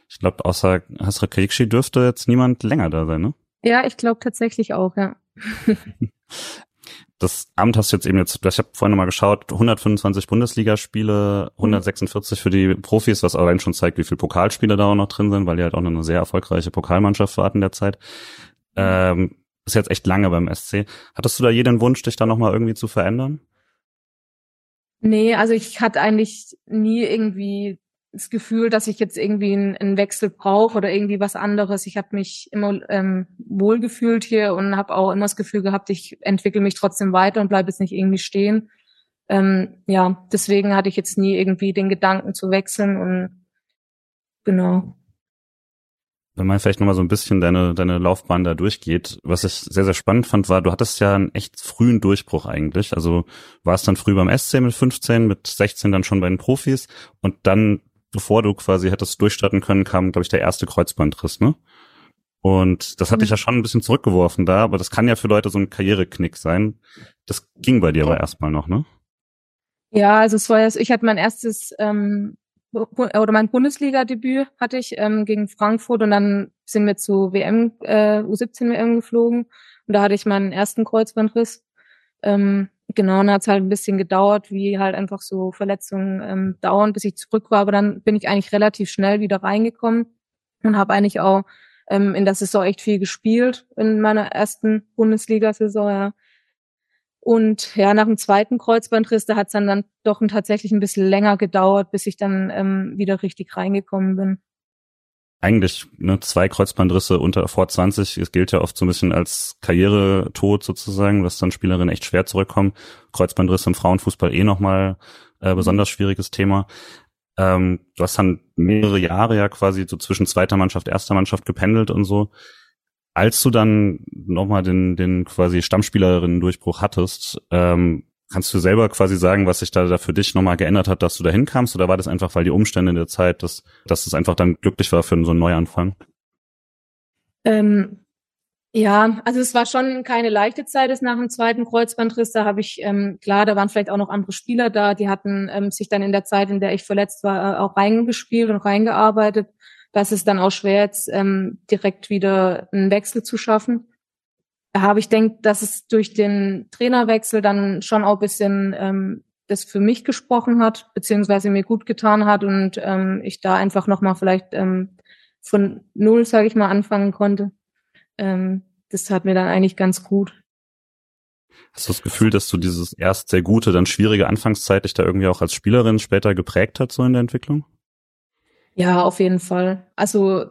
Ich glaube, außer Hasra Kayikshi dürfte jetzt niemand länger da sein, ne? Ja, ich glaube tatsächlich auch, ja. das Amt hast du jetzt eben jetzt, ich habe vorhin mal geschaut, 125 Bundesligaspiele, 146 für die Profis, was allein schon zeigt, wie viele Pokalspiele da auch noch drin sind, weil die halt auch eine sehr erfolgreiche Pokalmannschaft warten derzeit. Ähm, ist jetzt echt lange beim SC. Hattest du da jeden Wunsch, dich da nochmal irgendwie zu verändern? Nee, also ich hatte eigentlich nie irgendwie das Gefühl, dass ich jetzt irgendwie einen, einen Wechsel brauche oder irgendwie was anderes. Ich habe mich immer ähm, wohlgefühlt hier und habe auch immer das Gefühl gehabt, ich entwickle mich trotzdem weiter und bleibe jetzt nicht irgendwie stehen. Ähm, ja, deswegen hatte ich jetzt nie irgendwie den Gedanken zu wechseln und genau. Wenn man vielleicht nochmal so ein bisschen deine, deine Laufbahn da durchgeht, was ich sehr, sehr spannend fand, war, du hattest ja einen echt frühen Durchbruch eigentlich. Also warst dann früh beim SC mit 15, mit 16 dann schon bei den Profis und dann bevor du quasi hättest durchstarten können, kam, glaube ich, der erste Kreuzbandriss, ne? Und das hatte ich ja schon ein bisschen zurückgeworfen da, aber das kann ja für Leute so ein Karriereknick sein. Das ging bei dir aber erstmal noch, ne? Ja, also es war ja, ich hatte mein erstes ähm, oder mein Bundesliga-Debüt hatte ich ähm, gegen Frankfurt und dann sind wir zu WM, äh, U17 WM geflogen und da hatte ich meinen ersten Kreuzbandriss. Ähm, genau, und hat es halt ein bisschen gedauert, wie halt einfach so Verletzungen ähm, dauern, bis ich zurück war. Aber dann bin ich eigentlich relativ schnell wieder reingekommen und habe eigentlich auch ähm, in der Saison echt viel gespielt in meiner ersten Bundesliga-Saison. Ja. Und ja, nach dem zweiten Kreuzbandriss, da hat es dann, dann doch tatsächlich ein bisschen länger gedauert, bis ich dann ähm, wieder richtig reingekommen bin eigentlich ne, zwei Kreuzbandrisse unter vor 20. Es gilt ja oft so ein bisschen als Karrieretod sozusagen, dass dann Spielerinnen echt schwer zurückkommen. Kreuzbandrisse im Frauenfußball eh nochmal äh, besonders schwieriges Thema. Ähm, du hast dann mehrere Jahre ja quasi so zwischen zweiter Mannschaft, erster Mannschaft gependelt und so. Als du dann nochmal den, den quasi Stammspielerinnen-Durchbruch hattest, ähm, Kannst du selber quasi sagen, was sich da, da für dich nochmal geändert hat, dass du da hinkamst? Oder war das einfach, weil die Umstände in der Zeit, dass, dass es einfach dann glücklich war für so einen Neuanfang? Ähm, ja, also es war schon keine leichte Zeit ist nach dem zweiten Kreuzbandriss. Da habe ich, ähm, klar, da waren vielleicht auch noch andere Spieler da, die hatten ähm, sich dann in der Zeit, in der ich verletzt war, äh, auch reingespielt und reingearbeitet. Das ist dann auch schwer, jetzt ähm, direkt wieder einen Wechsel zu schaffen habe ich denkt, dass es durch den Trainerwechsel dann schon auch ein bisschen ähm, das für mich gesprochen hat, beziehungsweise mir gut getan hat und ähm, ich da einfach nochmal vielleicht ähm, von null, sage ich mal, anfangen konnte. Ähm, das hat mir dann eigentlich ganz gut. Hast du das Gefühl, dass du dieses erst sehr gute, dann schwierige Anfangszeit dich da irgendwie auch als Spielerin später geprägt hat, so in der Entwicklung? Ja, auf jeden Fall. Also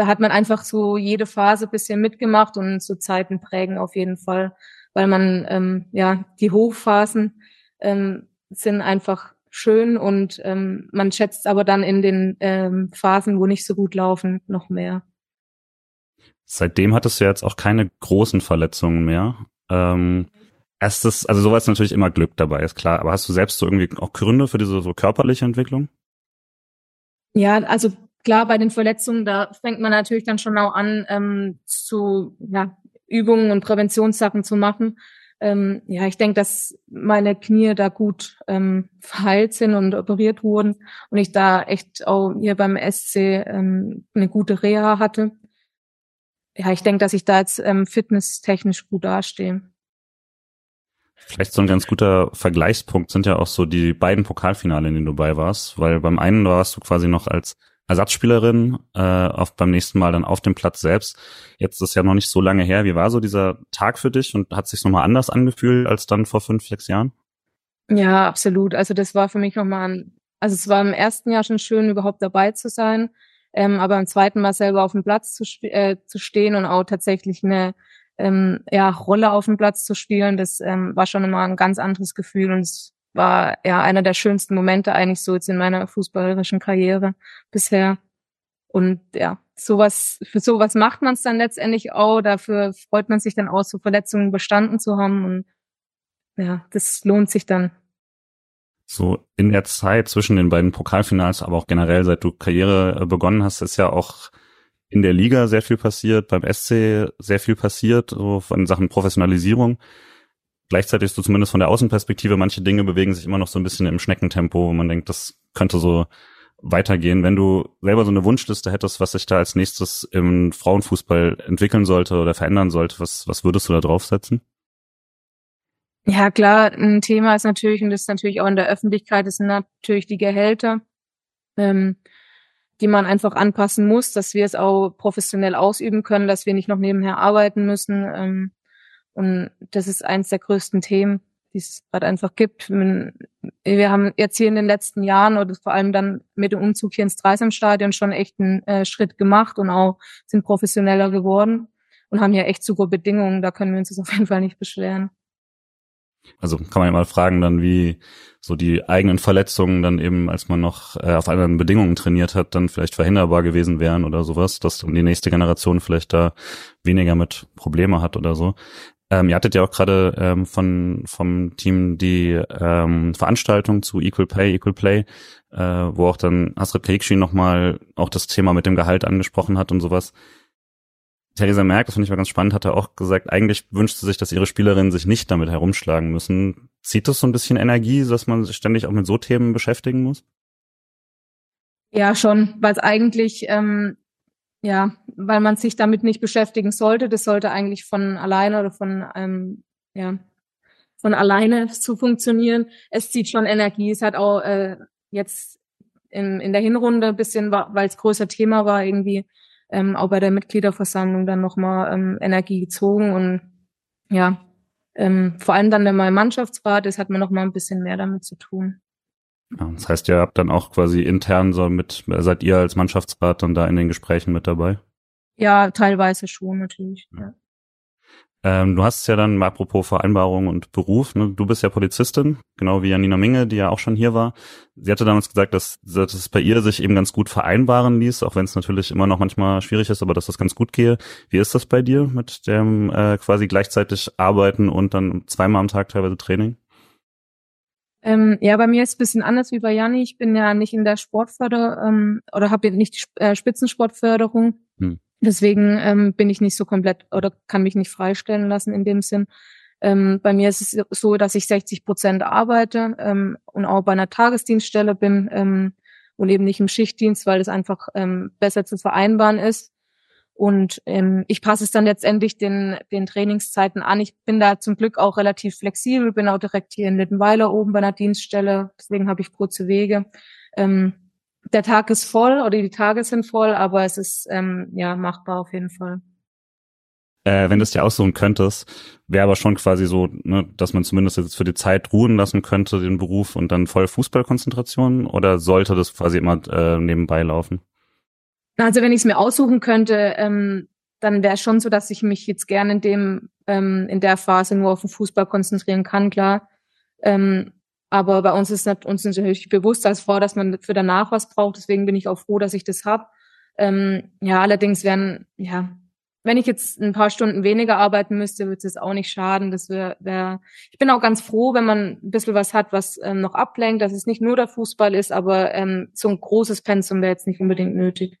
da hat man einfach so jede Phase bisschen mitgemacht und so Zeiten prägen auf jeden Fall, weil man ähm, ja die Hochphasen ähm, sind einfach schön und ähm, man schätzt aber dann in den ähm, Phasen, wo nicht so gut laufen, noch mehr. Seitdem hattest du jetzt auch keine großen Verletzungen mehr. Ähm, erstes, also sowas natürlich immer Glück dabei, ist klar. Aber hast du selbst so irgendwie auch Gründe für diese so körperliche Entwicklung? Ja, also klar, bei den Verletzungen, da fängt man natürlich dann schon auch an, ähm, zu ja, Übungen und Präventionssachen zu machen. Ähm, ja, ich denke, dass meine Knie da gut ähm, verheilt sind und operiert wurden und ich da echt auch hier beim SC ähm, eine gute Reha hatte. Ja, ich denke, dass ich da jetzt ähm, fitnesstechnisch gut dastehe. Vielleicht so ein ganz guter Vergleichspunkt sind ja auch so die beiden Pokalfinale, in denen du bei warst, weil beim einen warst du quasi noch als Ersatzspielerin äh, auf, beim nächsten Mal dann auf dem Platz selbst. Jetzt ist ja noch nicht so lange her. Wie war so dieser Tag für dich und hat sich nochmal anders angefühlt als dann vor fünf, sechs Jahren? Ja, absolut. Also das war für mich nochmal ein, also es war im ersten Jahr schon schön, überhaupt dabei zu sein, ähm, aber im zweiten Mal selber auf dem Platz zu, äh, zu stehen und auch tatsächlich eine ähm, ja, Rolle auf dem Platz zu spielen, das ähm, war schon immer ein ganz anderes Gefühl und es war ja einer der schönsten Momente eigentlich so jetzt in meiner fußballerischen Karriere bisher. Und ja, sowas, für sowas macht man es dann letztendlich auch. Dafür freut man sich dann auch, so Verletzungen bestanden zu haben. Und ja, das lohnt sich dann. So in der Zeit zwischen den beiden Pokalfinals, aber auch generell, seit du Karriere äh, begonnen hast, ist ja auch in der Liga sehr viel passiert, beim SC sehr viel passiert, so von Sachen Professionalisierung. Gleichzeitig so zumindest von der Außenperspektive, manche Dinge bewegen sich immer noch so ein bisschen im Schneckentempo, wo man denkt, das könnte so weitergehen. Wenn du selber so eine Wunschliste hättest, was sich da als nächstes im Frauenfußball entwickeln sollte oder verändern sollte, was, was würdest du da draufsetzen? Ja, klar, ein Thema ist natürlich, und das ist natürlich auch in der Öffentlichkeit, sind natürlich die Gehälter, ähm, die man einfach anpassen muss, dass wir es auch professionell ausüben können, dass wir nicht noch nebenher arbeiten müssen. Ähm, und das ist eins der größten Themen, die es gerade einfach gibt. Wir haben jetzt hier in den letzten Jahren oder vor allem dann mit dem Umzug hier ins Dreisamstadion schon echt einen äh, Schritt gemacht und auch sind professioneller geworden und haben hier echt super Bedingungen. Da können wir uns auf jeden Fall nicht beschweren. Also kann man ja mal fragen dann, wie so die eigenen Verletzungen dann eben, als man noch äh, auf anderen Bedingungen trainiert hat, dann vielleicht verhinderbar gewesen wären oder sowas, dass dann die nächste Generation vielleicht da weniger mit Probleme hat oder so. Ähm, ihr hattet ja auch gerade ähm, von vom Team die ähm, Veranstaltung zu Equal Pay, Equal Play, äh, wo auch dann Astrid Kekshi nochmal auch das Thema mit dem Gehalt angesprochen hat und sowas. Theresa Merck, das finde ich mal ganz spannend, hatte auch gesagt, eigentlich wünscht sie sich, dass ihre Spielerinnen sich nicht damit herumschlagen müssen. Zieht das so ein bisschen Energie, dass man sich ständig auch mit so Themen beschäftigen muss? Ja, schon, weil es eigentlich, ähm, ja, weil man sich damit nicht beschäftigen sollte. Das sollte eigentlich von alleine oder von, ähm, ja, von alleine *laughs* zu funktionieren. Es zieht schon Energie. Es hat auch äh, jetzt in, in der Hinrunde ein bisschen, weil es größer Thema war, irgendwie ähm, auch bei der Mitgliederversammlung dann nochmal ähm, Energie gezogen und ja, ähm, vor allem dann der neue Mannschaftsrat, das hat man noch mal ein bisschen mehr damit zu tun. Ja, das heißt, ihr habt dann auch quasi intern so mit, seid ihr als Mannschaftsrat dann da in den Gesprächen mit dabei? Ja, teilweise schon natürlich. Ja. Ähm, du hast ja dann, apropos Vereinbarung und Beruf, ne, du bist ja Polizistin, genau wie Janina Minge, die ja auch schon hier war. Sie hatte damals gesagt, dass, dass es bei ihr sich eben ganz gut vereinbaren ließ, auch wenn es natürlich immer noch manchmal schwierig ist, aber dass das ganz gut gehe. Wie ist das bei dir mit dem äh, quasi gleichzeitig Arbeiten und dann zweimal am Tag teilweise Training? Ähm, ja, bei mir ist es ein bisschen anders wie bei Janni. Ich bin ja nicht in der Sportförder ähm, oder habe nicht die äh, Spitzensportförderung. Hm. Deswegen ähm, bin ich nicht so komplett oder kann mich nicht freistellen lassen in dem Sinn. Ähm, bei mir ist es so, dass ich 60 Prozent arbeite ähm, und auch bei einer Tagesdienststelle bin ähm, und eben nicht im Schichtdienst, weil das einfach ähm, besser zu vereinbaren ist. Und ähm, ich passe es dann letztendlich den, den Trainingszeiten an. Ich bin da zum Glück auch relativ flexibel, bin auch direkt hier in Littenweiler oben bei einer Dienststelle. Deswegen habe ich kurze Wege. Ähm, der Tag ist voll oder die Tage sind voll, aber es ist ähm, ja machbar auf jeden Fall. Äh, wenn du es dir aussuchen könntest, wäre aber schon quasi so, ne, dass man zumindest jetzt für die Zeit ruhen lassen könnte, den Beruf und dann voll Fußballkonzentration oder sollte das quasi immer äh, nebenbei laufen? Also wenn ich es mir aussuchen könnte, ähm, dann wäre schon so, dass ich mich jetzt gerne in dem ähm, in der Phase nur auf den Fußball konzentrieren kann, klar. Ähm, aber bei uns ist uns natürlich bewusst als Frau, dass man für danach was braucht. Deswegen bin ich auch froh, dass ich das hab. Ähm, ja, allerdings werden, ja, wenn ich jetzt ein paar Stunden weniger arbeiten müsste, würde es auch nicht schaden. Das wäre, wär, ich bin auch ganz froh, wenn man ein bisschen was hat, was ähm, noch ablenkt, dass es nicht nur der Fußball ist, aber ähm, so ein großes Pensum wäre jetzt nicht unbedingt nötig.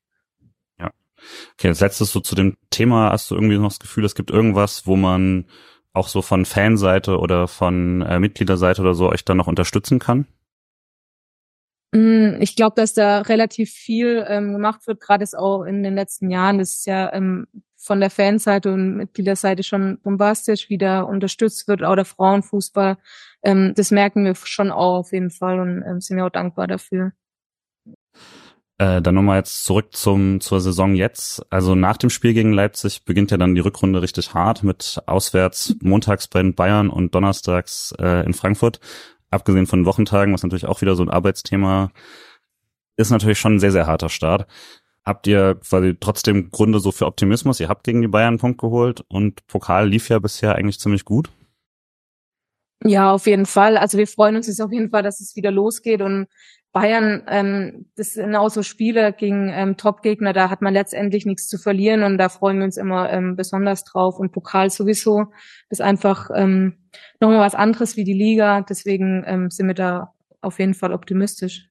Okay, als letztes so zu dem Thema, hast du irgendwie noch das Gefühl, es gibt irgendwas, wo man auch so von Fanseite oder von äh, Mitgliederseite oder so euch dann noch unterstützen kann? Mm, ich glaube, dass da relativ viel ähm, gemacht wird, gerade auch in den letzten Jahren. Das ist ja ähm, von der Fanseite und Mitgliederseite schon bombastisch wieder unterstützt wird, auch der Frauenfußball. Ähm, das merken wir schon auch auf jeden Fall und ähm, sind wir auch dankbar dafür. Äh, dann nochmal jetzt zurück zum zur Saison jetzt. Also nach dem Spiel gegen Leipzig beginnt ja dann die Rückrunde richtig hart mit auswärts montags bei den Bayern und donnerstags äh, in Frankfurt. Abgesehen von Wochentagen, was natürlich auch wieder so ein Arbeitsthema ist, natürlich schon ein sehr, sehr harter Start. Habt ihr quasi trotzdem Gründe so für Optimismus? Ihr habt gegen die Bayern einen Punkt geholt und Pokal lief ja bisher eigentlich ziemlich gut. Ja, auf jeden Fall. Also wir freuen uns jetzt auf jeden Fall, dass es wieder losgeht und Bayern, ähm, das sind auch so Spiele gegen ähm, Top-Gegner, da hat man letztendlich nichts zu verlieren und da freuen wir uns immer ähm, besonders drauf. Und Pokal sowieso ist einfach ähm, nochmal was anderes wie die Liga, deswegen ähm, sind wir da auf jeden Fall optimistisch.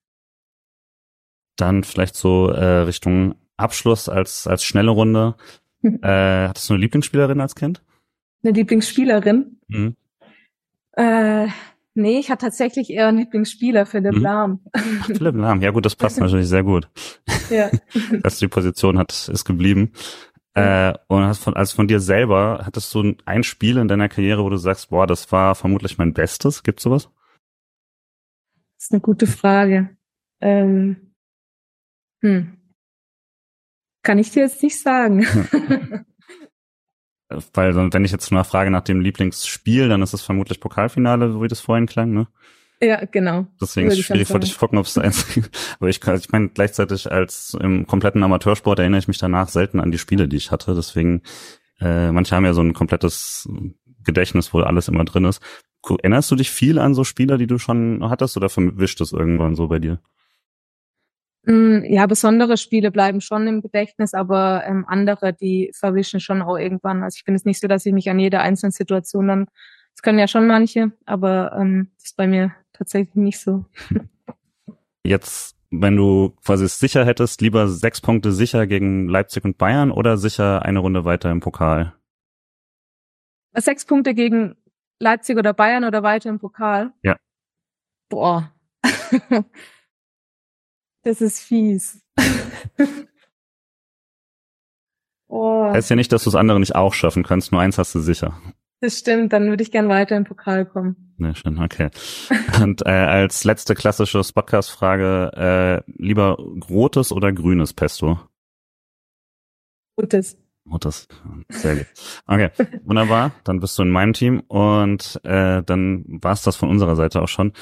Dann vielleicht so äh, Richtung Abschluss als, als schnelle Runde. *laughs* Äh, hattest du eine Lieblingsspielerin als Kind? Eine Lieblingsspielerin? Mhm. Äh, nee, ich hatte tatsächlich eher einen Lieblingsspieler, Philipp Mhm. Lahm. Philipp Lahm. Ja gut, das passt *laughs* natürlich sehr gut. ja. *laughs* dass die Position hat, ist geblieben. Äh, und hast von, also von dir selber, hattest du ein Spiel in deiner Karriere, wo du sagst, boah, das war vermutlich mein Bestes? Gibt's sowas? Das ist eine gute Frage. Ähm, hm. Kann ich dir jetzt nicht sagen. *laughs* Weil wenn ich jetzt mal frage nach dem Lieblingsspiel, dann ist es vermutlich Pokalfinale, so wie das vorhin klang, ne? ja, genau. Deswegen Würde ist es ich schwierig dich zu gucken, ob es eins *laughs* Aber ich, kann- ich meine, gleichzeitig als im kompletten Amateursport erinnere ich mich danach selten an die Spiele, die ich hatte. Deswegen, äh, manche haben ja so ein komplettes Gedächtnis, wo alles immer drin ist. Erinnerst du dich viel an so Spiele, die du schon hattest, oder verwischt es irgendwann so bei dir? Mm, Ja, besondere Spiele bleiben schon im Gedächtnis, aber ähm, andere, die verwischen schon auch irgendwann. Also ich finde es nicht so, dass ich mich an jede einzelne Situation dann, das können ja schon manche, aber ähm, das ist bei mir tatsächlich nicht so. *laughs* Jetzt, wenn du quasi es sicher hättest, lieber sechs Punkte sicher gegen Leipzig und Bayern oder sicher eine Runde weiter im Pokal? Sechs Punkte gegen Leipzig oder Bayern oder weiter im Pokal? Ja. Boah. *laughs* das ist fies. *laughs* oh, Heißt ja nicht, dass du das andere nicht auch schaffen kannst, nur eins hast du sicher. das stimmt, dann würde ich gern weiter im Pokal kommen. Ne, schön, okay. *laughs* Und äh, als letzte klassische Podcast-Frage, äh, lieber rotes oder grünes Pesto? Gutes. Rotes, sehr gut. Okay, wunderbar. Dann bist du in meinem Team und äh, dann war's das von unserer Seite auch schon.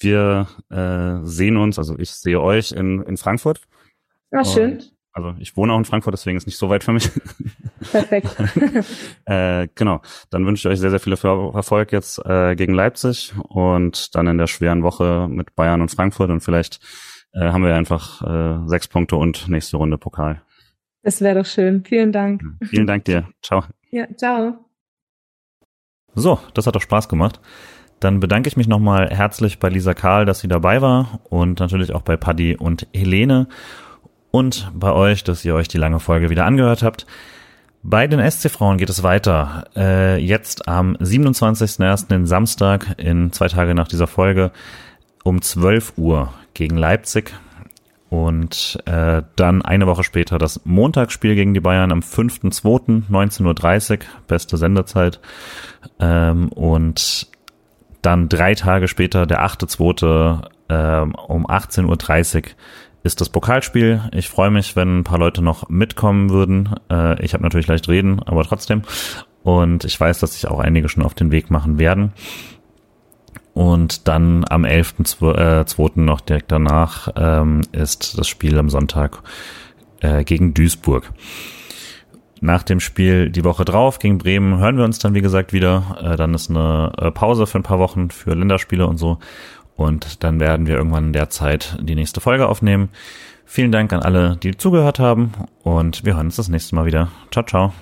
Wir äh, sehen uns, also ich sehe euch in, in Frankfurt. Ah, schön. Und, also ich wohne auch in Frankfurt, deswegen ist nicht so weit für mich. Perfekt. *laughs* äh, genau. Dann wünsche ich euch sehr, sehr viel Erfolg jetzt äh, gegen Leipzig und dann in der schweren Woche mit Bayern und Frankfurt und vielleicht äh, haben wir einfach äh, sechs Punkte und nächste Runde Pokal. Das wäre doch schön. Vielen Dank. Vielen Dank dir. Ciao. Ja, ciao. So, das hat doch Spaß gemacht. Dann bedanke ich mich nochmal herzlich bei Lisa Karl, dass sie dabei war und natürlich auch bei Paddy und Helene und bei euch, dass ihr euch die lange Folge wieder angehört habt. Bei den SC-Frauen geht es weiter. Äh, jetzt am 27.01. den Samstag, in zwei Tage nach dieser Folge, um 12 Uhr gegen Leipzig. Und äh, dann eine Woche später das Montagsspiel gegen die Bayern am 5.2. 19.30 Uhr, beste Sendezeit. Ähm, und dann drei Tage später, der 8.2. Ähm, um 18.30 Uhr ist das Pokalspiel. Ich freue mich, wenn ein paar Leute noch mitkommen würden. Äh, ich habe natürlich leicht reden, aber trotzdem. Und ich weiß, dass sich auch einige schon auf den Weg machen werden. Und dann am 11.2. Äh, noch direkt danach ähm, ist das Spiel am Sonntag äh, gegen Duisburg. Nach dem Spiel die Woche drauf gegen Bremen hören wir uns dann, wie gesagt, wieder. Äh, dann ist eine äh, Pause für ein paar Wochen für Länderspiele und so. Und dann werden wir irgendwann in der Zeit die nächste Folge aufnehmen. Vielen Dank an alle, die zugehört haben. Und wir hören uns das nächste Mal wieder. Ciao, ciao.